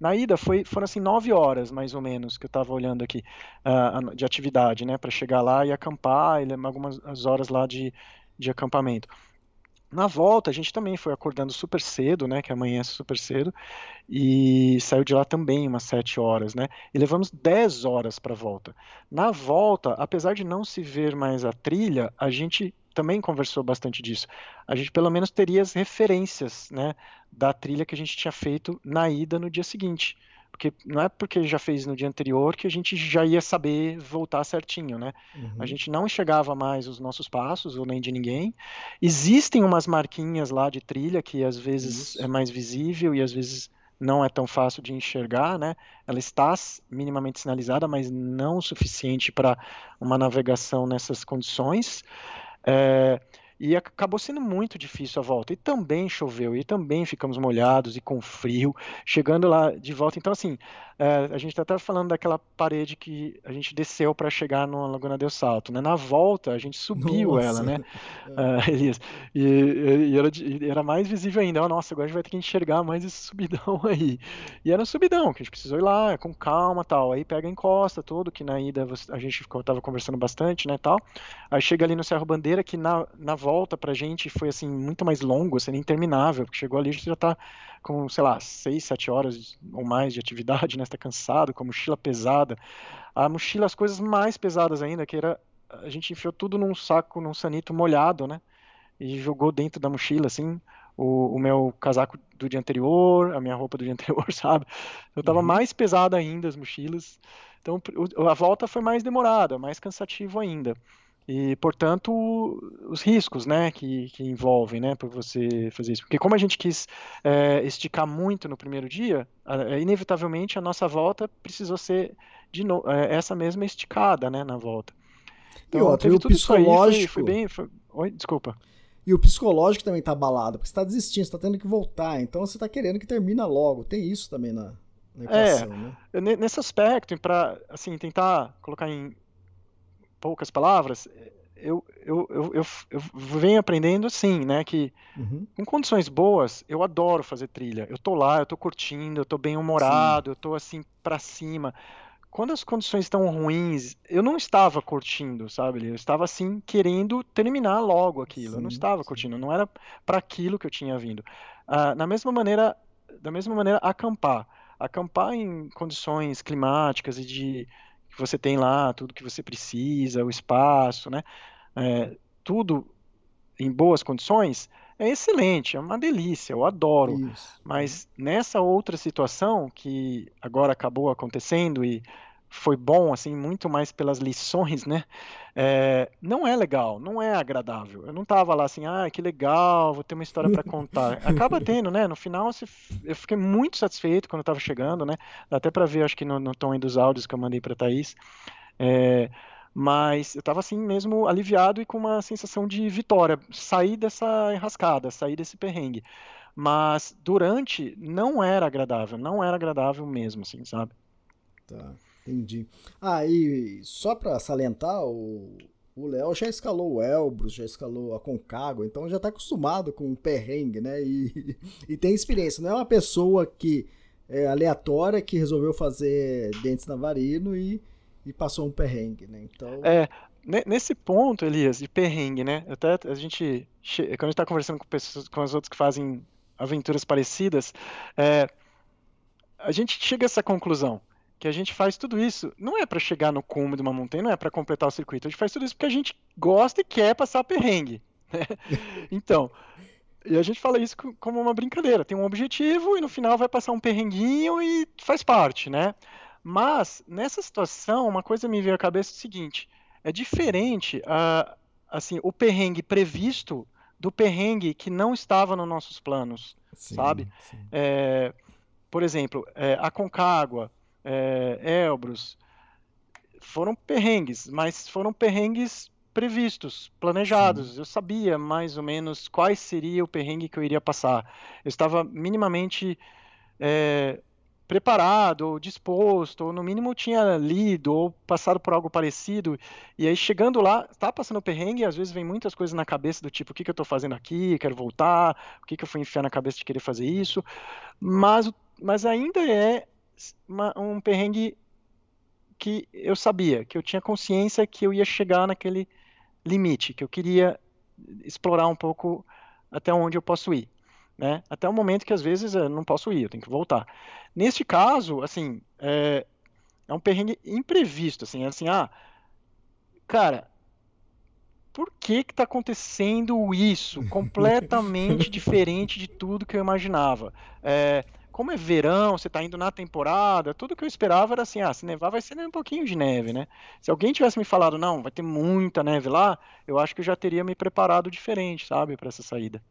na ida foi, foram assim nove horas mais ou menos que eu estava olhando aqui uh, de atividade, né, para chegar lá e acampar, e algumas horas lá de, de acampamento. Na volta, a gente também foi acordando super cedo, né? Que amanhece super cedo. E saiu de lá também umas 7 horas, né? E levamos 10 horas para a volta. Na volta, apesar de não se ver mais a trilha, a gente também conversou bastante disso. A gente pelo menos teria as referências, né? Da trilha que a gente tinha feito na ida no dia seguinte porque não é porque já fez no dia anterior que a gente já ia saber voltar certinho, né? Uhum. A gente não enxergava mais os nossos passos, ou nem de ninguém. Existem umas marquinhas lá de trilha que às vezes Isso. é mais visível e às vezes não é tão fácil de enxergar, né? Ela está minimamente sinalizada, mas não o suficiente para uma navegação nessas condições. É, e acabou sendo muito difícil a volta. E também choveu, e também ficamos molhados e com frio, chegando lá de volta. Então, assim, é, a gente está até falando daquela parede que a gente desceu para chegar na Laguna del Salto. Né? Na volta, a gente subiu Nossa. ela, né, Elias? E, e, era, e, era, mais visível ainda. Oh, Nossa, agora a gente vai ter que enxergar mais esse subidão aí. E era um subidão, que a gente precisou ir lá, com calma tal. Aí pega a encosta, tudo, que na ida a gente estava conversando bastante, né, tal. Aí chega ali no Cerro Bandeira, que na, na volta volta pra gente foi assim muito mais longo, assim, interminável, porque chegou ali a gente já tá com, sei lá, seis, sete horas ou mais de atividade, né? Está cansado, com a mochila pesada. A mochila, as coisas mais pesadas ainda, que era a gente enfiou tudo num saco, num sanito molhado, né? E jogou dentro da mochila, assim, o, o meu casaco do dia anterior, a minha roupa do dia anterior, sabe? Eu tava uhum. mais pesada ainda as mochilas. Então a volta foi mais demorada, mais cansativo ainda e portanto os riscos né que, que envolvem né por você fazer isso porque como a gente quis é, esticar muito no primeiro dia inevitavelmente a nossa volta precisou ser de no, é, essa mesma esticada, né, na volta. Então, e outra, teve e o tudo psicológico... Isso aí, foi, foi bem... Foi... Oi, desculpa. E o psicológico também tá abalado, porque você tá desistindo, você tá tendo que voltar, então você tá querendo que termina logo. Tem isso também na, na equação, é, né? Nesse aspecto, para assim, tentar colocar em poucas palavras, eu, eu, eu, eu, eu venho aprendendo assim, né, que uhum. em condições boas, eu adoro fazer trilha. Eu tô lá, eu tô curtindo, eu tô bem humorado, Sim. eu tô assim para cima quando as condições estão ruins, eu não estava curtindo, sabe? Eu estava assim querendo terminar logo aquilo. Sim, eu não estava sim. curtindo, não era para aquilo que eu tinha vindo. Uh, na mesma maneira, da mesma maneira, acampar, acampar em condições climáticas e de que você tem lá tudo que você precisa, o espaço, né? É, tudo em boas condições é excelente, é uma delícia, eu adoro. Isso. Mas nessa outra situação que agora acabou acontecendo e foi bom, assim, muito mais pelas lições, né? É, não é legal, não é agradável. Eu não tava lá assim, ah, que legal, vou ter uma história para contar. Acaba tendo, né? No final, eu fiquei muito satisfeito quando eu tava chegando, né? Dá até para ver, acho que no, no tom aí dos áudios que eu mandei para Thaís. É, mas eu estava assim mesmo aliviado e com uma sensação de vitória, sair dessa enrascada, sair desse perrengue. Mas durante não era agradável, não era agradável mesmo, assim, sabe? Tá, entendi. Ah, e só para salientar, o Léo já escalou o Elbrus, já escalou a Concagua, então já está acostumado com o perrengue, né? E, e tem experiência, não é uma pessoa que é aleatória que resolveu fazer dentes navarino e e passou um perrengue, né? Então. É, nesse ponto, Elias, de perrengue, né? Até a gente, quando a gente está conversando com pessoas, com as outras que fazem aventuras parecidas, é, a gente chega a essa conclusão que a gente faz tudo isso não é para chegar no cume de uma montanha, não é para completar o circuito. A gente faz tudo isso porque a gente gosta e quer passar perrengue. Né? Então, e a gente fala isso como uma brincadeira. Tem um objetivo e no final vai passar um perrenguinho e faz parte, né? Mas, nessa situação, uma coisa me veio à cabeça é o seguinte: é diferente uh, assim, o perrengue previsto do perrengue que não estava nos nossos planos, sim, sabe? Sim. É, por exemplo, é, a Concagua, é, Elbrus, foram perrengues, mas foram perrengues previstos, planejados. Sim. Eu sabia mais ou menos quais seria o perrengue que eu iria passar. Eu estava minimamente é, preparado, ou disposto, ou no mínimo tinha lido, ou passado por algo parecido, e aí chegando lá, tá passando perrengue, às vezes vem muitas coisas na cabeça do tipo, o que, que eu estou fazendo aqui, quero voltar, o que, que eu fui enfiar na cabeça de querer fazer isso, mas, mas ainda é uma, um perrengue que eu sabia, que eu tinha consciência que eu ia chegar naquele limite, que eu queria explorar um pouco até onde eu posso ir né? Até o momento que às vezes eu não posso ir, eu tenho que voltar. Neste caso, assim, é, é um perrengue imprevisto, assim, é assim, ah, cara, por que que tá acontecendo isso? Completamente diferente de tudo que eu imaginava. É, como é verão, você está indo na temporada, tudo que eu esperava era assim, ah, se nevar vai ser um pouquinho de neve, né? Se alguém tivesse me falado, não, vai ter muita neve lá, eu acho que eu já teria me preparado diferente, sabe, para essa saída.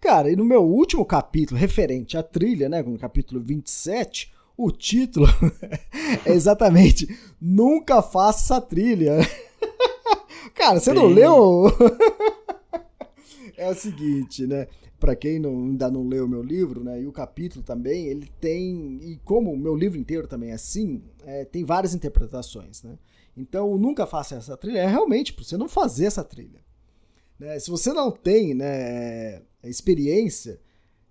Cara, e no meu último capítulo, referente à trilha, né, no capítulo 27, o título é exatamente Nunca Faça essa trilha. Cara, você Sim. não leu? é o seguinte, né? Para quem não, ainda não leu o meu livro, né, e o capítulo também, ele tem, e como o meu livro inteiro também é assim, é, tem várias interpretações, né? Então, nunca faça essa trilha é realmente para você não fazer essa trilha. Né? Se você não tem né, experiência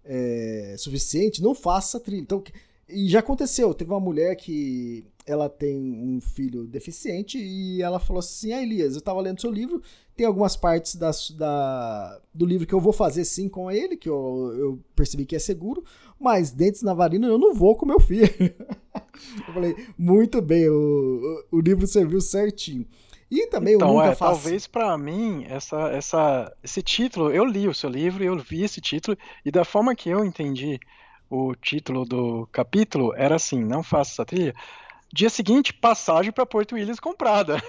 é, suficiente, não faça trilha. Então, e já aconteceu, teve uma mulher que ela tem um filho deficiente e ela falou assim: Ah, Elias, eu estava lendo seu livro, tem algumas partes da, da, do livro que eu vou fazer sim com ele, que eu, eu percebi que é seguro, mas Dentes Navarino eu não vou com meu filho. eu falei: Muito bem, o, o livro serviu certinho. E também então, o Nunca é, Faça. Talvez para mim, essa, essa, esse título, eu li o seu livro, eu vi esse título, e da forma que eu entendi o título do capítulo, era assim, não faça essa trilha, Dia seguinte, passagem para Porto Williams comprada.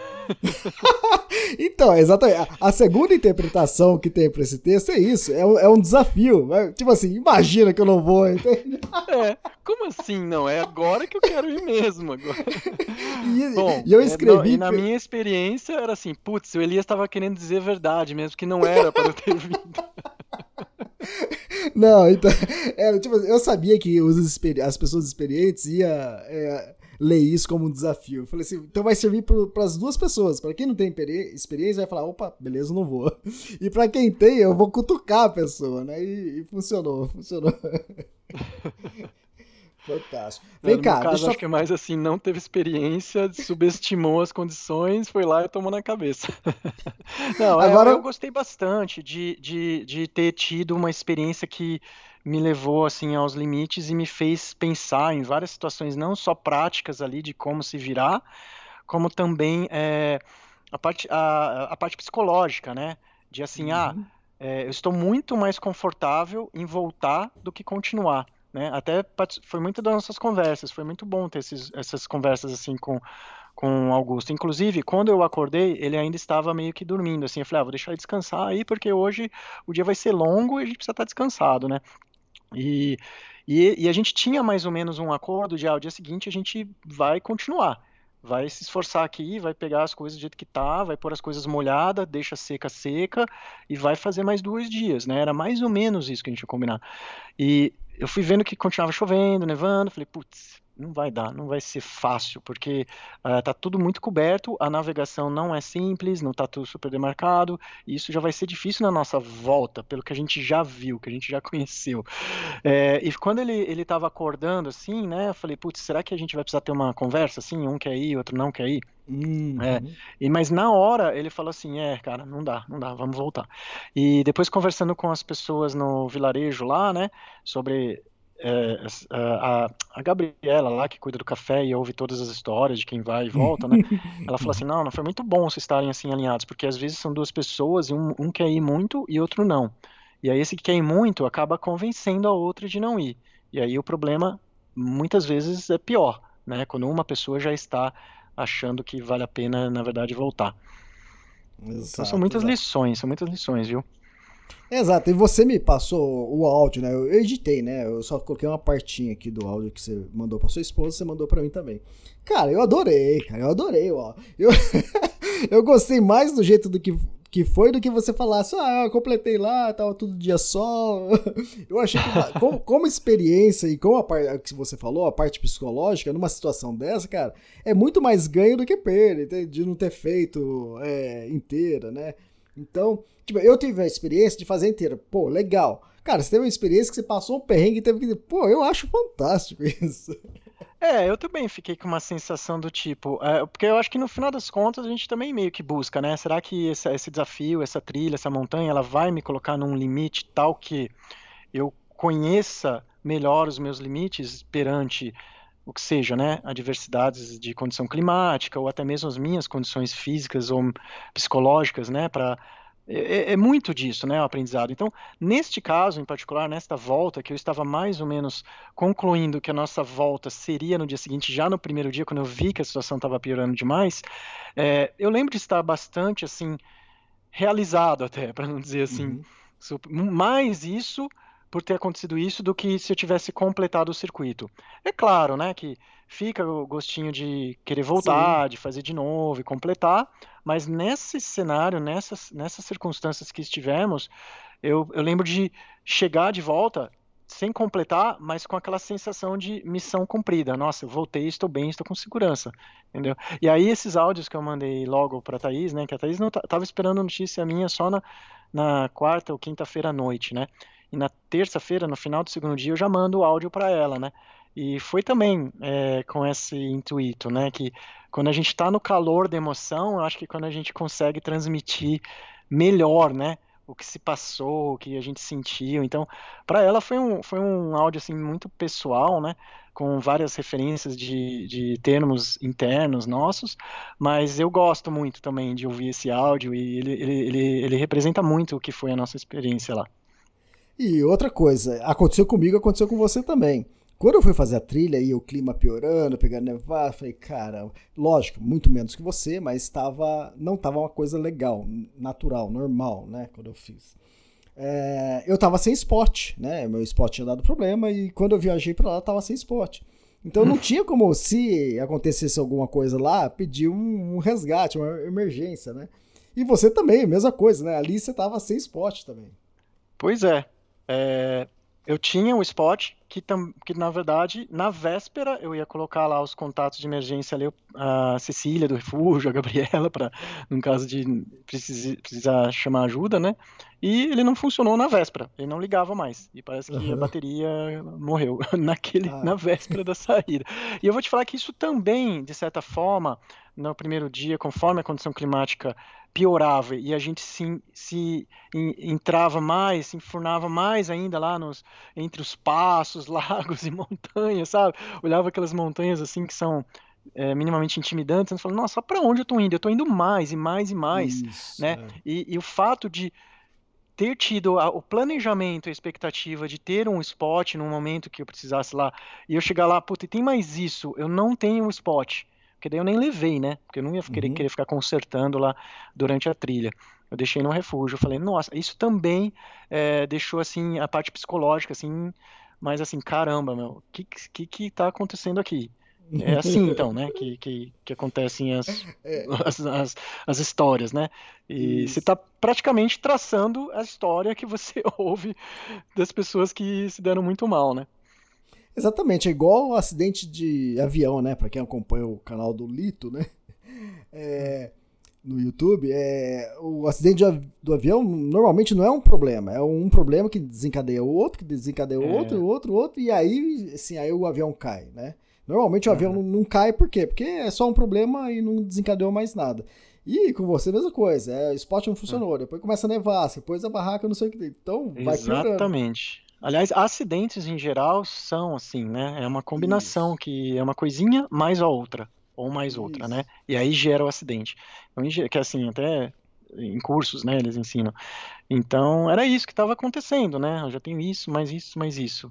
então, exatamente. A segunda interpretação que tem para esse texto é isso: é um, é um desafio. Né? Tipo assim, imagina que eu não vou. Entende? É, como assim? Não, é agora que eu quero ir mesmo. Agora. E, Bom, e eu escrevi. É, e na minha experiência era assim: putz, o Elias estava querendo dizer verdade mesmo, que não era para eu ter vindo. Não, então. Era, tipo, eu sabia que os, as pessoas experientes iam. É, ler isso como um desafio. Eu falei assim, então vai servir para as duas pessoas. Para quem não tem experiência, vai falar, opa, beleza, não vou. E para quem tem, eu vou cutucar a pessoa, né? E, e funcionou, funcionou. Fantástico. Vem no cá, caso, deixa acho que é mais assim, não teve experiência, subestimou as condições, foi lá e tomou na cabeça. não, é, Agora... eu, eu gostei bastante de, de, de ter tido uma experiência que me levou assim aos limites e me fez pensar em várias situações, não só práticas ali de como se virar, como também é, a, parte, a, a parte psicológica, né? De assim, ah, uhum. ah, é, eu estou muito mais confortável em voltar do que continuar. Né? Até foi muito das nossas conversas, foi muito bom ter esses, essas conversas assim com com Augusto. Inclusive, quando eu acordei, ele ainda estava meio que dormindo, assim, eu falei, ah, vou deixar ele descansar aí, porque hoje o dia vai ser longo e a gente precisa estar descansado, né? E, e, e, a gente tinha mais ou menos um acordo de, ah, o dia seguinte a gente vai continuar. Vai se esforçar aqui, vai pegar as coisas do jeito que tá, vai pôr as coisas molhadas, deixa seca, seca, e vai fazer mais dois dias, né? Era mais ou menos isso que a gente ia combinar. E eu fui vendo que continuava chovendo, nevando, falei, putz, não vai dar, não vai ser fácil, porque está ah, tudo muito coberto, a navegação não é simples, não está tudo super demarcado, e isso já vai ser difícil na nossa volta, pelo que a gente já viu, que a gente já conheceu. É, e quando ele estava acordando assim, né, eu falei, putz, será que a gente vai precisar ter uma conversa assim, um quer ir, outro não quer ir? Uhum. É, e, mas na hora ele falou assim: é, cara, não dá, não dá, vamos voltar. E depois conversando com as pessoas no vilarejo lá, né, sobre é, a, a, Gabriela lá, que cuida do café e ouve todas as histórias de quem vai e volta, né? Ela falou assim: não, não foi muito bom vocês estarem assim alinhados, porque às vezes são duas pessoas e um, um quer ir muito e outro não. E aí esse que quer ir muito acaba convencendo a outra de não ir. E aí o problema muitas vezes é pior, né? Quando uma pessoa já está achando que vale a pena, na verdade, voltar. Exato, então são muitas exato. lições, são muitas lições, viu? Exato, e você me passou o áudio, né? Eu editei, né? Eu só coloquei uma partinha aqui do áudio que você mandou pra sua esposa, você mandou para mim também. Cara, eu adorei, cara, eu adorei, ó. Eu, eu gostei mais do jeito do que, que foi do que você falasse, ah, eu completei lá, tava tudo dia só. Eu achei que, como, como, experiência e como a parte que você falou, a parte psicológica, numa situação dessa, cara, é muito mais ganho do que perda, de não ter feito é, inteira, né? Então, tipo, eu tive a experiência de fazer inteira. Pô, legal. Cara, você teve uma experiência que você passou um perrengue e teve que. Pô, eu acho fantástico isso. É, eu também fiquei com uma sensação do tipo. É, porque eu acho que no final das contas a gente também meio que busca, né? Será que esse, esse desafio, essa trilha, essa montanha, ela vai me colocar num limite tal que eu conheça melhor os meus limites perante o que seja, né, adversidades de condição climática ou até mesmo as minhas condições físicas ou psicológicas, né, para é, é, é, muito disso, né, o aprendizado. Então, neste caso em particular, nesta volta, que eu estava mais ou menos concluindo que a nossa volta seria no dia seguinte, já no primeiro dia, quando eu vi que a situação estava piorando demais, é, eu lembro de estar bastante, assim, realizado até, para não dizer assim, uhum. mais isso por ter acontecido isso do que se eu tivesse completado o circuito. É claro, né, que fica o gostinho de querer voltar, Sim. de fazer de novo e completar, mas nesse cenário, nessas, nessas circunstâncias que estivemos, eu, eu lembro de chegar de volta sem completar, mas com aquela sensação de missão cumprida. Nossa, eu voltei, estou bem, estou com segurança, entendeu? E aí esses áudios que eu mandei logo para a Thaís, né, que a Thaís não estava esperando notícia minha só na, na quarta ou quinta-feira à noite, né? E na terça-feira, no final do segundo dia, eu já mando o áudio para ela, né? E foi também é, com esse intuito, né? Que quando a gente está no calor da emoção, eu acho que quando a gente consegue transmitir melhor, né? O que se passou, o que a gente sentiu. Então, para ela foi um, foi um áudio assim muito pessoal, né? Com várias referências de, de termos internos nossos, mas eu gosto muito também de ouvir esse áudio e ele, ele, ele, ele representa muito o que foi a nossa experiência lá. E outra coisa, aconteceu comigo, aconteceu com você também. Quando eu fui fazer a trilha e o clima piorando, pegando nevada, falei, cara, lógico, muito menos que você, mas estava, não estava uma coisa legal, natural, normal, né? Quando eu fiz. É, eu estava sem spot, né? Meu spot tinha dado problema e quando eu viajei para lá, estava sem spot. Então não tinha como, se acontecesse alguma coisa lá, pedir um, um resgate, uma emergência, né? E você também, mesma coisa, né? Ali você estava sem spot também. Pois é. É eu tinha o spot que, que, na verdade, na véspera eu ia colocar lá os contatos de emergência ali, a Cecília do refúgio, a Gabriela, para, no caso de precisar, precisar chamar ajuda, né? E ele não funcionou na véspera, ele não ligava mais. E parece que uhum. a bateria morreu naquele, ah. na véspera da saída. E eu vou te falar que isso também, de certa forma, no primeiro dia, conforme a condição climática piorava e a gente se, se entrava mais, se enfurnava mais ainda lá nos, entre os passos, lagos e montanhas, sabe? Olhava aquelas montanhas assim que são é, minimamente intimidantes, e falava, nossa, para onde eu estou indo? Eu estou indo mais e mais e mais, Isso, né? É. E, e, o fato de ter tido a, o planejamento, a expectativa de ter um spot no momento que eu precisasse lá, e eu chegar lá, puta, tem mais isso, eu não tenho um spot porque daí eu nem levei, né? Porque eu não ia querer, uhum. querer ficar consertando lá durante a trilha. Eu deixei no refúgio. Eu falei, nossa, isso também é, deixou assim a parte psicológica, assim, mas assim, caramba, meu, o que, que que tá acontecendo aqui? É assim, então, né, que, que, que acontecem as, é. as, as, as, histórias, né? E Isso. você está praticamente traçando a história que você ouve das pessoas que se deram muito mal, né? Exatamente, é igual o acidente de avião, né? Para quem acompanha o canal do Lito, né? É, no YouTube, é, o acidente de, do avião normalmente não é um problema, é um problema que desencadeia o outro, que desencadeia o é. outro, o outro, outro, e aí, assim, aí o avião cai, né? Normalmente o avião não, não cai por quê? Porque é só um problema e não desencadeou mais nada. E com você, mesma coisa. É, o spot não funcionou, depois começa a nevar, depois a barraca não sei o que. Então, vai. Exatamente. Aliás, acidentes em geral são assim, né? É uma combinação Isso. que é uma coisinha mais a outra, ou mais Isso. outra, né? E aí gera o acidente. Então, que assim, até em cursos, né, eles ensinam. Então, era isso que estava acontecendo, né? Eu já tenho isso, mais isso, mais isso.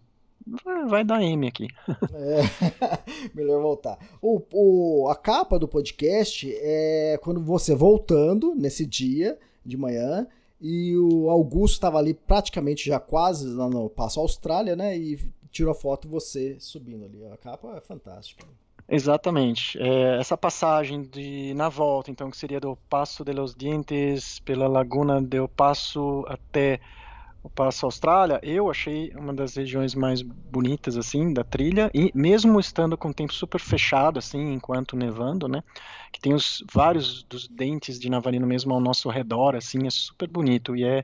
Vai dar M aqui. É, melhor voltar. O, o, a capa do podcast é quando você voltando nesse dia de manhã e o Augusto estava ali praticamente já quase lá no Passo Austrália, né? E tirou a foto você subindo ali. A capa é fantástica. Exatamente. É, essa passagem de na volta, então, que seria do Passo de los Dientes pela Laguna del Passo até Passo Austrália, eu achei uma das regiões mais bonitas assim da trilha. E mesmo estando com o tempo super fechado assim, enquanto nevando, né, que tem os vários dos dentes de Navarino mesmo ao nosso redor, assim, é super bonito. E é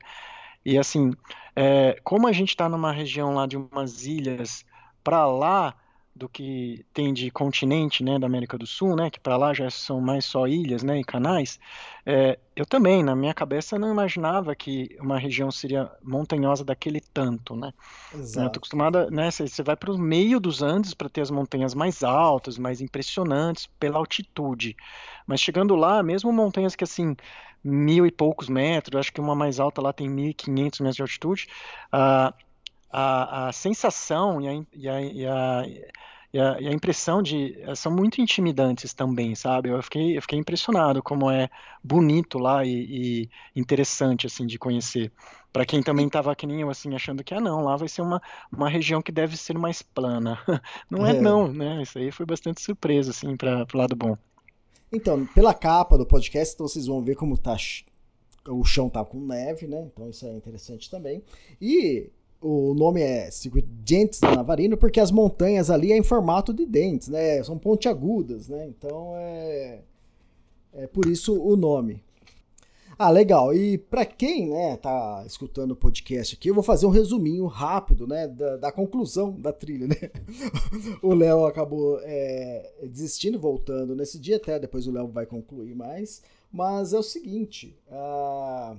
e assim, é, como a gente está numa região lá de umas ilhas para lá do que tem de continente, né, da América do Sul, né, que para lá já são mais só ilhas, né, e canais. É, eu também, na minha cabeça, não imaginava que uma região seria montanhosa daquele tanto, né. Exato. Eu tô acostumada, né, você vai para o meio dos Andes para ter as montanhas mais altas, mais impressionantes pela altitude, mas chegando lá, mesmo montanhas que assim mil e poucos metros, acho que uma mais alta lá tem 1.500 metros de altitude, uh, a, a sensação e a, e a, e a e a, e a, impressão de eh, são muito intimidantes também, sabe? Eu fiquei, eu fiquei impressionado como é bonito lá e, e interessante assim de conhecer. Para quem também estava que nem eu assim achando que ah não, lá vai ser uma, uma região que deve ser mais plana. Não é, é. não, né? Isso aí foi bastante surpresa assim para o lado bom. Então, pela capa do podcast, então vocês vão ver como tá o chão tá com neve, né? Então isso é interessante também. E o nome é Circuito Dentes Navarino porque as montanhas ali é em formato de dentes, né? São pontiagudas, né? Então é, é por isso o nome. Ah, legal. E para quem, né, tá escutando o podcast aqui, eu vou fazer um resuminho rápido, né, da, da conclusão da trilha, né? o Léo acabou é, desistindo, voltando nesse dia, até depois o Léo vai concluir mais. Mas é o seguinte, a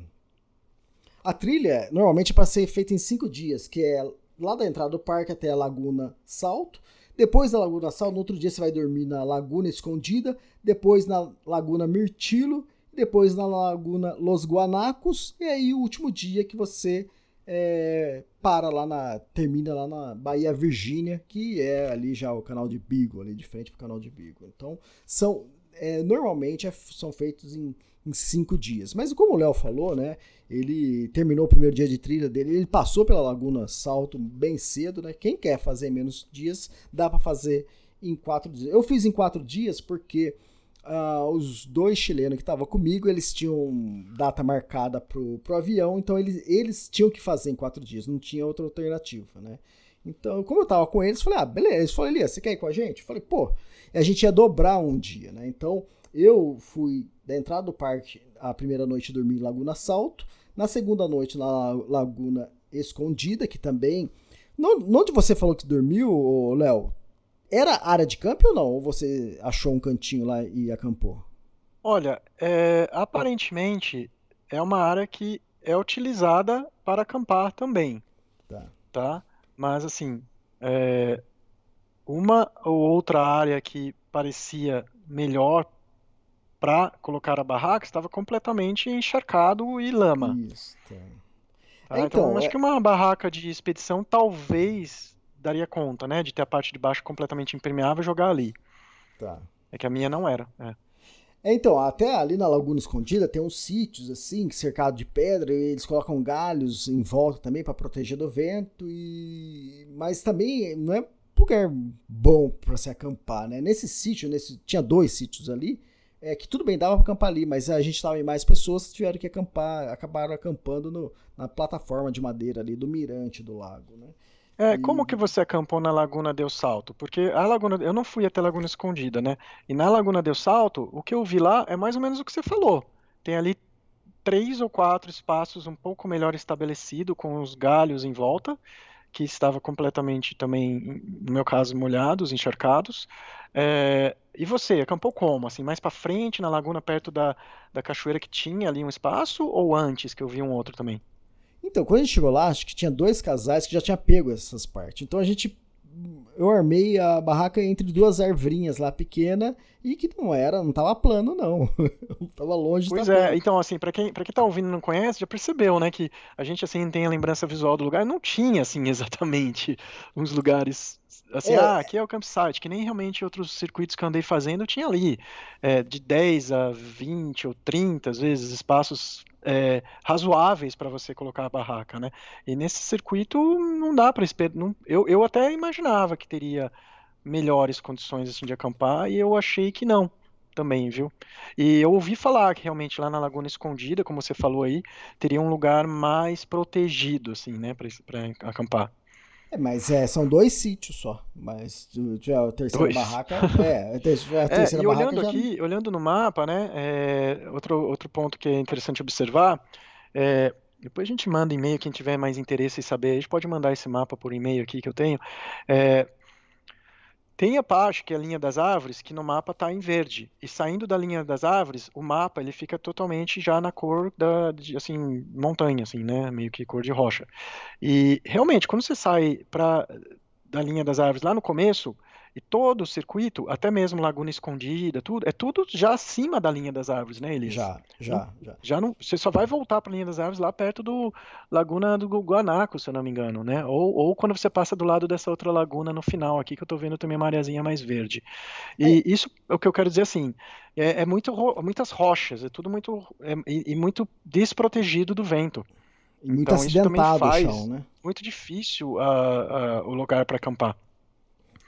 a trilha normalmente é para ser feita em cinco dias, que é lá da entrada do parque até a Laguna Salto. Depois da Laguna Salto, no outro dia você vai dormir na Laguna Escondida, depois na Laguna Mirtilo, depois na Laguna Los Guanacos, e aí o último dia que você é, para lá na. termina lá na Bahia Virgínia, que é ali já o canal de Beagle, ali de frente pro canal de Beagle. Então, são. É, normalmente é, são feitos em, em, cinco dias. Mas como o Léo falou, né? Ele terminou o primeiro dia de trilha dele, ele passou pela Laguna Salto bem cedo, né? Quem quer fazer menos dias, dá para fazer em quatro dias. Eu fiz em quatro dias porque Uh, os dois chilenos que estavam comigo, eles tinham data marcada pro, pro avião, então eles, eles tinham que fazer em quatro dias, não tinha outra alternativa, né? Então, como eu tava com eles, falei, ah, beleza. Eles falaram, Elias, você quer ir com a gente? Eu falei, pô, a gente ia dobrar um dia, né? Então, eu fui da entrada do parque, a primeira noite dormi em Laguna Salto, na segunda noite na Laguna Escondida, que também... Onde você falou que dormiu, Léo? Era área de campo ou não? Ou você achou um cantinho lá e acampou? Olha, é, aparentemente é uma área que é utilizada para acampar também. Tá. tá? Mas assim, é, uma ou outra área que parecia melhor para colocar a barraca estava completamente encharcado e lama. Isso. Tá. Tá? Então, então, acho é... que uma barraca de expedição talvez daria conta, né? De ter a parte de baixo completamente impermeável e jogar ali. Tá. É que a minha não era. É. É, então, até ali na Laguna Escondida tem uns sítios assim, cercado de pedra, e eles colocam galhos em volta também para proteger do vento e mas também não é lugar bom para se acampar, né? Nesse sítio, nesse tinha dois sítios ali, é que tudo bem dava para acampar ali, mas a gente estava em mais pessoas, tiveram que acampar, acabaram acampando no, na plataforma de madeira ali do mirante do lago, né? É, como que você acampou na Laguna Del Salto? Porque a Laguna, eu não fui até a Laguna Escondida, né? E na Laguna Del Salto, o que eu vi lá é mais ou menos o que você falou. Tem ali três ou quatro espaços um pouco melhor estabelecido, com os galhos em volta, que estava completamente também, no meu caso, molhados, encharcados. É, e você, acampou como? Assim, mais para frente, na laguna, perto da, da cachoeira que tinha ali um espaço, ou antes, que eu vi um outro também? Então, quando a gente chegou lá, acho que tinha dois casais que já tinha pego essas partes. Então a gente. Eu armei a barraca entre duas arvrinhas lá pequena e que não era, não tava plano, não. tava longe Pois é, plano. então, assim, para quem, pra quem tá ouvindo e não conhece, já percebeu, né, que a gente, assim, tem a lembrança visual do lugar. Não tinha, assim, exatamente uns lugares assim, é. ah, aqui é o campsite, que nem realmente outros circuitos que eu andei fazendo tinha ali, é, de 10 a 20 ou 30, às vezes, espaços é, razoáveis para você colocar a barraca, né? E nesse circuito não dá para esperar. Eu, eu até imaginava que teria melhores condições assim de acampar e eu achei que não também, viu? E eu ouvi falar que realmente lá na Laguna Escondida, como você falou aí, teria um lugar mais protegido, assim, né, para acampar. É, mas é, são dois sítios só. Mas já a terceira dois. barraca. É, a terceira, a terceira é, e olhando já... aqui, olhando no mapa, né? É, outro, outro ponto que é interessante observar. É, depois a gente manda e-mail, quem tiver mais interesse em saber, a gente pode mandar esse mapa por e-mail aqui que eu tenho. É, tem a parte que é a linha das árvores, que no mapa está em verde. E saindo da linha das árvores, o mapa ele fica totalmente já na cor da, de, assim, montanha, assim, né? Meio que cor de rocha. E realmente, quando você sai para da linha das árvores lá no começo, e todo o circuito, até mesmo Laguna Escondida, tudo, é tudo já acima da linha das árvores, né, Elias? Já, já, já. Já não, você só vai voltar para a linha das árvores lá perto do Laguna do Guanaco, se eu não me engano, né? Ou, ou quando você passa do lado dessa outra laguna no final aqui, que eu estou vendo também uma areazinha mais verde. E é. isso é o que eu quero dizer assim, é, é muito, muitas rochas, é tudo muito, é, e, e muito desprotegido do vento. Muito então, acidentado o chão, né? Muito difícil uh, uh, o lugar para acampar.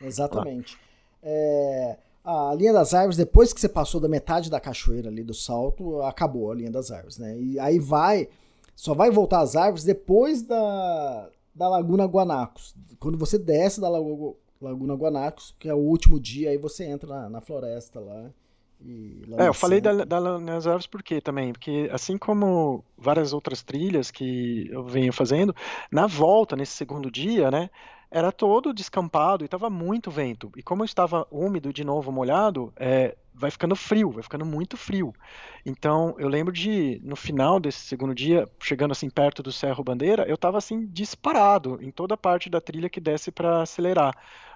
Exatamente. É, a linha das árvores, depois que você passou da metade da cachoeira ali do salto, acabou a linha das árvores, né? E aí vai, só vai voltar às árvores depois da, da Laguna Guanacos. Quando você desce da Laguna Guanacos, que é o último dia, aí você entra na, na floresta lá. é, eu falei da, da das árvores por quê também? Porque assim como várias outras trilhas que eu venho fazendo, na volta, nesse segundo dia, né, era todo descampado e estava muito vento. E como estava úmido de novo, molhado, é, vai ficando frio, vai ficando muito frio. Então, eu lembro de, no final desse segundo dia, chegando assim perto do Cerro Bandeira, eu estava assim disparado em toda a parte da trilha que desce para acelerar.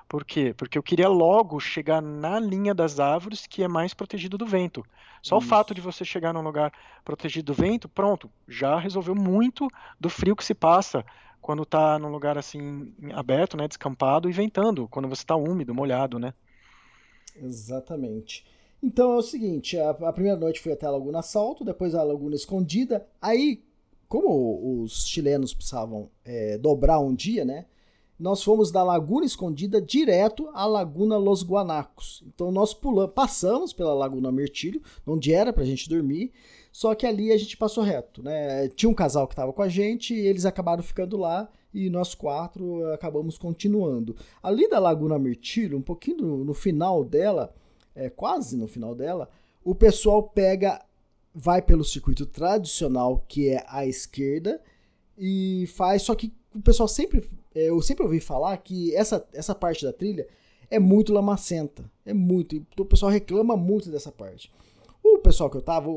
Por quê? Porque eu queria logo chegar na linha das árvores que é mais protegido do vento. Só Isso. o fato de você chegar num lugar protegido do vento, pronto, já resolveu muito do frio que se passa quando está num lugar assim aberto, né, descampado e ventando, quando você está úmido, molhado, né? Exatamente. Então é o seguinte, a, a, primeira noite foi até a Laguna Salto, depois a Laguna Escondida. Aí, como os chilenos precisavam é, dobrar um dia, né? Nós fomos da Laguna Escondida direto à Laguna Los Guanacos. Então nós pulamos, passamos pela Laguna Mirtilho, onde era pra gente dormir, só que ali a gente passou reto, né? Tinha um casal que estava com a gente e eles acabaram ficando lá e nós quatro acabamos continuando. Ali da Laguna Mirtilho, um pouquinho no, no final dela, é, quase no final dela, o pessoal pega, vai pelo circuito tradicional, que é a esquerda, e faz, só que o pessoal sempre, é, eu sempre ouvi falar que essa, essa parte da trilha é muito lamacenta, é muito, o pessoal reclama muito dessa parte. O pessoal que eu tava,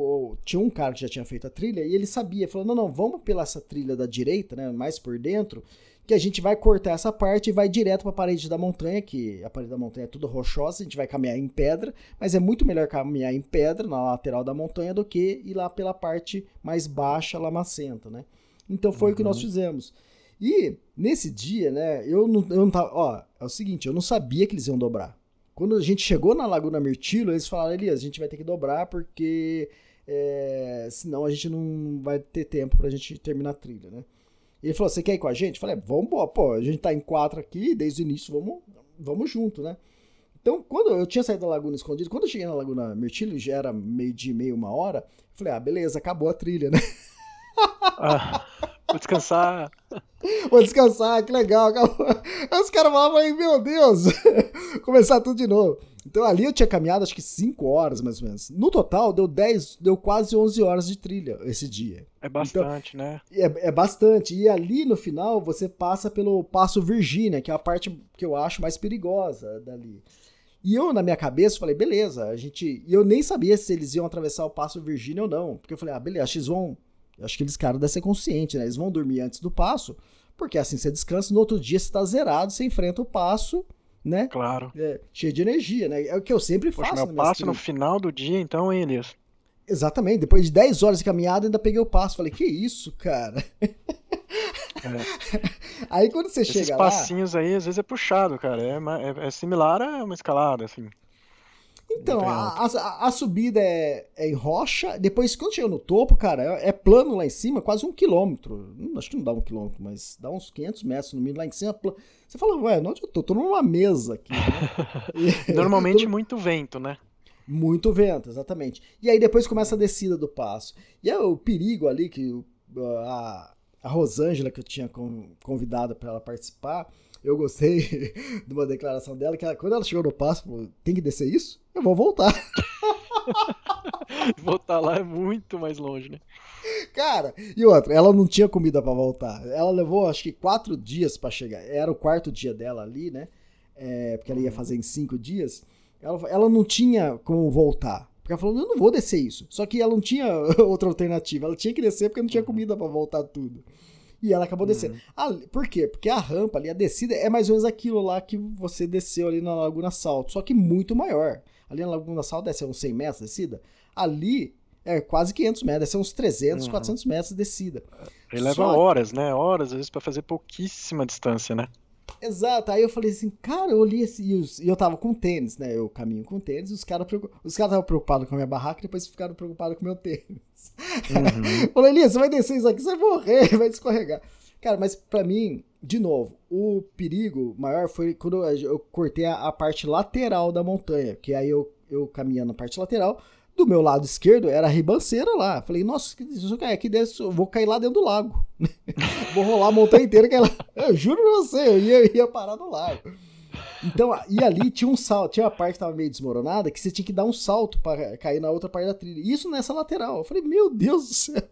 tinha um cara que já tinha feito a trilha e ele sabia, falou: não, não, vamos pela essa trilha da direita, né, mais por dentro, que a gente vai cortar essa parte e vai direto para a parede da montanha, que a parede da montanha é tudo rochosa, a gente vai caminhar em pedra, mas é muito melhor caminhar em pedra na lateral da montanha do que ir lá pela parte mais baixa, lamacenta, né? Então foi uhum. o que nós uhum. fizemos. E nesse dia, né, eu não, eu não tava, ó, é o seguinte, eu não sabia que eles iam dobrar. Quando a gente chegou na Laguna Mirtilo, eles falaram, Elias, a gente vai ter que dobrar porque é, senão a gente não vai ter tempo pra gente terminar a trilha, né? E ele falou, você quer ir com a gente? Eu falei, vamos, pô, a gente tá em quatro aqui, desde o início, vamos, vamos junto, né? Então, quando eu tinha saído da Laguna Escondida, quando eu cheguei na Laguna Mirtilo, já era meio dia, meio, uma hora, eu falei, ah, beleza, acabou a trilha, né? Ah. Vou descansar. Vou descansar, que legal. Aí os caras falavam aí, meu Deus, começar tudo de novo. Então ali eu tinha caminhado acho que 5 horas mais ou menos. No total deu 10, deu quase 11 horas de trilha esse dia. É bastante, então, né? É, é bastante. E ali no final você passa pelo Passo Virgínia, que é a parte que eu acho mais perigosa dali. E eu, na minha cabeça, falei, beleza, a gente. E eu nem sabia se eles iam atravessar o Passo Virgínia ou não. Porque eu falei, ah, beleza, acho que vão acho que eles caras devem ser conscientes, né? Eles vão dormir antes do passo, porque assim você descansa, no outro dia você tá zerado, você enfrenta o passo, né? Claro. É, cheio de energia, né? É o que eu sempre Poxa, faço. Meu passo no final do dia, então, hein, Elias? Exatamente. Depois de 10 horas de caminhada, ainda peguei o passo. Falei, que isso, cara? É. Aí quando você Esses chega lá... Esses passinhos aí, às vezes é puxado, cara. É, é, é similar a uma escalada, assim. Então, a, a, a, subida é, é, em rocha, depois quando chega no topo, cara, é, é, plano lá em cima, quase um quilômetro. Hum, acho que não dá um quilômetro, mas dá uns 500 metros no mínimo lá em cima. Você fala, ué, onde eu tô? Tô numa mesa aqui. Né? Normalmente tô... muito vento, né? Muito vento, exatamente. E aí depois começa a descida do passo. E é o perigo ali que a, a Rosângela, que eu tinha convidado para ela participar, eu gostei de uma declaração dela, que ela, quando ela chegou no passo, falou, tem que descer isso? Eu vou voltar. voltar lá é muito mais longe, né? Cara, e outra, ela não tinha comida para voltar. Ela levou acho que quatro dias para chegar. Era o quarto dia dela ali, né? É, porque ela ia fazer em cinco dias. Ela, ela não tinha como voltar. Porque ela falou, eu não vou descer isso. Só que ela não tinha outra alternativa. Ela tinha que descer porque não tinha comida para voltar tudo. E ela acabou descendo. Ah, por quê? Porque a rampa ali, a descida, é mais ou menos aquilo lá que você desceu ali na Laguna Salto, só que muito maior. Ali na Laguna Salto deve ser uns 100 metros de descida. Ali é quase 500 metros, deve ser uns 300, uhum. 400 metros de descida. Ele leva só... horas, né? Horas, às vezes, para fazer pouquíssima distância, né? Exato, aí eu falei assim, cara, eu olhei assim, e eu tava com tênis, né? Eu caminho com tênis, os caras os caras estavam preocupados com a minha barraca e depois ficaram preocupados com o meu tênis. Uhum. falei, Elias, você vai descer isso aqui, você vai morrer, vai escorregar. Cara, mas para mim, de novo, o perigo maior foi quando eu cortei a, a parte lateral da montanha, que aí eu, eu caminhando na parte lateral, do meu lado esquerdo era a ribanceira lá. Falei, nossa, se eu cair aqui dentro, eu vou cair lá dentro do lago. vou rolar a montanha inteira que ela. Eu juro pra você, eu ia, ia parar no lago. Então, e ali tinha um salto, tinha uma parte que tava meio desmoronada, que você tinha que dar um salto para cair na outra parte da trilha. Isso nessa lateral. Eu falei, meu Deus do céu.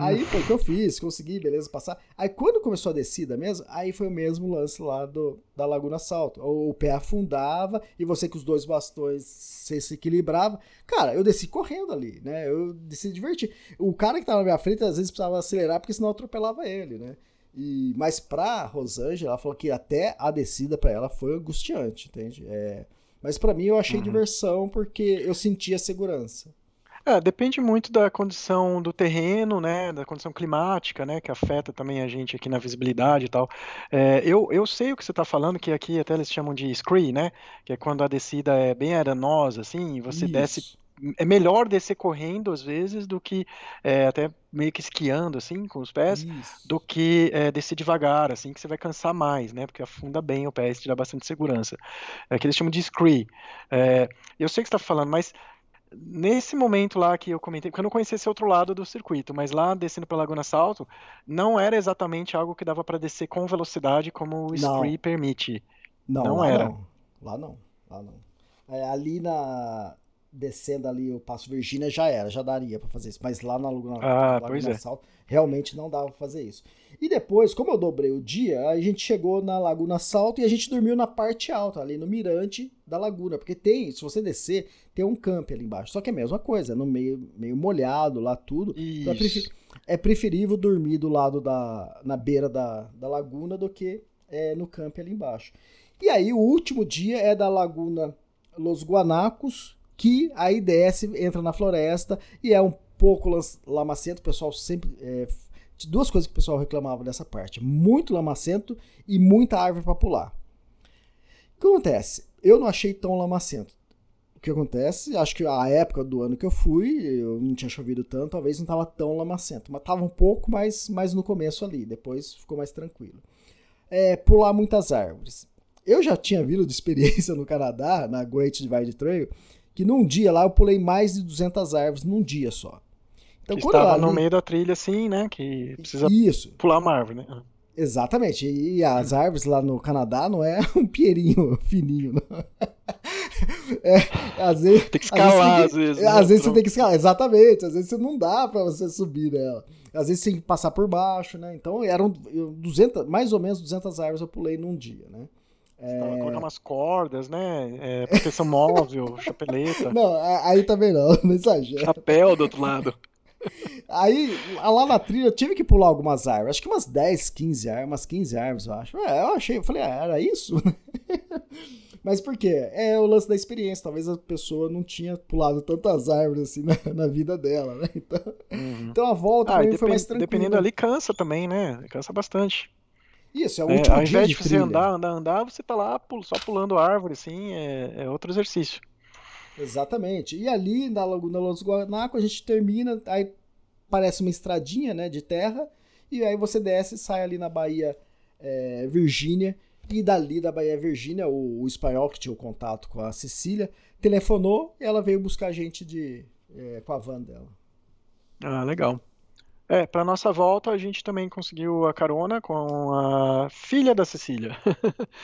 Aí foi o que eu fiz, consegui, beleza, passar. Aí quando começou a descida mesmo, aí foi o mesmo lance lá do, da Laguna Salto. O, o pé afundava e você com os dois bastões você se equilibrava. Cara, eu desci correndo ali, né? Eu desci divertir. O cara que tava na minha frente às vezes precisava acelerar porque senão eu atropelava ele, né? E, mas pra Rosângela, ela falou que até a descida para ela foi angustiante, entende? É, mas para mim eu achei uhum. diversão porque eu sentia segurança. É, depende muito da condição do terreno, né, da condição climática, né, que afeta também a gente aqui na visibilidade e tal. É, eu, eu sei o que você está falando, que aqui até eles chamam de scree, né, que é quando a descida é bem arenosa, assim, e você Isso. desce é melhor descer correndo às vezes do que é, até meio que esquiando assim com os pés Isso. do que é, descer devagar assim que você vai cansar mais né porque afunda bem o pé e te dá bastante segurança é que eles chamam de scree é, eu sei que está falando mas nesse momento lá que eu comentei, porque eu não conhecia esse outro lado do circuito, mas lá descendo pela Laguna Salto, não era exatamente algo que dava para descer com velocidade como o Spree permite. Não, não era. Não. Lá não, lá não. É, ali na descendo ali o Passo Virgínia já era, já daria para fazer isso, mas lá na Laguna, ah, na Laguna é. Salto realmente não dava pra fazer isso. E depois, como eu dobrei o dia, a gente chegou na Laguna Salto e a gente dormiu na parte alta, ali no mirante da laguna. Porque tem, se você descer, tem um camp ali embaixo. Só que é a mesma coisa, no meio, meio molhado lá tudo. Então é, prefer, é, preferível dormir do lado da. na beira da, da laguna do que é, no camp ali embaixo. E aí o último dia é da Laguna Los Guanacos, que aí desce, entra na floresta e é um pouco lamacento. O pessoal sempre é, duas coisas que o pessoal reclamava dessa parte: muito lamacento e muita árvore para pular. O que acontece? Eu não achei tão lamacento. O que acontece? Acho que a época do ano que eu fui, eu não tinha chovido tanto, talvez não estava tão lamacento, mas estava um pouco mais, mais no começo ali, depois ficou mais tranquilo. É, pular muitas árvores. Eu já tinha vindo de experiência no Canadá, na Great Divide Trail, que num dia lá eu pulei mais de 200 árvores num dia só. Então, que estava ali... no meio da trilha, assim, né? Que precisa Isso. pular uma árvore, né? Exatamente. E as árvores lá no Canadá não é um pierinho fininho, não. É, às vezes, tem que escalar, às vezes. Às vezes, né? às vezes você tem que escalar, exatamente. Às vezes você não dá para você subir nela. Às vezes você tem que passar por baixo, né? Então eram 200, mais ou menos 200 árvores eu pulei num dia, né? É... Colocar umas cordas, né? É, proteção móvel, chapeleta. Não, aí também não, não exagera. Chapéu do outro lado. Aí, lá na trilha, eu tive que pular algumas árvores. Acho que umas 10, 15 árvores, umas 15 árvores, eu acho. É, eu achei, eu falei, ah, era isso? Mas por quê? É o lance da experiência. Talvez a pessoa não tinha pulado tantas árvores assim na, na vida dela, né? Então, uhum. então a volta ah, foi mais tranquila. Dependendo ali, cansa também, né? Cansa bastante. Isso, é o é, último ao dia invés de, de você andar, andar, andar, você tá lá só pulando árvore, assim, é, é outro exercício. Exatamente. E ali na Laguna Los Guanaco a gente termina, aí parece uma estradinha né, de terra, e aí você desce e sai ali na Bahia é, Virgínia, e dali da Bahia Virgínia, o, o, espanhol que tinha o contato com a Cecília, telefonou e ela veio buscar a gente de, é, com a van dela. Ah, legal. É, para nossa volta a gente também conseguiu a carona com a filha da Cecília.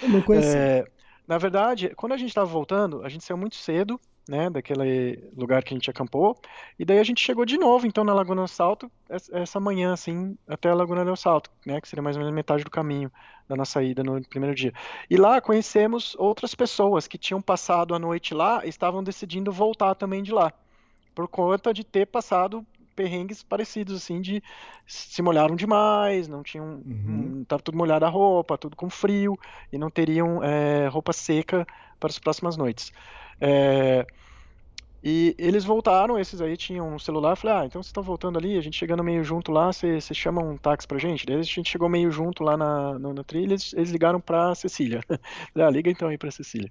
Eu não conheci. É, na verdade, quando a gente estava voltando, a gente saiu muito cedo né, daquele lugar que a gente acampou, e daí a gente chegou de novo, então, na Laguna do Salto, essa manhã, assim, até a Laguna do Salto, né, que seria mais ou menos metade do caminho da nossa ida no primeiro dia. E lá conhecemos outras pessoas que tinham passado a noite lá e estavam decidindo voltar também de lá, por conta de ter passado perrengues parecidos, assim, de se molharam demais, não tinham. Uhum. Tava tudo molhado a roupa, tudo com frio, e não teriam é, roupa seca para as próximas noites. É, e eles voltaram, esses aí tinham um celular, eu falei, ah, então vocês estão voltando ali, a gente chegando meio junto lá, você, chama um táxi pra gente? Daí a gente chegou meio junto lá na, na, na trilha, eles, eles ligaram pra Cecília. ah, liga então aí pra Cecília.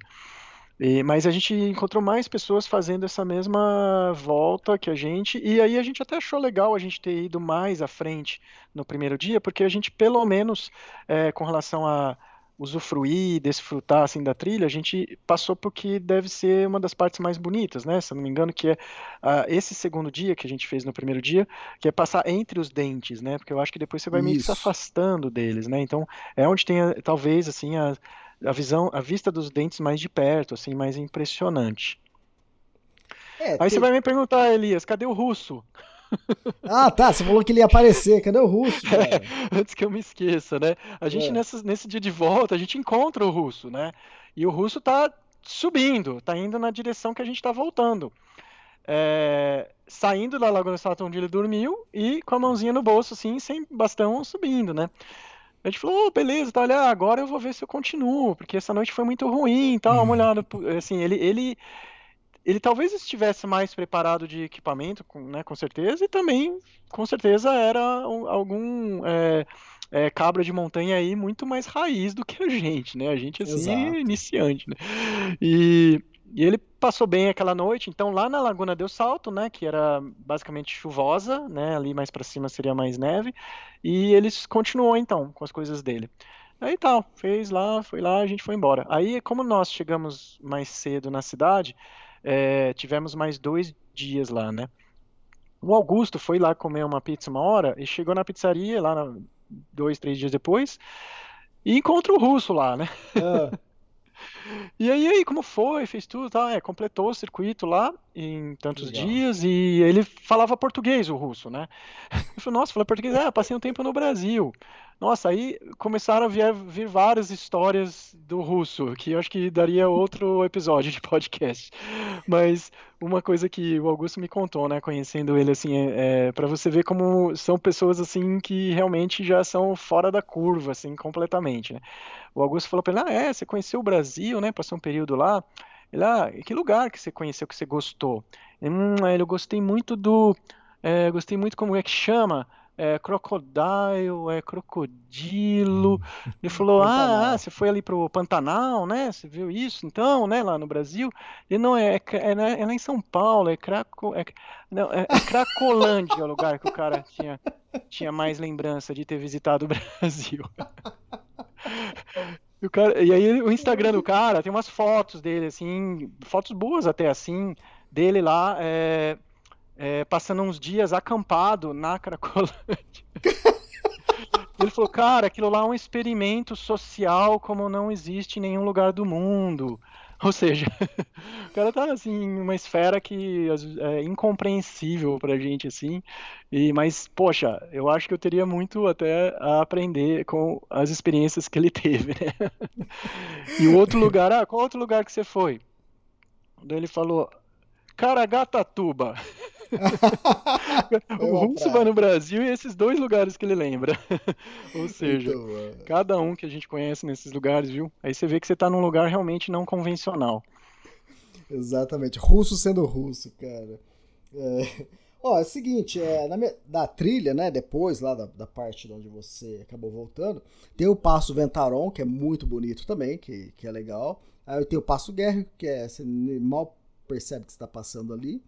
E, mas a gente encontrou mais pessoas fazendo essa mesma volta que a gente, e aí a gente até achou legal a gente ter ido mais à frente no primeiro dia, porque a gente, pelo menos, é, com relação a usufruir, desfrutar assim da trilha, a gente passou por que deve ser uma das partes mais bonitas, né? Se eu não me engano, que é uh, esse segundo dia que a gente fez no primeiro dia, que é passar entre os dentes, né? Porque eu acho que depois você vai meio que se afastando deles, né? Então é onde tem talvez assim a, a visão, a vista dos dentes mais de perto, assim, mais impressionante. É, Aí tem... você vai me perguntar, Elias, cadê o russo? Ah, tá. Você falou que ele ia aparecer. Cadê o russo? É, antes que eu me esqueça, né? A gente, é. nessa, nesse dia de volta, a gente encontra o russo, né? E o russo tá subindo, tá indo na direção que a gente tá voltando. É, saindo da Lagoa Salto onde ele dormiu e com a mãozinha no bolso, assim, sem bastão, subindo, né? A gente falou, oh, beleza, tá, olha, agora eu vou ver se eu continuo, porque essa noite foi muito ruim, tal, uma olhada, assim, ele, ele, ele talvez estivesse mais preparado de equipamento, né, com certeza, e também, com certeza, era algum é, é, cabra de montanha aí muito mais raiz do que a gente, né, a gente, assim, Exato. é iniciante, né, e e ele passou bem aquela noite, então lá na Laguna deu Salto, né, que era basicamente chuvosa, né, ali mais para cima seria mais neve, e ele continuou então com as coisas dele. Aí tal, fez lá, foi lá, a gente foi embora. Aí, como nós chegamos mais cedo na cidade, é, tivemos mais dois dias lá, né. O Augusto foi lá comer uma pizza uma hora e chegou na pizzaria lá dois, três dias depois e encontra o russo lá, né. Ah. E aí, aí, como foi? Fez tudo, tá? É, completou o circuito lá em tantos Legal. dias e ele falava português, o russo, né? Eu falei, nossa, fala português, ah, passei um tempo no Brasil. Nossa, aí começaram a vir, vir, várias histórias do russo, que eu acho que daria outro episódio de podcast. Mas uma coisa que o Augusto me contou, né, conhecendo ele, assim, é, é para você ver como são pessoas, assim, que realmente já são fora da curva, assim, completamente, né? O Augusto falou para ele, ah, é, você conheceu o Brasil, né, passou um período lá. Ele, ah, que lugar que você conheceu, que você gostou? Ele, hum, eu gostei muito do... É, gostei muito como é que chama é crocodile, é crocodilo. Hum. Ele falou: ah, ah, você foi ali pro Pantanal, né? Você viu isso então, né? Lá no Brasil. Ele não é, é, é, é lá em São Paulo, é Craco, é, não, é, é Cracolândia o lugar que o cara tinha, tinha mais lembrança de ter visitado o Brasil. E, o cara, e aí o Instagram do cara tem umas fotos dele, assim, fotos boas até assim, dele lá, é, é, passando uns dias acampado na Cracolândia. Ele falou, cara, aquilo lá é um experimento social como não existe em nenhum lugar do mundo. Ou seja, o cara tá assim, em uma esfera que é incompreensível pra gente, assim. E, mas, poxa, eu acho que eu teria muito até a aprender com as experiências que ele teve, né? E o outro lugar, ah, qual outro lugar que você foi? Daí ele falou, Caragatatuba. o russo vai no Brasil e esses dois lugares que ele lembra. Ou seja, então, cada um que a gente conhece nesses lugares, viu? Aí você vê que você tá num lugar realmente não convencional. Exatamente. Russo sendo russo, cara. É... Ó, é o seguinte, é, na minha, da trilha, né, depois lá da, da parte de onde você acabou voltando, tem o Passo Ventaron, que é muito bonito também, que, que é legal. Aí tem o Passo Guerra, que é, você mal percebe que está passando ali.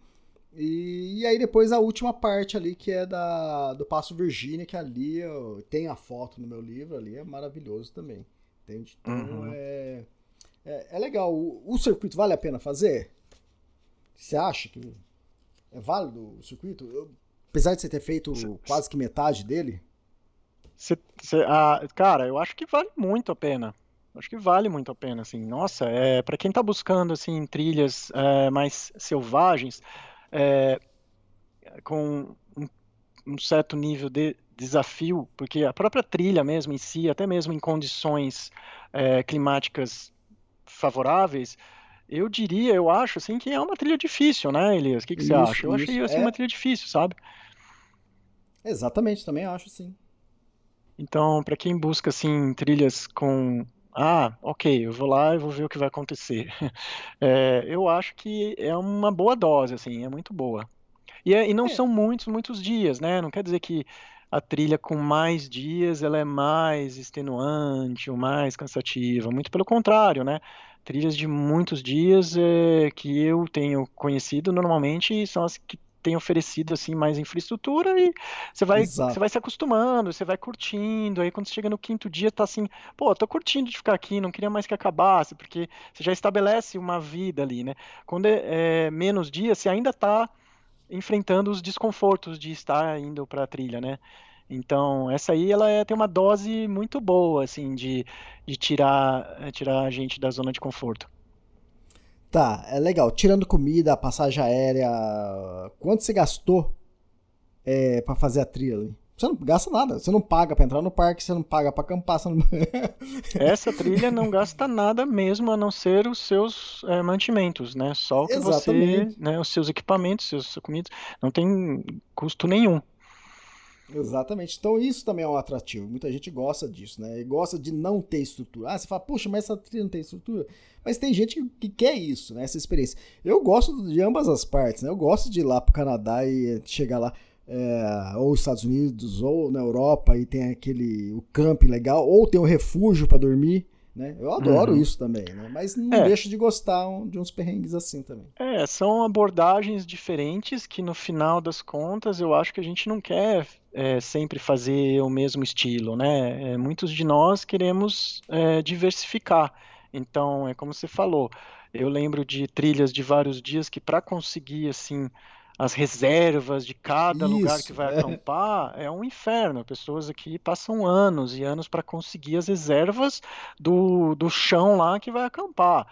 E, e, aí depois a última parte ali, que é da, do Passo Virgínia, que ali eu, tem a foto no meu livro ali, é maravilhoso também. Entende? Então uhum. é, é, é, legal. O, o, circuito vale a pena fazer? Você acha que é válido o circuito? Eu, apesar de você ter feito quase que metade dele? Cê, cê, ah, cara, eu acho que vale muito a pena. Acho que vale muito a pena, assim. Nossa, é, para quem está buscando assim trilhas é, mais selvagens, é, com um, um, certo nível de desafio, porque a própria trilha mesmo em si, até mesmo em condições é, climáticas favoráveis, eu diria, eu acho assim que é uma trilha difícil, né, Elias? O que, que isso, você acha? Eu achei assim, é... uma trilha difícil, sabe? Exatamente, também acho sim. Então, para quem busca assim trilhas com ah, ok, eu vou lá e vou ver o que vai acontecer. É, eu acho que é uma boa dose, assim, é muito boa. E, é, e não é. são muitos, muitos dias, né? Não quer dizer que a trilha com mais dias ela é mais extenuante ou mais cansativa. Muito pelo contrário, né? Trilhas de muitos dias é, que eu tenho conhecido normalmente são as que tem oferecido assim mais infraestrutura e você vai, você vai se acostumando, você vai curtindo. Aí quando você chega no quinto dia, tá assim, pô, tô curtindo de ficar aqui, não queria mais que acabasse, porque você já estabelece uma vida ali, né? Quando é, é menos dias, você ainda tá enfrentando os desconfortos de estar indo para a trilha, né? Então, essa aí ela é, tem uma dose muito boa, assim, de, de tirar, tirar a gente da zona de conforto. Tá, é legal. Tirando comida, passagem aérea, quanto você gastou é, para fazer a trilha ali? Você não gasta nada. Você não paga para entrar no parque, você não paga para acampar. Você não... Essa trilha não gasta nada mesmo, a não ser os seus é, mantimentos, né? Só o que Exatamente. você, né, os seus equipamentos, seus comidas, não tem custo nenhum. Exatamente. Então isso também é um atrativo. Muita gente gosta disso, né? E gosta de não ter estrutura. Ah, você fala, puxa, mas essa trilha não tem estrutura. Mas tem gente que, que, quer isso, né? Essa experiência. Eu gosto de ambas as partes, né? Eu gosto de ir lá pro Canadá e chegar lá, é, ou Estados Unidos, ou na Europa, e tem aquele o camping legal, ou tem um refúgio para dormir. Né? Eu adoro uhum. isso também, né? mas não é. deixo de gostar de uns perrengues assim também. É, são abordagens diferentes que no final das contas eu acho que a gente não quer é, sempre fazer o mesmo estilo, né? É, muitos de nós queremos é, diversificar. Então, é como você falou, eu lembro de trilhas de vários dias que para conseguir assim as reservas de cada Isso, lugar que vai é. acampar é um inferno. Pessoas aqui passam anos e anos para conseguir as reservas do, do chão lá que vai acampar.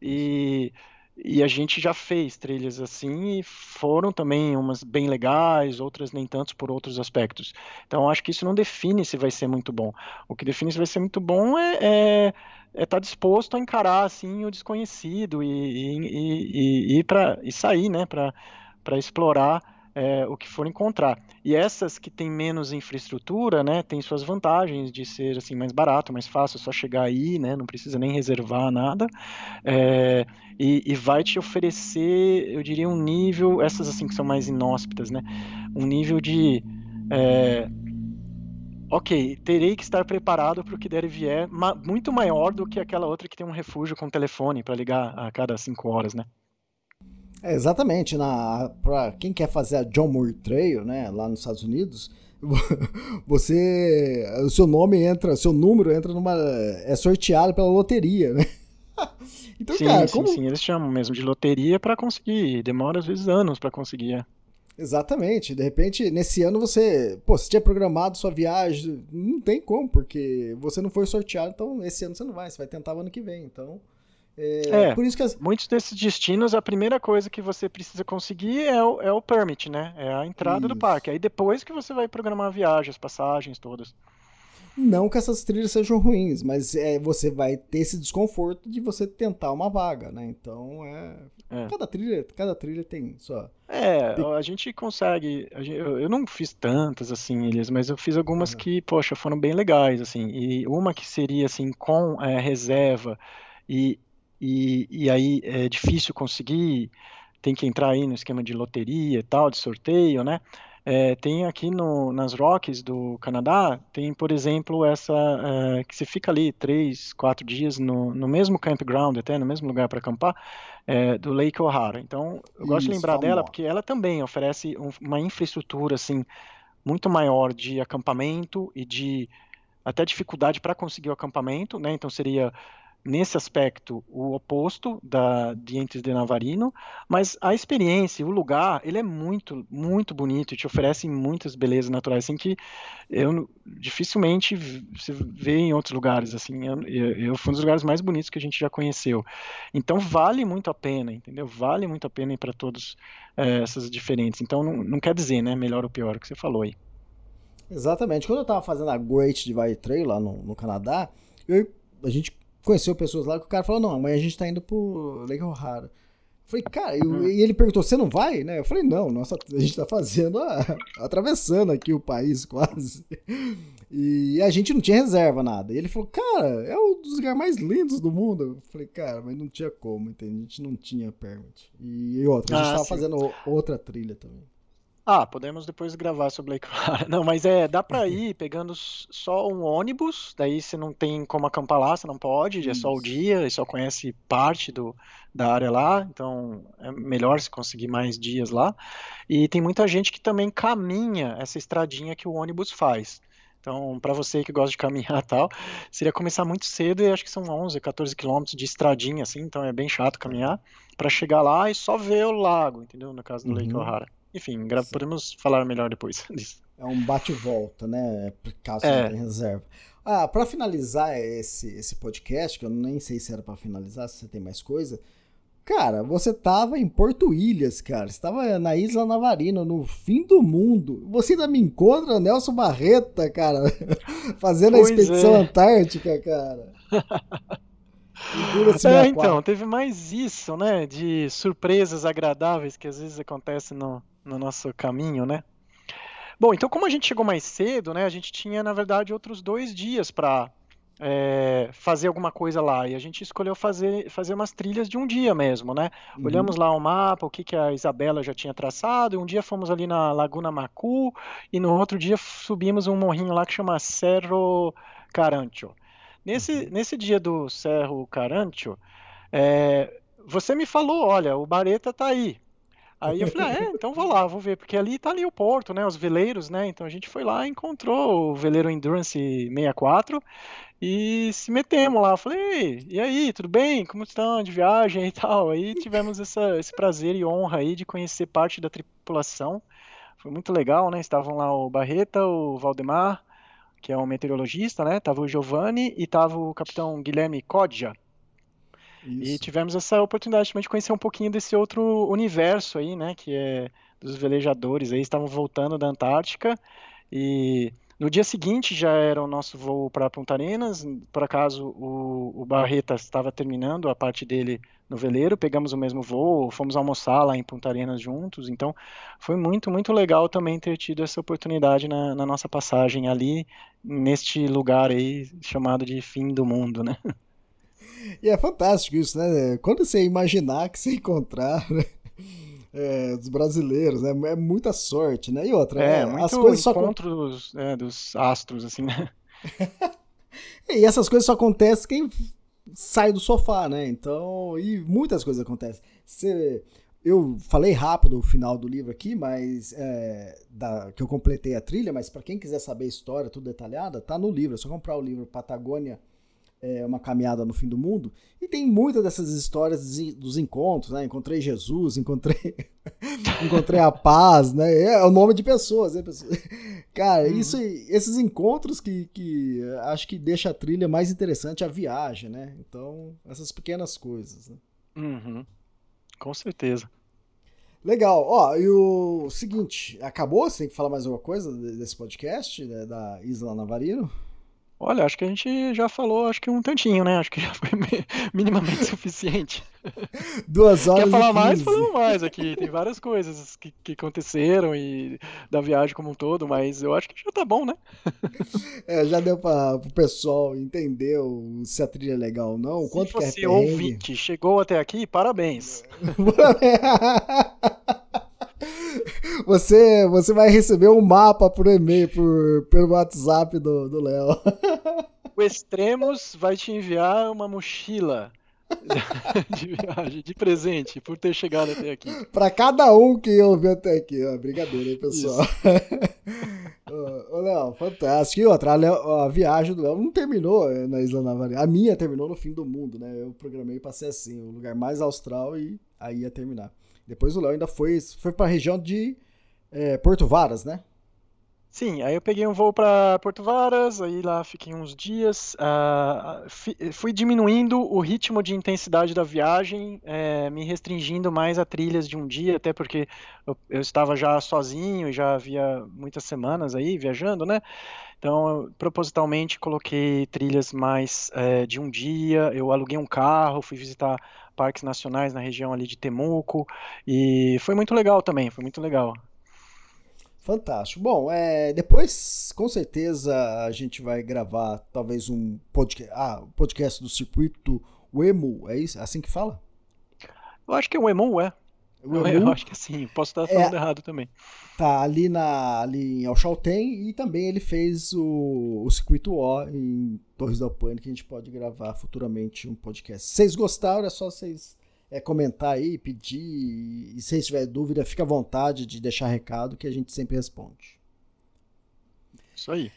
E, e a gente já fez trilhas assim e foram também umas bem legais, outras nem tantos por outros aspectos. Então acho que isso não define se vai ser muito bom. O que define se vai ser muito bom é, é é estar tá disposto a encarar assim o desconhecido e, e, e, e, para e sair, né, para explorar é, o que for encontrar. E essas que têm menos infraestrutura, né, têm suas vantagens de ser assim mais barato, mais fácil, é só chegar aí, né, não precisa nem reservar nada, é, e, e, vai te oferecer, eu diria, um nível, essas assim que são mais inóspitas, né, um nível de é, ok, terei que estar preparado para o que der e vier, ma muito maior do que aquela outra que tem um refúgio com telefone para ligar a cada cinco horas, né? É, exatamente. Na, pra quem quer fazer a John Muir Trail, né, lá nos Estados Unidos, você. O seu nome entra, seu número entra numa. É sorteado pela loteria, né? então, sim, cara, sim, como... sim, eles chamam mesmo de loteria para conseguir. Demora às vezes anos para conseguir. Exatamente. De repente, nesse ano você. Pô, você tinha programado sua viagem. Não tem como, porque você não foi sorteado, então esse ano você não vai. Você vai tentar o ano que vem. Então. É, é, por isso que as... muitos desses destinos, a primeira coisa que você precisa conseguir é o, é o permit, né? É a entrada isso. do parque. Aí depois que você vai programar as passagens todas. Não que essas trilhas sejam ruins, mas é, você vai ter esse desconforto de você tentar uma vaga, né? Então é. é. Cada, trilha, cada trilha tem sua. É, a gente consegue. A gente, eu, eu, não fiz tantas assim, Elias, mas eu fiz algumas uhum. que, poxa, foram bem legais, assim. E uma que seria assim, com é, reserva e e, e aí é difícil conseguir, tem que entrar aí no esquema de loteria e tal, de sorteio, né? É, tem aqui no, nas Rockies do Canadá, tem, por exemplo, essa é, que você fica ali três, quatro dias no, no mesmo campground, até no mesmo lugar para acampar, é, do Lake O'Hara. Então, eu gosto Isso, de lembrar dela porque ela também oferece um, uma infraestrutura assim muito maior de acampamento e de até dificuldade para conseguir o acampamento, né? Então seria nesse aspecto o oposto da Dientes de Navarino, mas a experiência, o lugar, ele é muito, muito bonito e te oferece muitas belezas naturais, assim que eu dificilmente se vê em outros lugares, assim, eu, eu, foi um dos lugares mais bonitos que a gente já conheceu. Então vale muito a pena, entendeu? Vale muito a pena ir para todas é, essas diferentes. Então não, não quer dizer, né, melhor ou pior, o que você falou aí. Exatamente. Quando eu estava fazendo a Great Divide Trail lá no, no Canadá, eu, a gente conheceu pessoas lá que o cara falou: não, amanhã a gente tá indo pro Lake O'Hara. Falei, cara, eu, e ele perguntou: você não vai? Né? Eu falei: não, nossa, a gente tá fazendo, a, atravessando aqui o país quase. E a gente não tinha reserva nada. E ele falou: cara, é um dos lugares mais lindos do mundo. Eu falei: cara, mas não tinha como, entende? A gente não tinha permit. E, outra, a gente ah, tava sim. fazendo outra trilha também. Ah, podemos depois gravar sobre Lake Clara. Não, mas é, dá pra ir pegando só um ônibus, daí você não tem como acampar lá, você não pode, é só o dia, e só conhece parte do, da área lá, então é melhor se conseguir mais dias lá. E tem muita gente que também caminha essa estradinha que o ônibus faz. Então, para você que gosta de caminhar e tal, seria começar muito cedo e acho que são 11, 14 quilômetros de estradinha, assim, então é bem chato caminhar, para chegar lá e só ver o lago, entendeu? No caso do uhum. Lake O'Hara. Enfim, podemos falar melhor depois disso. É um bate-volta, né? Caso é. não tenha reserva. Ah, para finalizar esse, esse podcast, que eu nem sei se era para finalizar, se você tem mais coisa. Cara, você tava em Porto Ilhas, cara. Você tava na Isla Navarino, no fim do mundo. Você ainda me encontra Nelson Barreta, cara, fazendo pois a expedição é. antártica, cara. é, então, teve mais isso, né? De surpresas agradáveis que às vezes acontecem no, no nosso caminho, né? Bom, então como a gente chegou mais cedo, né, a gente tinha, na verdade, outros dois dias para é, fazer alguma coisa lá. E a gente escolheu fazer, fazer umas trilhas de um dia mesmo, né? Uhum. Olhamos lá o mapa, o que, que a Isabela já tinha traçado. E um dia fomos ali na Laguna Macu e no outro dia subimos um morrinho lá que chama Cerro Carancho. Nesse, uhum. nesse dia do Cerro Carancho, é, você me falou, olha, o Bareta tá aí. Aí eu falei, ah, é, então vou lá, vou ver, porque ali tá ali o porto, né, os veleiros, né, então a gente foi lá encontrou o veleiro Endurance 64 e se metemos lá. Falei, e aí, tudo bem? Como estão de viagem e tal? Aí tivemos essa, esse prazer e honra aí de conhecer parte da tripulação. Foi muito legal, né, estavam lá o Barreta, o Valdemar, que é um meteorologista, né, tava o Giovanni e tava o capitão Guilherme Codja, isso. E tivemos essa oportunidade também de conhecer um pouquinho desse outro universo aí, né, que é dos velejadores aí, estavam voltando da Antártica e no dia seguinte já era o nosso voo para Punta Arenas, por acaso o, o Barreta estava terminando a parte dele no veleiro, pegamos o mesmo voo, fomos almoçar lá em Punta Arenas juntos, então foi muito, muito legal também ter tido essa oportunidade na, na nossa passagem ali, neste lugar aí chamado de fim do mundo, né? E é fantástico isso, né? Quando você imaginar que você encontrar né? é, dos brasileiros, né? É muita sorte, né? E outra, é, né? as coisas só dos, é, dos astros, assim, né? e essas coisas só acontecem quem sai do sofá, né? Então, e muitas coisas acontecem. Você, eu falei rápido o final do livro aqui, mas é, da, que eu completei a trilha, mas para quem quiser saber a história, tudo detalhada, tá no livro. É só comprar o livro Patagônia é, uma caminhada no fim do mundo. E tem muitas dessas histórias dos encontros, né? Encontrei Jesus, encontrei encontrei a paz, né? É o nome de pessoas, né? Cara, uhum. isso, esses encontros que, que acho que deixa a trilha mais interessante, a viagem, né? Então, essas pequenas coisas. Né? Uhum. Com certeza. Legal. Ó, e o seguinte, acabou? Você tem que falar mais alguma coisa desse podcast, né, da Isla Navarino? Olha, acho que a gente já falou, acho que um tantinho, né? Acho que já foi minimamente suficiente. Duas horas Quer falar mais? Falamos mais aqui. Tem várias coisas que, que, aconteceram e da viagem como um todo, mas eu acho que já tá bom, né? É, já deu para o pessoal entender se a trilha é legal ou não. Se quanto você que é ouvinte chegou até aqui, parabéns. Você, você vai receber um mapa por e-mail, por, pelo WhatsApp do Léo. O Extremos vai te enviar uma mochila de viagem, de presente, por ter chegado até aqui. Para cada um que ouviu até aqui, ó. Brincadeira, hein, pessoal. ô, Léo, fantástico. E outra, a, a viagem do Léo não terminou eh, na Isla Navarre. A minha terminou no fim do mundo, né? Eu programei para ser assim, o lugar mais austral e aí ia terminar. Depois o Léo ainda foi, foi para a região de é, Porto Varas, né? Sim, aí eu peguei um voo para Porto Varas, aí lá fiquei uns dias, uh, fui diminuindo o ritmo de intensidade da viagem, é, me restringindo mais a trilhas de um dia, até porque eu, eu, estava já sozinho e já havia muitas semanas aí viajando, né? Então, eu, propositalmente coloquei trilhas mais é, de um dia, eu aluguei um carro, fui visitar parques nacionais na região ali de Temuco, e foi muito legal também, foi muito legal. Fantástico. Bom, é, depois, com certeza, a gente vai gravar talvez um podcast, ah, podcast do circuito Wemo, é isso? É assim que fala? Eu acho que é o Wemo, é. O eu, acho que sim, posso estar falando é, errado também. Tá ali, na, ali em Alchalten e também ele fez o, o circuito O em Torres da Alpine, que a gente pode gravar futuramente um podcast. Se vocês gostaram, é só vocês é, comentar aí, pedir. E se vocês tiverem dúvida, fica à vontade de deixar recado que a gente sempre responde. Isso aí.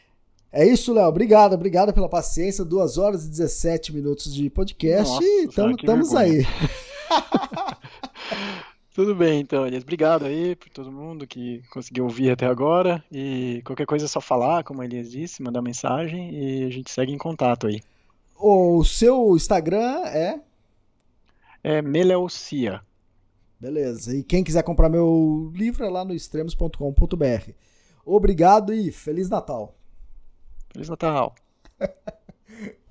É isso, Léo. Obrigado, obrigado pela paciência. 2 horas e 17 minutos de podcast Nossa, e estamos aí. Tudo bem, então, Elias. Obrigado aí por todo mundo que conseguiu ouvir até agora. E qualquer coisa é só falar, como a Elias disse, mandar mensagem e a gente segue em contato aí. O seu Instagram é? é Meleucia. Beleza. E quem quiser comprar meu livro é lá no extremos.com.br. Obrigado e Feliz Natal. Feliz Natal.